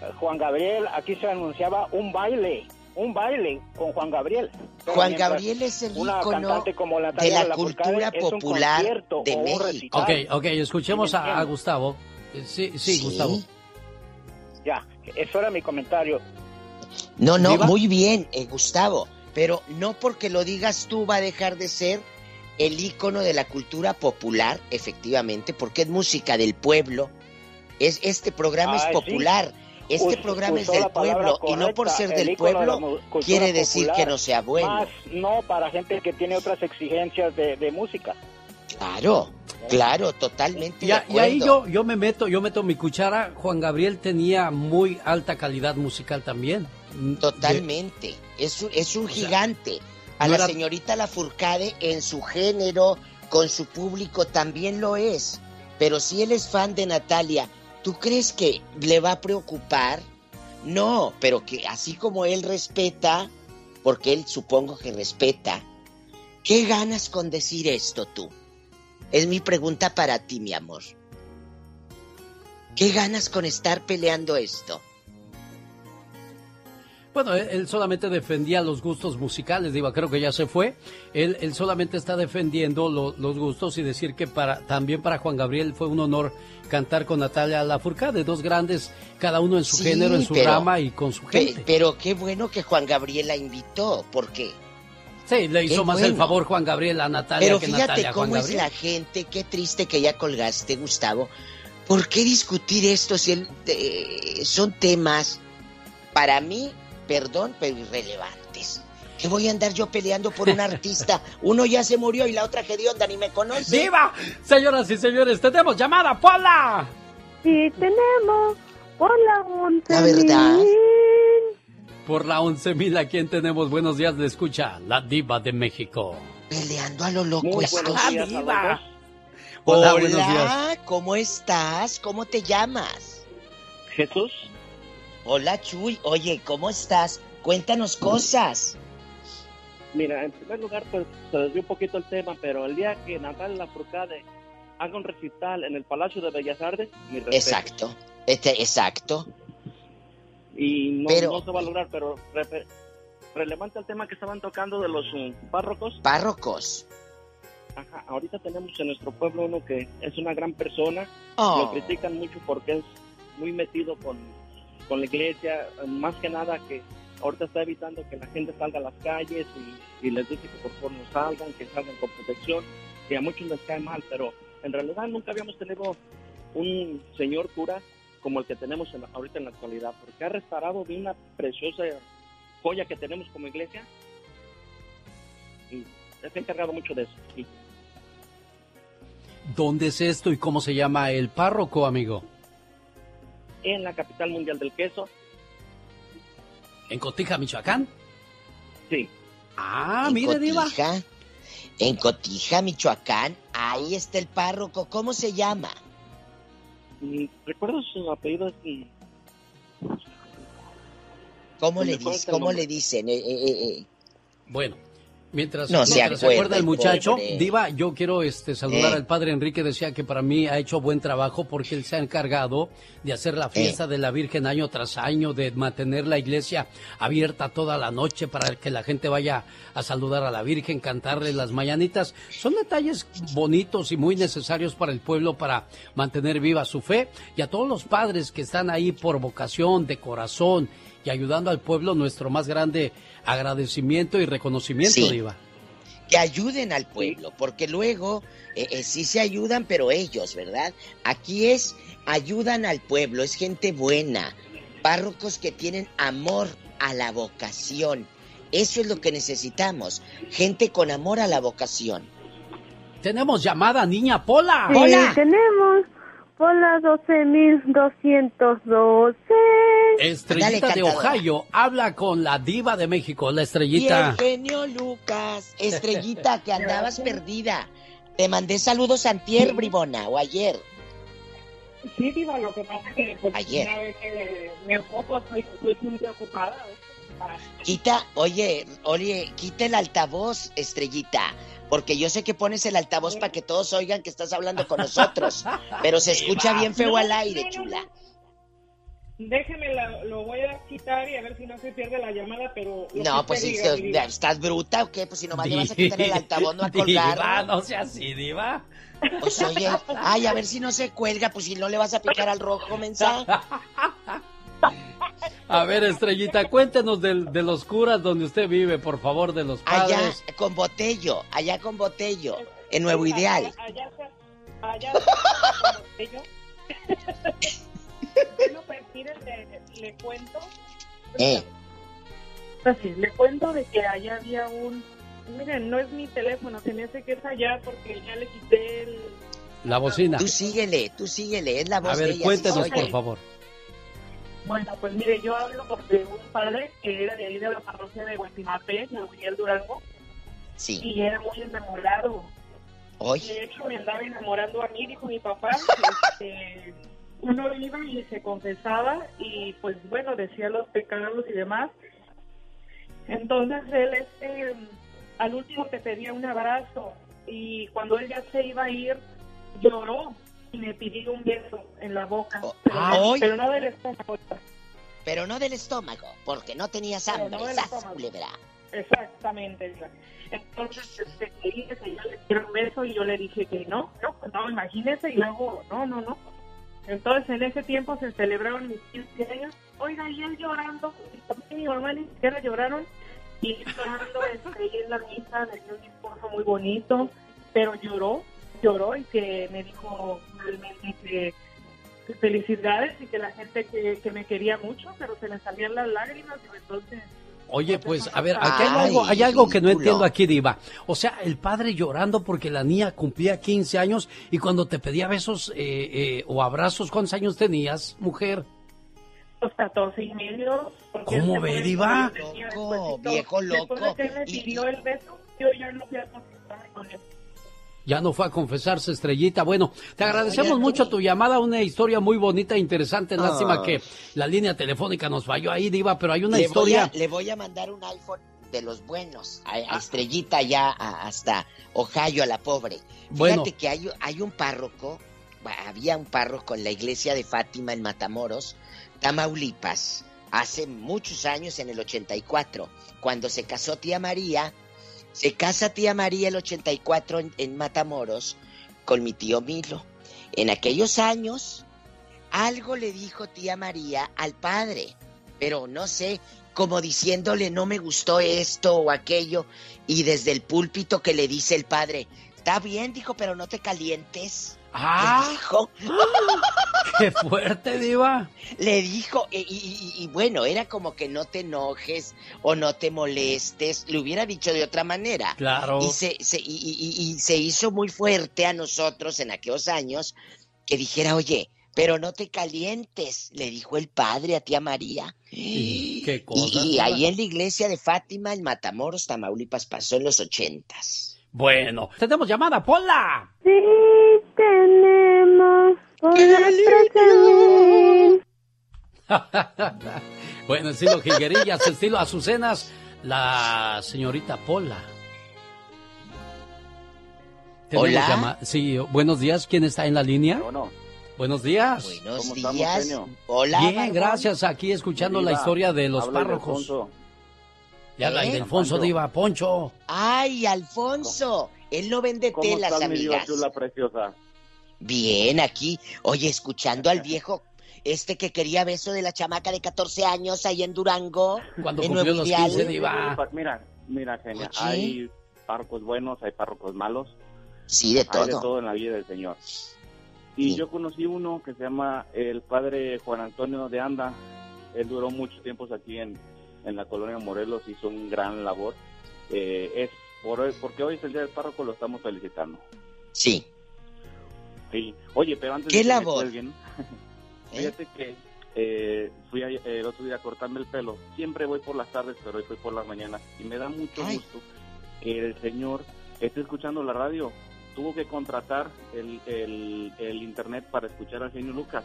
Speaker 47: eh, Juan Gabriel aquí se anunciaba un baile un baile con Juan Gabriel Pero
Speaker 33: Juan Gabriel es el
Speaker 47: una
Speaker 33: ícono
Speaker 47: cantante como
Speaker 33: de
Speaker 47: Natalia
Speaker 33: la cultura
Speaker 47: es un
Speaker 33: popular
Speaker 47: concierto
Speaker 33: de
Speaker 47: o un
Speaker 33: México.
Speaker 1: Ok, ok, escuchemos
Speaker 47: ¿Sí me
Speaker 1: a? Gustavo. Eh, Sí, sí,
Speaker 33: Sí.
Speaker 1: Gustavo.
Speaker 47: ya eso era mi comentario
Speaker 33: No, no,
Speaker 1: ¿Diva?
Speaker 33: muy bien, eh, Gustavo. Pero no porque lo digas tú va a dejar de ser el ícono de la cultura popular, efectivamente, porque es música del pueblo. Es, este programa
Speaker 47: Ay,
Speaker 33: es
Speaker 47: sí.
Speaker 33: popular. Este
Speaker 47: Us-
Speaker 33: programa es del pueblo y no por ser
Speaker 47: el
Speaker 33: del
Speaker 47: de
Speaker 33: pueblo quiere decir que no sea bueno.
Speaker 47: más no para gente que tiene otras exigencias de, de música
Speaker 33: Claro, claro, totalmente
Speaker 1: Y,
Speaker 33: de
Speaker 1: a- y ahí yo, yo me meto, yo meto mi cuchara. Juan Gabriel tenía muy alta calidad musical también.
Speaker 33: Totalmente. Es un, es un gigante. A
Speaker 1: no
Speaker 33: la
Speaker 1: era-
Speaker 33: señorita Lafourcade en su género, con su público, también lo es. Pero si él es fan de Natalia, ¿tú crees que le va a preocupar? No, pero que así como él respeta, porque él supongo que respeta, ¿qué ganas con decir esto tú? Es mi pregunta para ti, mi amor. ¿Qué ganas con estar peleando esto?
Speaker 1: Bueno, él, él solamente defendía los gustos musicales, digo, creo que ya se fue. Él, él solamente está defendiendo lo- los gustos y decir que para también para Juan Gabriel fue un honor cantar con Natalia Lafourcade, dos grandes, cada uno en su
Speaker 33: Sí,
Speaker 1: género, en su
Speaker 33: pero-
Speaker 1: rama y con su
Speaker 33: Pe-
Speaker 1: gente.
Speaker 33: pero qué bueno que Juan Gabriel la invitó, ¿por qué?
Speaker 1: Sí, le hizo
Speaker 33: Qué
Speaker 1: más el favor Juan Gabriel a Natalia
Speaker 33: Pero
Speaker 1: que
Speaker 33: fíjate
Speaker 1: Natalia Juan
Speaker 33: cómo es la gente, qué triste que ya colgaste, Gustavo. ¿Por qué discutir esto si el- eh, son temas, para mí, perdón, pero irrelevantes? ¿Qué voy a andar yo peleando por un artista? Uno ya se murió y la otra que onda ni me conoce.
Speaker 1: ¡Viva! Señoras y señores, tenemos llamada, Pola.
Speaker 46: Sí, tenemos por la 11
Speaker 33: La verdad.
Speaker 1: Por la 11.000, ¿a quién tenemos? Buenos días, le escucha la diva de México.
Speaker 33: Peleando a lo loco
Speaker 47: Muy buenos días a los dos.
Speaker 1: Hola,
Speaker 33: Hola,
Speaker 1: buenos días.
Speaker 33: ¿cómo estás? ¿Cómo te llamas?
Speaker 47: Jesús
Speaker 33: Hola, Chuy. Oye, ¿cómo estás? Cuéntanos cosas.
Speaker 48: Mira, en primer lugar, pues se desvió un poquito el tema, pero el día que Natalia Lafourcade haga un recital en el Palacio de Bellas Artes, mi respeto.
Speaker 33: Exacto. Este, exacto.
Speaker 48: y no,
Speaker 33: Pero-
Speaker 48: no se va a lograr, pero re- relevante el tema que estaban tocando de los um, párrocos.
Speaker 33: Párrocos.
Speaker 48: Ajá, ahorita tenemos en nuestro pueblo uno que es una gran persona,
Speaker 33: Oh.
Speaker 48: lo critican mucho porque es muy metido con, con la iglesia, más que nada que ahorita está evitando que la gente salga a las calles y, les dice que por favor no salgan, que salgan con protección, y a muchos les cae mal, pero en realidad nunca habíamos tenido un señor cura como el que tenemos en ahorita en la actualidad, porque ha restaurado de una preciosa joya que tenemos como iglesia y se ha encargado mucho de eso.
Speaker 1: ¿Dónde es esto y cómo se llama el párroco, amigo?
Speaker 48: En la capital mundial del queso,
Speaker 1: ¿En Cotija, Michoacán?
Speaker 48: Sí.
Speaker 1: Ah,
Speaker 33: en
Speaker 1: mire, Diva.
Speaker 33: Cotija, en Cotija, Michoacán, ahí está el párroco. ¿Cómo se llama?
Speaker 48: Mm, recuerdo su apellido es mm,
Speaker 33: ¿Cómo le, dice, ¿cómo
Speaker 48: nombre.
Speaker 33: le dicen? Eh, eh, eh.
Speaker 1: Bueno, mientras,
Speaker 33: No se
Speaker 1: mientras
Speaker 33: acuerda
Speaker 1: acuerda el muchacho,
Speaker 33: pobre.
Speaker 1: Diva, yo quiero este, saludar
Speaker 33: Eh.
Speaker 1: al padre Enrique. Decía que para mí ha hecho buen trabajo porque él se ha encargado de hacer la fiesta de la Virgen año tras año, de mantener la iglesia abierta toda la noche para que la gente vaya a saludar a la Virgen, cantarle las mañanitas. Son detalles bonitos y muy necesarios para el pueblo para mantener viva su fe. Y a todos los padres que están ahí por vocación, de corazón y ayudando al pueblo, nuestro más grande agradecimiento y reconocimiento,
Speaker 33: Sí.
Speaker 1: Diva.
Speaker 33: que ayuden al pueblo, porque luego eh, eh, sí se ayudan, pero ellos, ¿verdad? Aquí es, ayudan al pueblo, es gente buena, párrocos que tienen amor a la vocación. Eso es lo que necesitamos, gente con amor a la vocación.
Speaker 1: Tenemos llamada, niña Pola.
Speaker 46: Sí, tenemos Pola 12212.
Speaker 1: Estrellita
Speaker 33: Dale,
Speaker 1: de. Ohio habla con la diva de México, la
Speaker 33: Y
Speaker 1: estrellita.
Speaker 33: el genio Lucas, estrellita, que andabas perdida. Te mandé saludos antier, bribona, o ayer.
Speaker 49: Sí, Diva, lo que pasa es que pues,
Speaker 33: Ayer.
Speaker 49: una vez que me enfoco, estoy, estoy muy preocupada. ¿ves? Para-
Speaker 33: Quita, oye, oye, quita el altavoz, estrellita. Porque yo sé que pones el altavoz para que todos oigan que estás hablando con nosotros. Pero se escucha bien feo al aire, chula.
Speaker 49: Déjeme, la- lo voy a quitar y a ver si no se pierde la llamada, pero...
Speaker 33: No, pues si
Speaker 49: diga,
Speaker 33: se-
Speaker 49: Diva.
Speaker 33: ¿estás bruta o qué? Pues si nomás le vas a quitar el altavoz, no a colgar.
Speaker 1: Diva, no sea así, diva.
Speaker 33: Pues oye, ay, a ver si no se cuelga, pues si no le vas a picar al rojo, mensa.
Speaker 1: A ver, estrellita, cuéntenos del- de, los curas donde usted vive, por favor, de los
Speaker 33: Allá
Speaker 1: padres.
Speaker 33: con Botello, allá con Botello, en Nuevo Ideal.
Speaker 49: Allá, allá, allá, ellos. bueno, pues miren, le, le cuento.
Speaker 33: Eh,
Speaker 49: Pues sí, le cuento de que allá había un... Miren, no es mi teléfono, se me hace que es allá porque ya le quité el...
Speaker 1: La bocina.
Speaker 33: tú síguele, tú síguele, es la voz
Speaker 1: A
Speaker 33: de
Speaker 1: ver,
Speaker 33: ella.
Speaker 1: cuéntenos,
Speaker 33: sí
Speaker 1: por favor.
Speaker 49: Bueno, pues mire, yo hablo de un padre que era de ahí de la parroquia de Guatimapé, de Miguel Durango,
Speaker 33: Sí.
Speaker 49: y era muy enamorado.
Speaker 33: Hoy.
Speaker 49: De hecho, me andaba enamorando a mí, dijo mi papá. Este, uno iba y se confesaba y pues bueno, decía los pecados y demás. Entonces él este, al último te pedía un abrazo y cuando él ya se iba a ir, lloró y me pidió un beso en la boca. Pero,
Speaker 33: ah,
Speaker 49: no- pero no del estómago.
Speaker 33: Pero no del estómago, porque no tenías hambre,
Speaker 49: no del
Speaker 33: sas,
Speaker 49: estómago.
Speaker 33: culebra.
Speaker 49: Exactamente. Entonces, este, que yo le quiero un beso y yo le dije que no, no, no, imagínese y luego, no, no, no. Entonces, en ese tiempo se celebraron mis 15 años. Oiga, y él llorando, y mi mamá ni siquiera lloraron. Y llorando, este, y en la misa dio un discurso muy bonito, pero lloró, lloró y que me dijo realmente que que felicidades y que la gente que, que me quería mucho, pero se le salían las lágrimas y entonces
Speaker 1: Oye, pues, a ver, aquí hay
Speaker 49: Ay,
Speaker 1: algo, hay algo que no entiendo aquí, Diva. O sea, el padre llorando porque la niña cumplía 15 años y cuando te pedía besos eh, eh, o abrazos, ¿cuántos años tenías, mujer?
Speaker 49: los 14 y medio.
Speaker 1: ¿Cómo ve, Diva?
Speaker 49: tenía
Speaker 33: Loco, viejo
Speaker 49: Después de
Speaker 33: loco.
Speaker 49: que me pidió el beso, yo ya no fui a.
Speaker 1: Ya no fue a confesarse, Estrellita. Bueno, te agradecemos mucho tu llamada, una historia muy bonita e interesante. Lástima
Speaker 33: Ah.
Speaker 1: que la línea telefónica nos falló ahí, Diva, pero hay una
Speaker 33: le,
Speaker 1: historia...
Speaker 33: Voy a, le voy a mandar un iPhone de los buenos a, a Estrellita ya a- hasta Ohio, a la pobre.
Speaker 1: Bueno.
Speaker 33: Fíjate que hay, hay un párroco, había un párroco en la iglesia de Fátima en Matamoros, Tamaulipas, hace muchos años, en el 84, cuando se casó tía María, se casa tía María el 84 en, en Matamoros con mi tío Milo. En aquellos años, algo le dijo tía María al padre, pero no sé, como diciéndole no me gustó esto o aquello, y desde el púlpito que le dice el padre, está bien, dijo, pero no te calientes.
Speaker 1: Ah.
Speaker 33: Dijo.
Speaker 1: ¡Qué fuerte, Diva!
Speaker 33: Le dijo, y, y- y- y bueno, era como que no te enojes o no te molestes, le hubiera dicho de otra manera.
Speaker 1: Claro.
Speaker 33: Y se, se- y- y- se hizo muy fuerte a nosotros en aquellos años que dijera, oye, pero no te calientes, le dijo el padre a tía María.
Speaker 1: ¿Qué cosa?
Speaker 33: Y, y ahí en la iglesia de Fátima, en Matamoros, Tamaulipas, pasó en los ochentas.
Speaker 1: Bueno, tenemos llamada, Pola.
Speaker 46: Sí, tenemos
Speaker 1: bueno, estilo jilguerillas, estilo azucenas, la señorita Pola. Tenemos
Speaker 33: Hola.
Speaker 1: llama- Sí, buenos días. ¿Quién está en la línea? Buenos días.
Speaker 33: Buenos
Speaker 39: ¿Cómo estamos,
Speaker 33: días.
Speaker 39: genio?
Speaker 33: Hola.
Speaker 1: Bien, gracias. Aquí escuchando la historia de los
Speaker 39: habla
Speaker 1: párrocos. Y habla
Speaker 33: ¿Eh?
Speaker 1: Ildefonso,
Speaker 39: Poncho.
Speaker 1: Diva, Poncho.
Speaker 33: Ay, Alfonso. Él no vende
Speaker 39: ¿Cómo
Speaker 33: telas,
Speaker 39: mi diva
Speaker 33: amigas.
Speaker 39: preciosa?
Speaker 33: Bien, aquí. Oye, escuchando al viejo, este que quería beso de la chamaca de 14 años ahí en Durango.
Speaker 1: Cuando
Speaker 33: en
Speaker 1: cumplió
Speaker 33: Nuevo
Speaker 1: los
Speaker 33: Ideal.
Speaker 1: 15, Diva.
Speaker 39: Mira, mira, genia,
Speaker 33: Oye.
Speaker 39: hay párrocos buenos, hay párrocos malos.
Speaker 33: Sí, de
Speaker 39: Hay de
Speaker 33: todo.
Speaker 39: todo en la vida del Señor. Y
Speaker 33: Sí.
Speaker 39: yo conocí uno que se llama el padre Juan Antonio de Anda. Él duró muchos tiempos aquí en, en la colonia Morelos, hizo un gran labor. Eh, es por hoy, porque hoy es el día del párroco, lo estamos felicitando.
Speaker 33: Sí.
Speaker 39: Sí. Oye, pero antes
Speaker 33: ¿Qué
Speaker 39: de que
Speaker 33: labor?
Speaker 39: cuelguen, fíjate que eh, fui a- el otro día a cortarme el pelo. Siempre voy por las tardes, pero hoy fui por las mañanas. Y me da mucho
Speaker 33: Ay.
Speaker 39: gusto que el señor esté escuchando la radio. Tuvo que contratar el, el, el internet para escuchar al genio Lucas.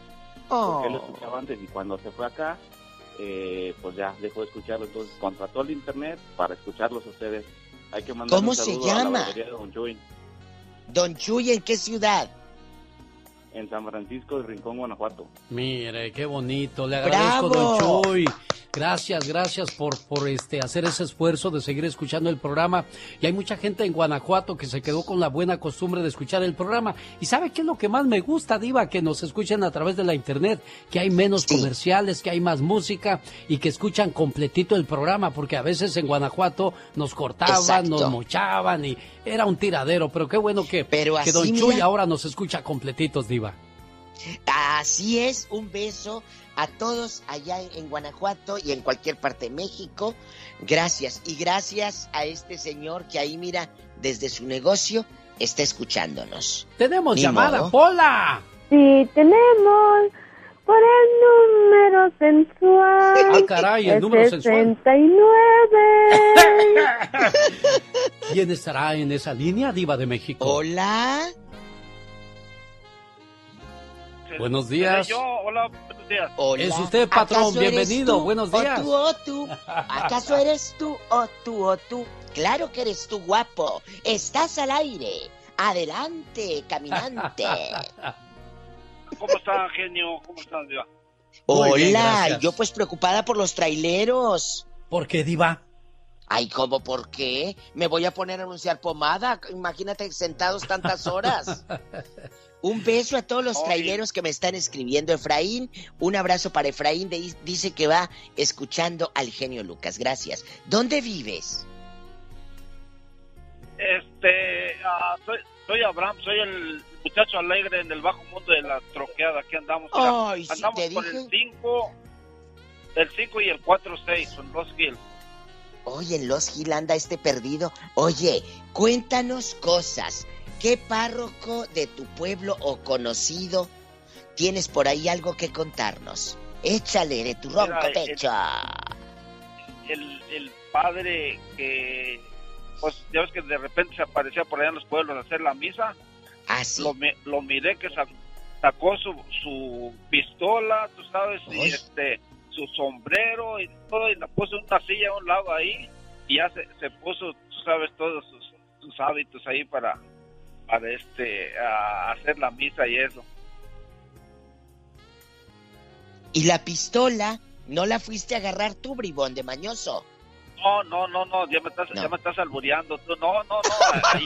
Speaker 39: Porque él lo
Speaker 33: Oh.
Speaker 39: escuchaba antes y cuando se fue acá, eh, pues ya dejó de escucharlo. Entonces contrató el internet para escucharlos a ustedes. Hay que mandar
Speaker 33: ¿Cómo
Speaker 39: un
Speaker 33: se
Speaker 39: saludo a la
Speaker 33: llama?
Speaker 39: de Don Chuy
Speaker 33: Don Chuy, ¿en qué ciudad?
Speaker 39: en San Francisco de Rincón, Guanajuato.
Speaker 1: Mire, qué bonito. Le agradezco,
Speaker 33: ¡Bravo!
Speaker 1: don Chuy. Gracias, gracias por, por este, hacer ese esfuerzo de seguir escuchando el programa. Y hay mucha gente en Guanajuato que se quedó con la buena costumbre de escuchar el programa. ¿Y sabe qué es lo que más me gusta, Diva? Que nos escuchen a través de la internet, que hay menos
Speaker 33: Sí.
Speaker 1: comerciales, que hay más música y que escuchan completito el programa, porque a veces en Guanajuato nos cortaban,
Speaker 33: Exacto.
Speaker 1: nos mochaban y era un tiradero. Pero qué bueno que,
Speaker 33: Pero
Speaker 1: que don Chuy
Speaker 33: mira.
Speaker 1: ahora nos escucha completitos, Diva.
Speaker 33: Así es, un beso a todos allá en, Guanajuato y en cualquier parte de México. Gracias. Y gracias a este señor que ahí, mira, desde su negocio está escuchándonos.
Speaker 1: Tenemos
Speaker 33: Ni
Speaker 1: llamada,
Speaker 33: modo.
Speaker 1: Pola.
Speaker 46: Sí, tenemos por el número sensual.
Speaker 1: Ah, caray, el número sensual.
Speaker 46: 69.
Speaker 1: ¿Quién estará en esa línea, Diva de México?
Speaker 33: Hola.
Speaker 1: Buenos días.
Speaker 50: Yo, hola, días.
Speaker 33: Hola.
Speaker 1: Es usted, patrón.
Speaker 33: ¿Acaso eres
Speaker 1: Bienvenido.
Speaker 33: tú?
Speaker 1: Buenos
Speaker 33: ¿O
Speaker 1: días.
Speaker 33: tú, o tú? ¿Acaso eres tú, o tú, o tú? Claro que eres tú, guapo. Estás al aire. Adelante, caminante.
Speaker 50: ¿Cómo está, genio? ¿Cómo estás, Diva?
Speaker 1: Bien,
Speaker 33: Hola, yo pues preocupada por los traileros.
Speaker 1: ¿Por qué, Diva?
Speaker 33: Ay, ¿cómo por qué? Me voy a poner a anunciar pomada. Imagínate sentados tantas horas. Un beso a todos los
Speaker 50: Oye.
Speaker 33: traileros que me están escribiendo, Efraín. Un abrazo para Efraín. de- dice que va escuchando al genio Lucas. Gracias. ¿Dónde vives?
Speaker 50: Este, ah, soy, soy Abraham, soy el muchacho alegre en el bajo mundo de la troqueada. Aquí andamos.
Speaker 33: Ay, sí
Speaker 50: andamos
Speaker 33: te
Speaker 50: por
Speaker 33: dije.
Speaker 50: el 5, el 5 y el 4-6, en Los Hills.
Speaker 33: Oye, en Los Gil anda este perdido. Oye, cuéntanos cosas. ¿Qué párroco de tu pueblo o conocido tienes por ahí algo que contarnos? Échale de tu ronco
Speaker 50: Mira,
Speaker 33: pecho.
Speaker 50: El, el padre que, pues, ya ves que de repente se aparecía por allá en los pueblos a hacer la misa.
Speaker 33: Así.
Speaker 50: Lo, lo miré que sa- sacó su, su pistola, tú sabes, y este, su sombrero y todo, y la puso en una silla a un lado ahí, y ya se, se puso, tú sabes, todos sus, sus hábitos ahí para, para este, a hacer la misa y eso.
Speaker 33: Y la pistola ¿No la fuiste a agarrar tú, bribón de mañoso?
Speaker 50: No, no, no, no, ya me estás, ya me estás albureando. Tú, no, no, no. ahí-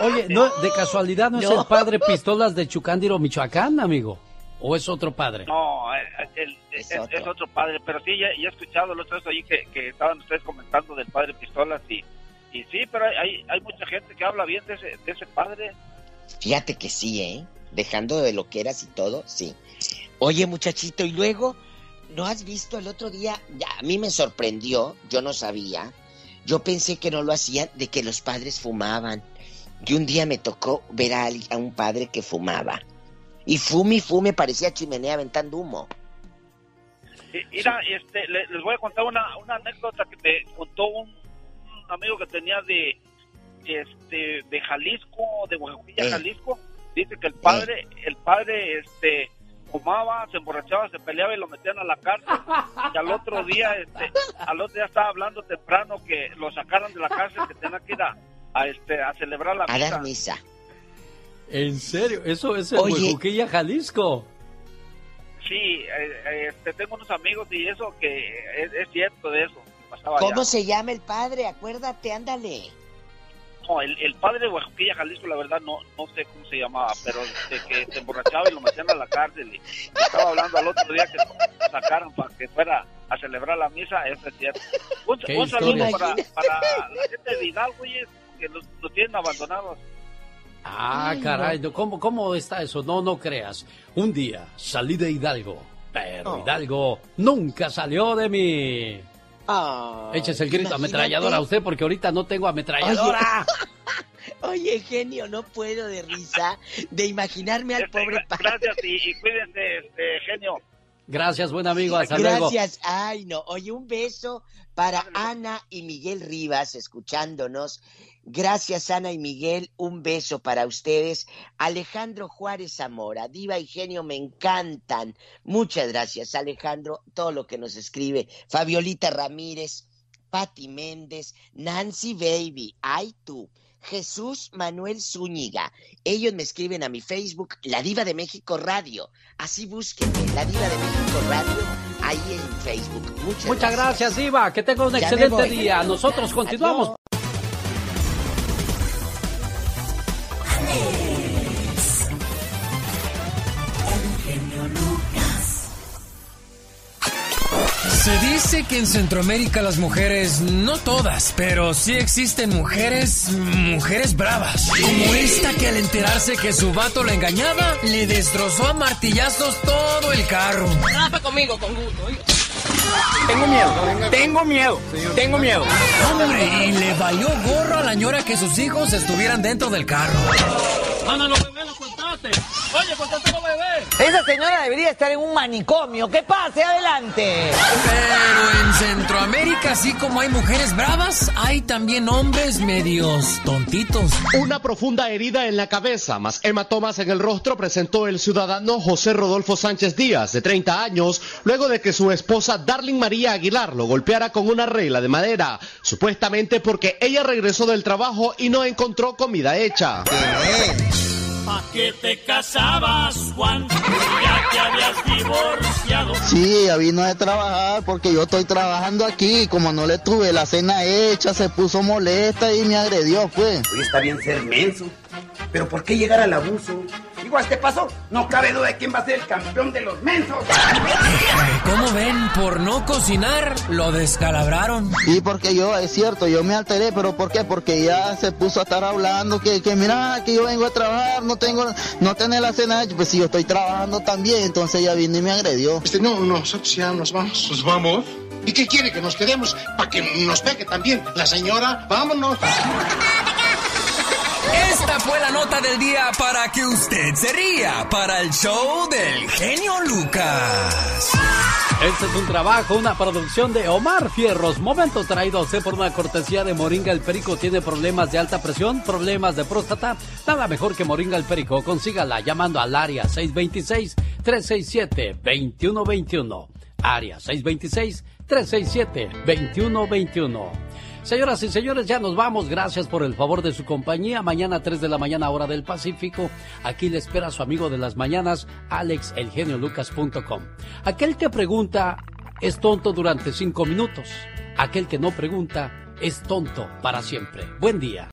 Speaker 1: Oye, no, de casualidad no, es el padre Pistolas de Chucándiro, Michoacán, amigo. ¿O es otro padre?
Speaker 50: No, eh, el- es, es otro. padre, pero sí, ya, ya he escuchado los otros ahí que, que estaban ustedes comentando del padre Pistolas y, y sí, pero hay, hay, mucha gente que habla bien de ese, de ese padre.
Speaker 33: Fíjate que sí, ¿eh? Dejando de lo que eras y todo, sí. Oye, muchachito, y luego, ¿no has visto el otro día? Ya, a mí me sorprendió, yo no sabía. Yo pensé que no lo hacían, de que los padres fumaban. Y un día me tocó ver a, alguien- a un padre que fumaba. Y fume y fume, parecía chimenea aventando humo.
Speaker 50: Mira, este, le- les voy a contar una, una anécdota que me contó un amigo que tenía de este de Jalisco, de Oaxaca,
Speaker 33: Eh.
Speaker 50: Jalisco. Dice que el padre, el padre, este, fumaba, se emborrachaba, se peleaba y lo metían a la cárcel. Y al otro día, este, al otro día estaba hablando temprano que lo sacaron de la cárcel, que tenía que ir a, a, este, a celebrar la
Speaker 33: A
Speaker 50: misa.
Speaker 33: dar misa.
Speaker 1: ¿En serio? Eso es en. Huejuquilla, Jalisco.
Speaker 50: Sí, eh, eh, este, tengo unos amigos y eso que es, es cierto de eso. Pasaba
Speaker 33: ¿Cómo
Speaker 50: allá.
Speaker 33: se llama el padre? Acuérdate, ándale.
Speaker 50: No, el, el padre de Oaxaquilla, Jalisco, la verdad no no sé cómo se llamaba, pero de que se emborrachaba y lo metían a la cárcel. Y estaba hablando al otro día que lo sacaron para que fuera a celebrar la misa, eso es cierto. Un, saludo para, para la gente de Hidalgo, oye, que los, los tienen abandonados.
Speaker 1: Ah,
Speaker 50: Ay,
Speaker 1: caray, no, ¿cómo, ¿cómo está eso? No, no creas. Un día salí de Hidalgo, pero
Speaker 33: Oh.
Speaker 1: Hidalgo nunca salió de mí. Échese el grito
Speaker 33: imagínate.
Speaker 1: ametralladora a usted porque ahorita no tengo ametralladora.
Speaker 33: Oye, genio, no puedo de risa de imaginarme al pobre padre.
Speaker 50: Gracias y, y cuídense, este, genio.
Speaker 1: Gracias, buen amigo, hasta luego.
Speaker 33: Gracias. Ay, no. Oye, un beso para Ana y Miguel Rivas escuchándonos. Gracias, Ana y Miguel. Un beso para ustedes. Alejandro Juárez Zamora, Diva y Genio, me encantan. Muchas gracias, Alejandro. Todo lo que nos escribe. Fabiolita Ramírez, Patti Méndez, Nancy Baby, ay tú. Jesús Manuel Zúñiga. Ellos me escriben a mi Facebook, La Diva de México Radio. Así búsquenme, La Diva de México Radio, ahí en Facebook. Muchas,
Speaker 1: Muchas gracias, Diva. Que tenga un
Speaker 33: Ya
Speaker 1: excelente día. Nosotros continuamos.
Speaker 34: Se dice que en Centroamérica las mujeres, no todas, pero sí existen mujeres, mujeres bravas. Como esta que al enterarse que su vato la engañaba, le destrozó a martillazos todo el carro.
Speaker 51: Rafa conmigo, con gusto.
Speaker 34: Tengo miedo, tengo miedo, tengo miedo. Hombre, y le valió gorro a la ñora que sus hijos estuvieran dentro del carro.
Speaker 51: Ana, los bebés los contaste. Oye, los bebés.
Speaker 52: Esa señora debería estar en un manicomio. ¡Que pase adelante!
Speaker 34: Pero en Centroamérica, así como hay mujeres bravas, hay también hombres medios tontitos.
Speaker 36: Una profunda herida en la cabeza, más hematomas en el rostro, presentó el ciudadano José Rodolfo Sánchez Díaz, de 30 años, luego de que su esposa Darling María Aguilar lo golpeara con una regla de madera, supuestamente porque ella regresó del trabajo y no encontró comida hecha.
Speaker 51: ¿Pa' qué te casabas, Juan? Ya te habías divorciado.
Speaker 37: Sí, ella vino de trabajar porque yo estoy trabajando aquí. Como no le tuve la cena hecha, se puso molesta y me agredió, pues.
Speaker 53: Hoy está bien ser menso. Pero ¿por qué llegar al abuso? Digo, a este paso, no cabe duda de quién va a ser el campeón de los mensos.
Speaker 34: ¿Cómo ven? Por no cocinar, lo descalabraron.
Speaker 37: Y porque yo, es cierto, yo me alteré, pero ¿por qué? Porque ya se puso a estar hablando que, que mira, que yo vengo a trabajar, no tengo, no tener la cena hecha. Pues si yo estoy trabajando también, entonces ella vino y me agredió.
Speaker 54: Este, no, nosotros ya nos vamos. ¿Nos vamos? ¿Y qué quiere? ¿Que nos quedemos? ¿Para que nos pegue también la señora? Vámonos.
Speaker 34: Esta fue la nota del día para que usted se ría para el show del genio Lucas.
Speaker 1: Este es un trabajo, una producción de Omar Fierros. Momento traído a por una cortesía de Moringa el Perico. ¿Tiene problemas de alta presión? ¿Problemas de próstata? Nada mejor que Moringa el Perico. Consígala llamando al área 626-367-2121. Área 626-367-2121. Señoras y señores, ya nos vamos. Gracias por el favor de su compañía. Mañana 3 de la mañana, hora del Pacífico. Aquí le espera su amigo de las mañanas, alexelgeniolucas.com. Aquel que pregunta es tonto durante cinco minutos. Aquel que no pregunta es tonto para siempre. Buen día.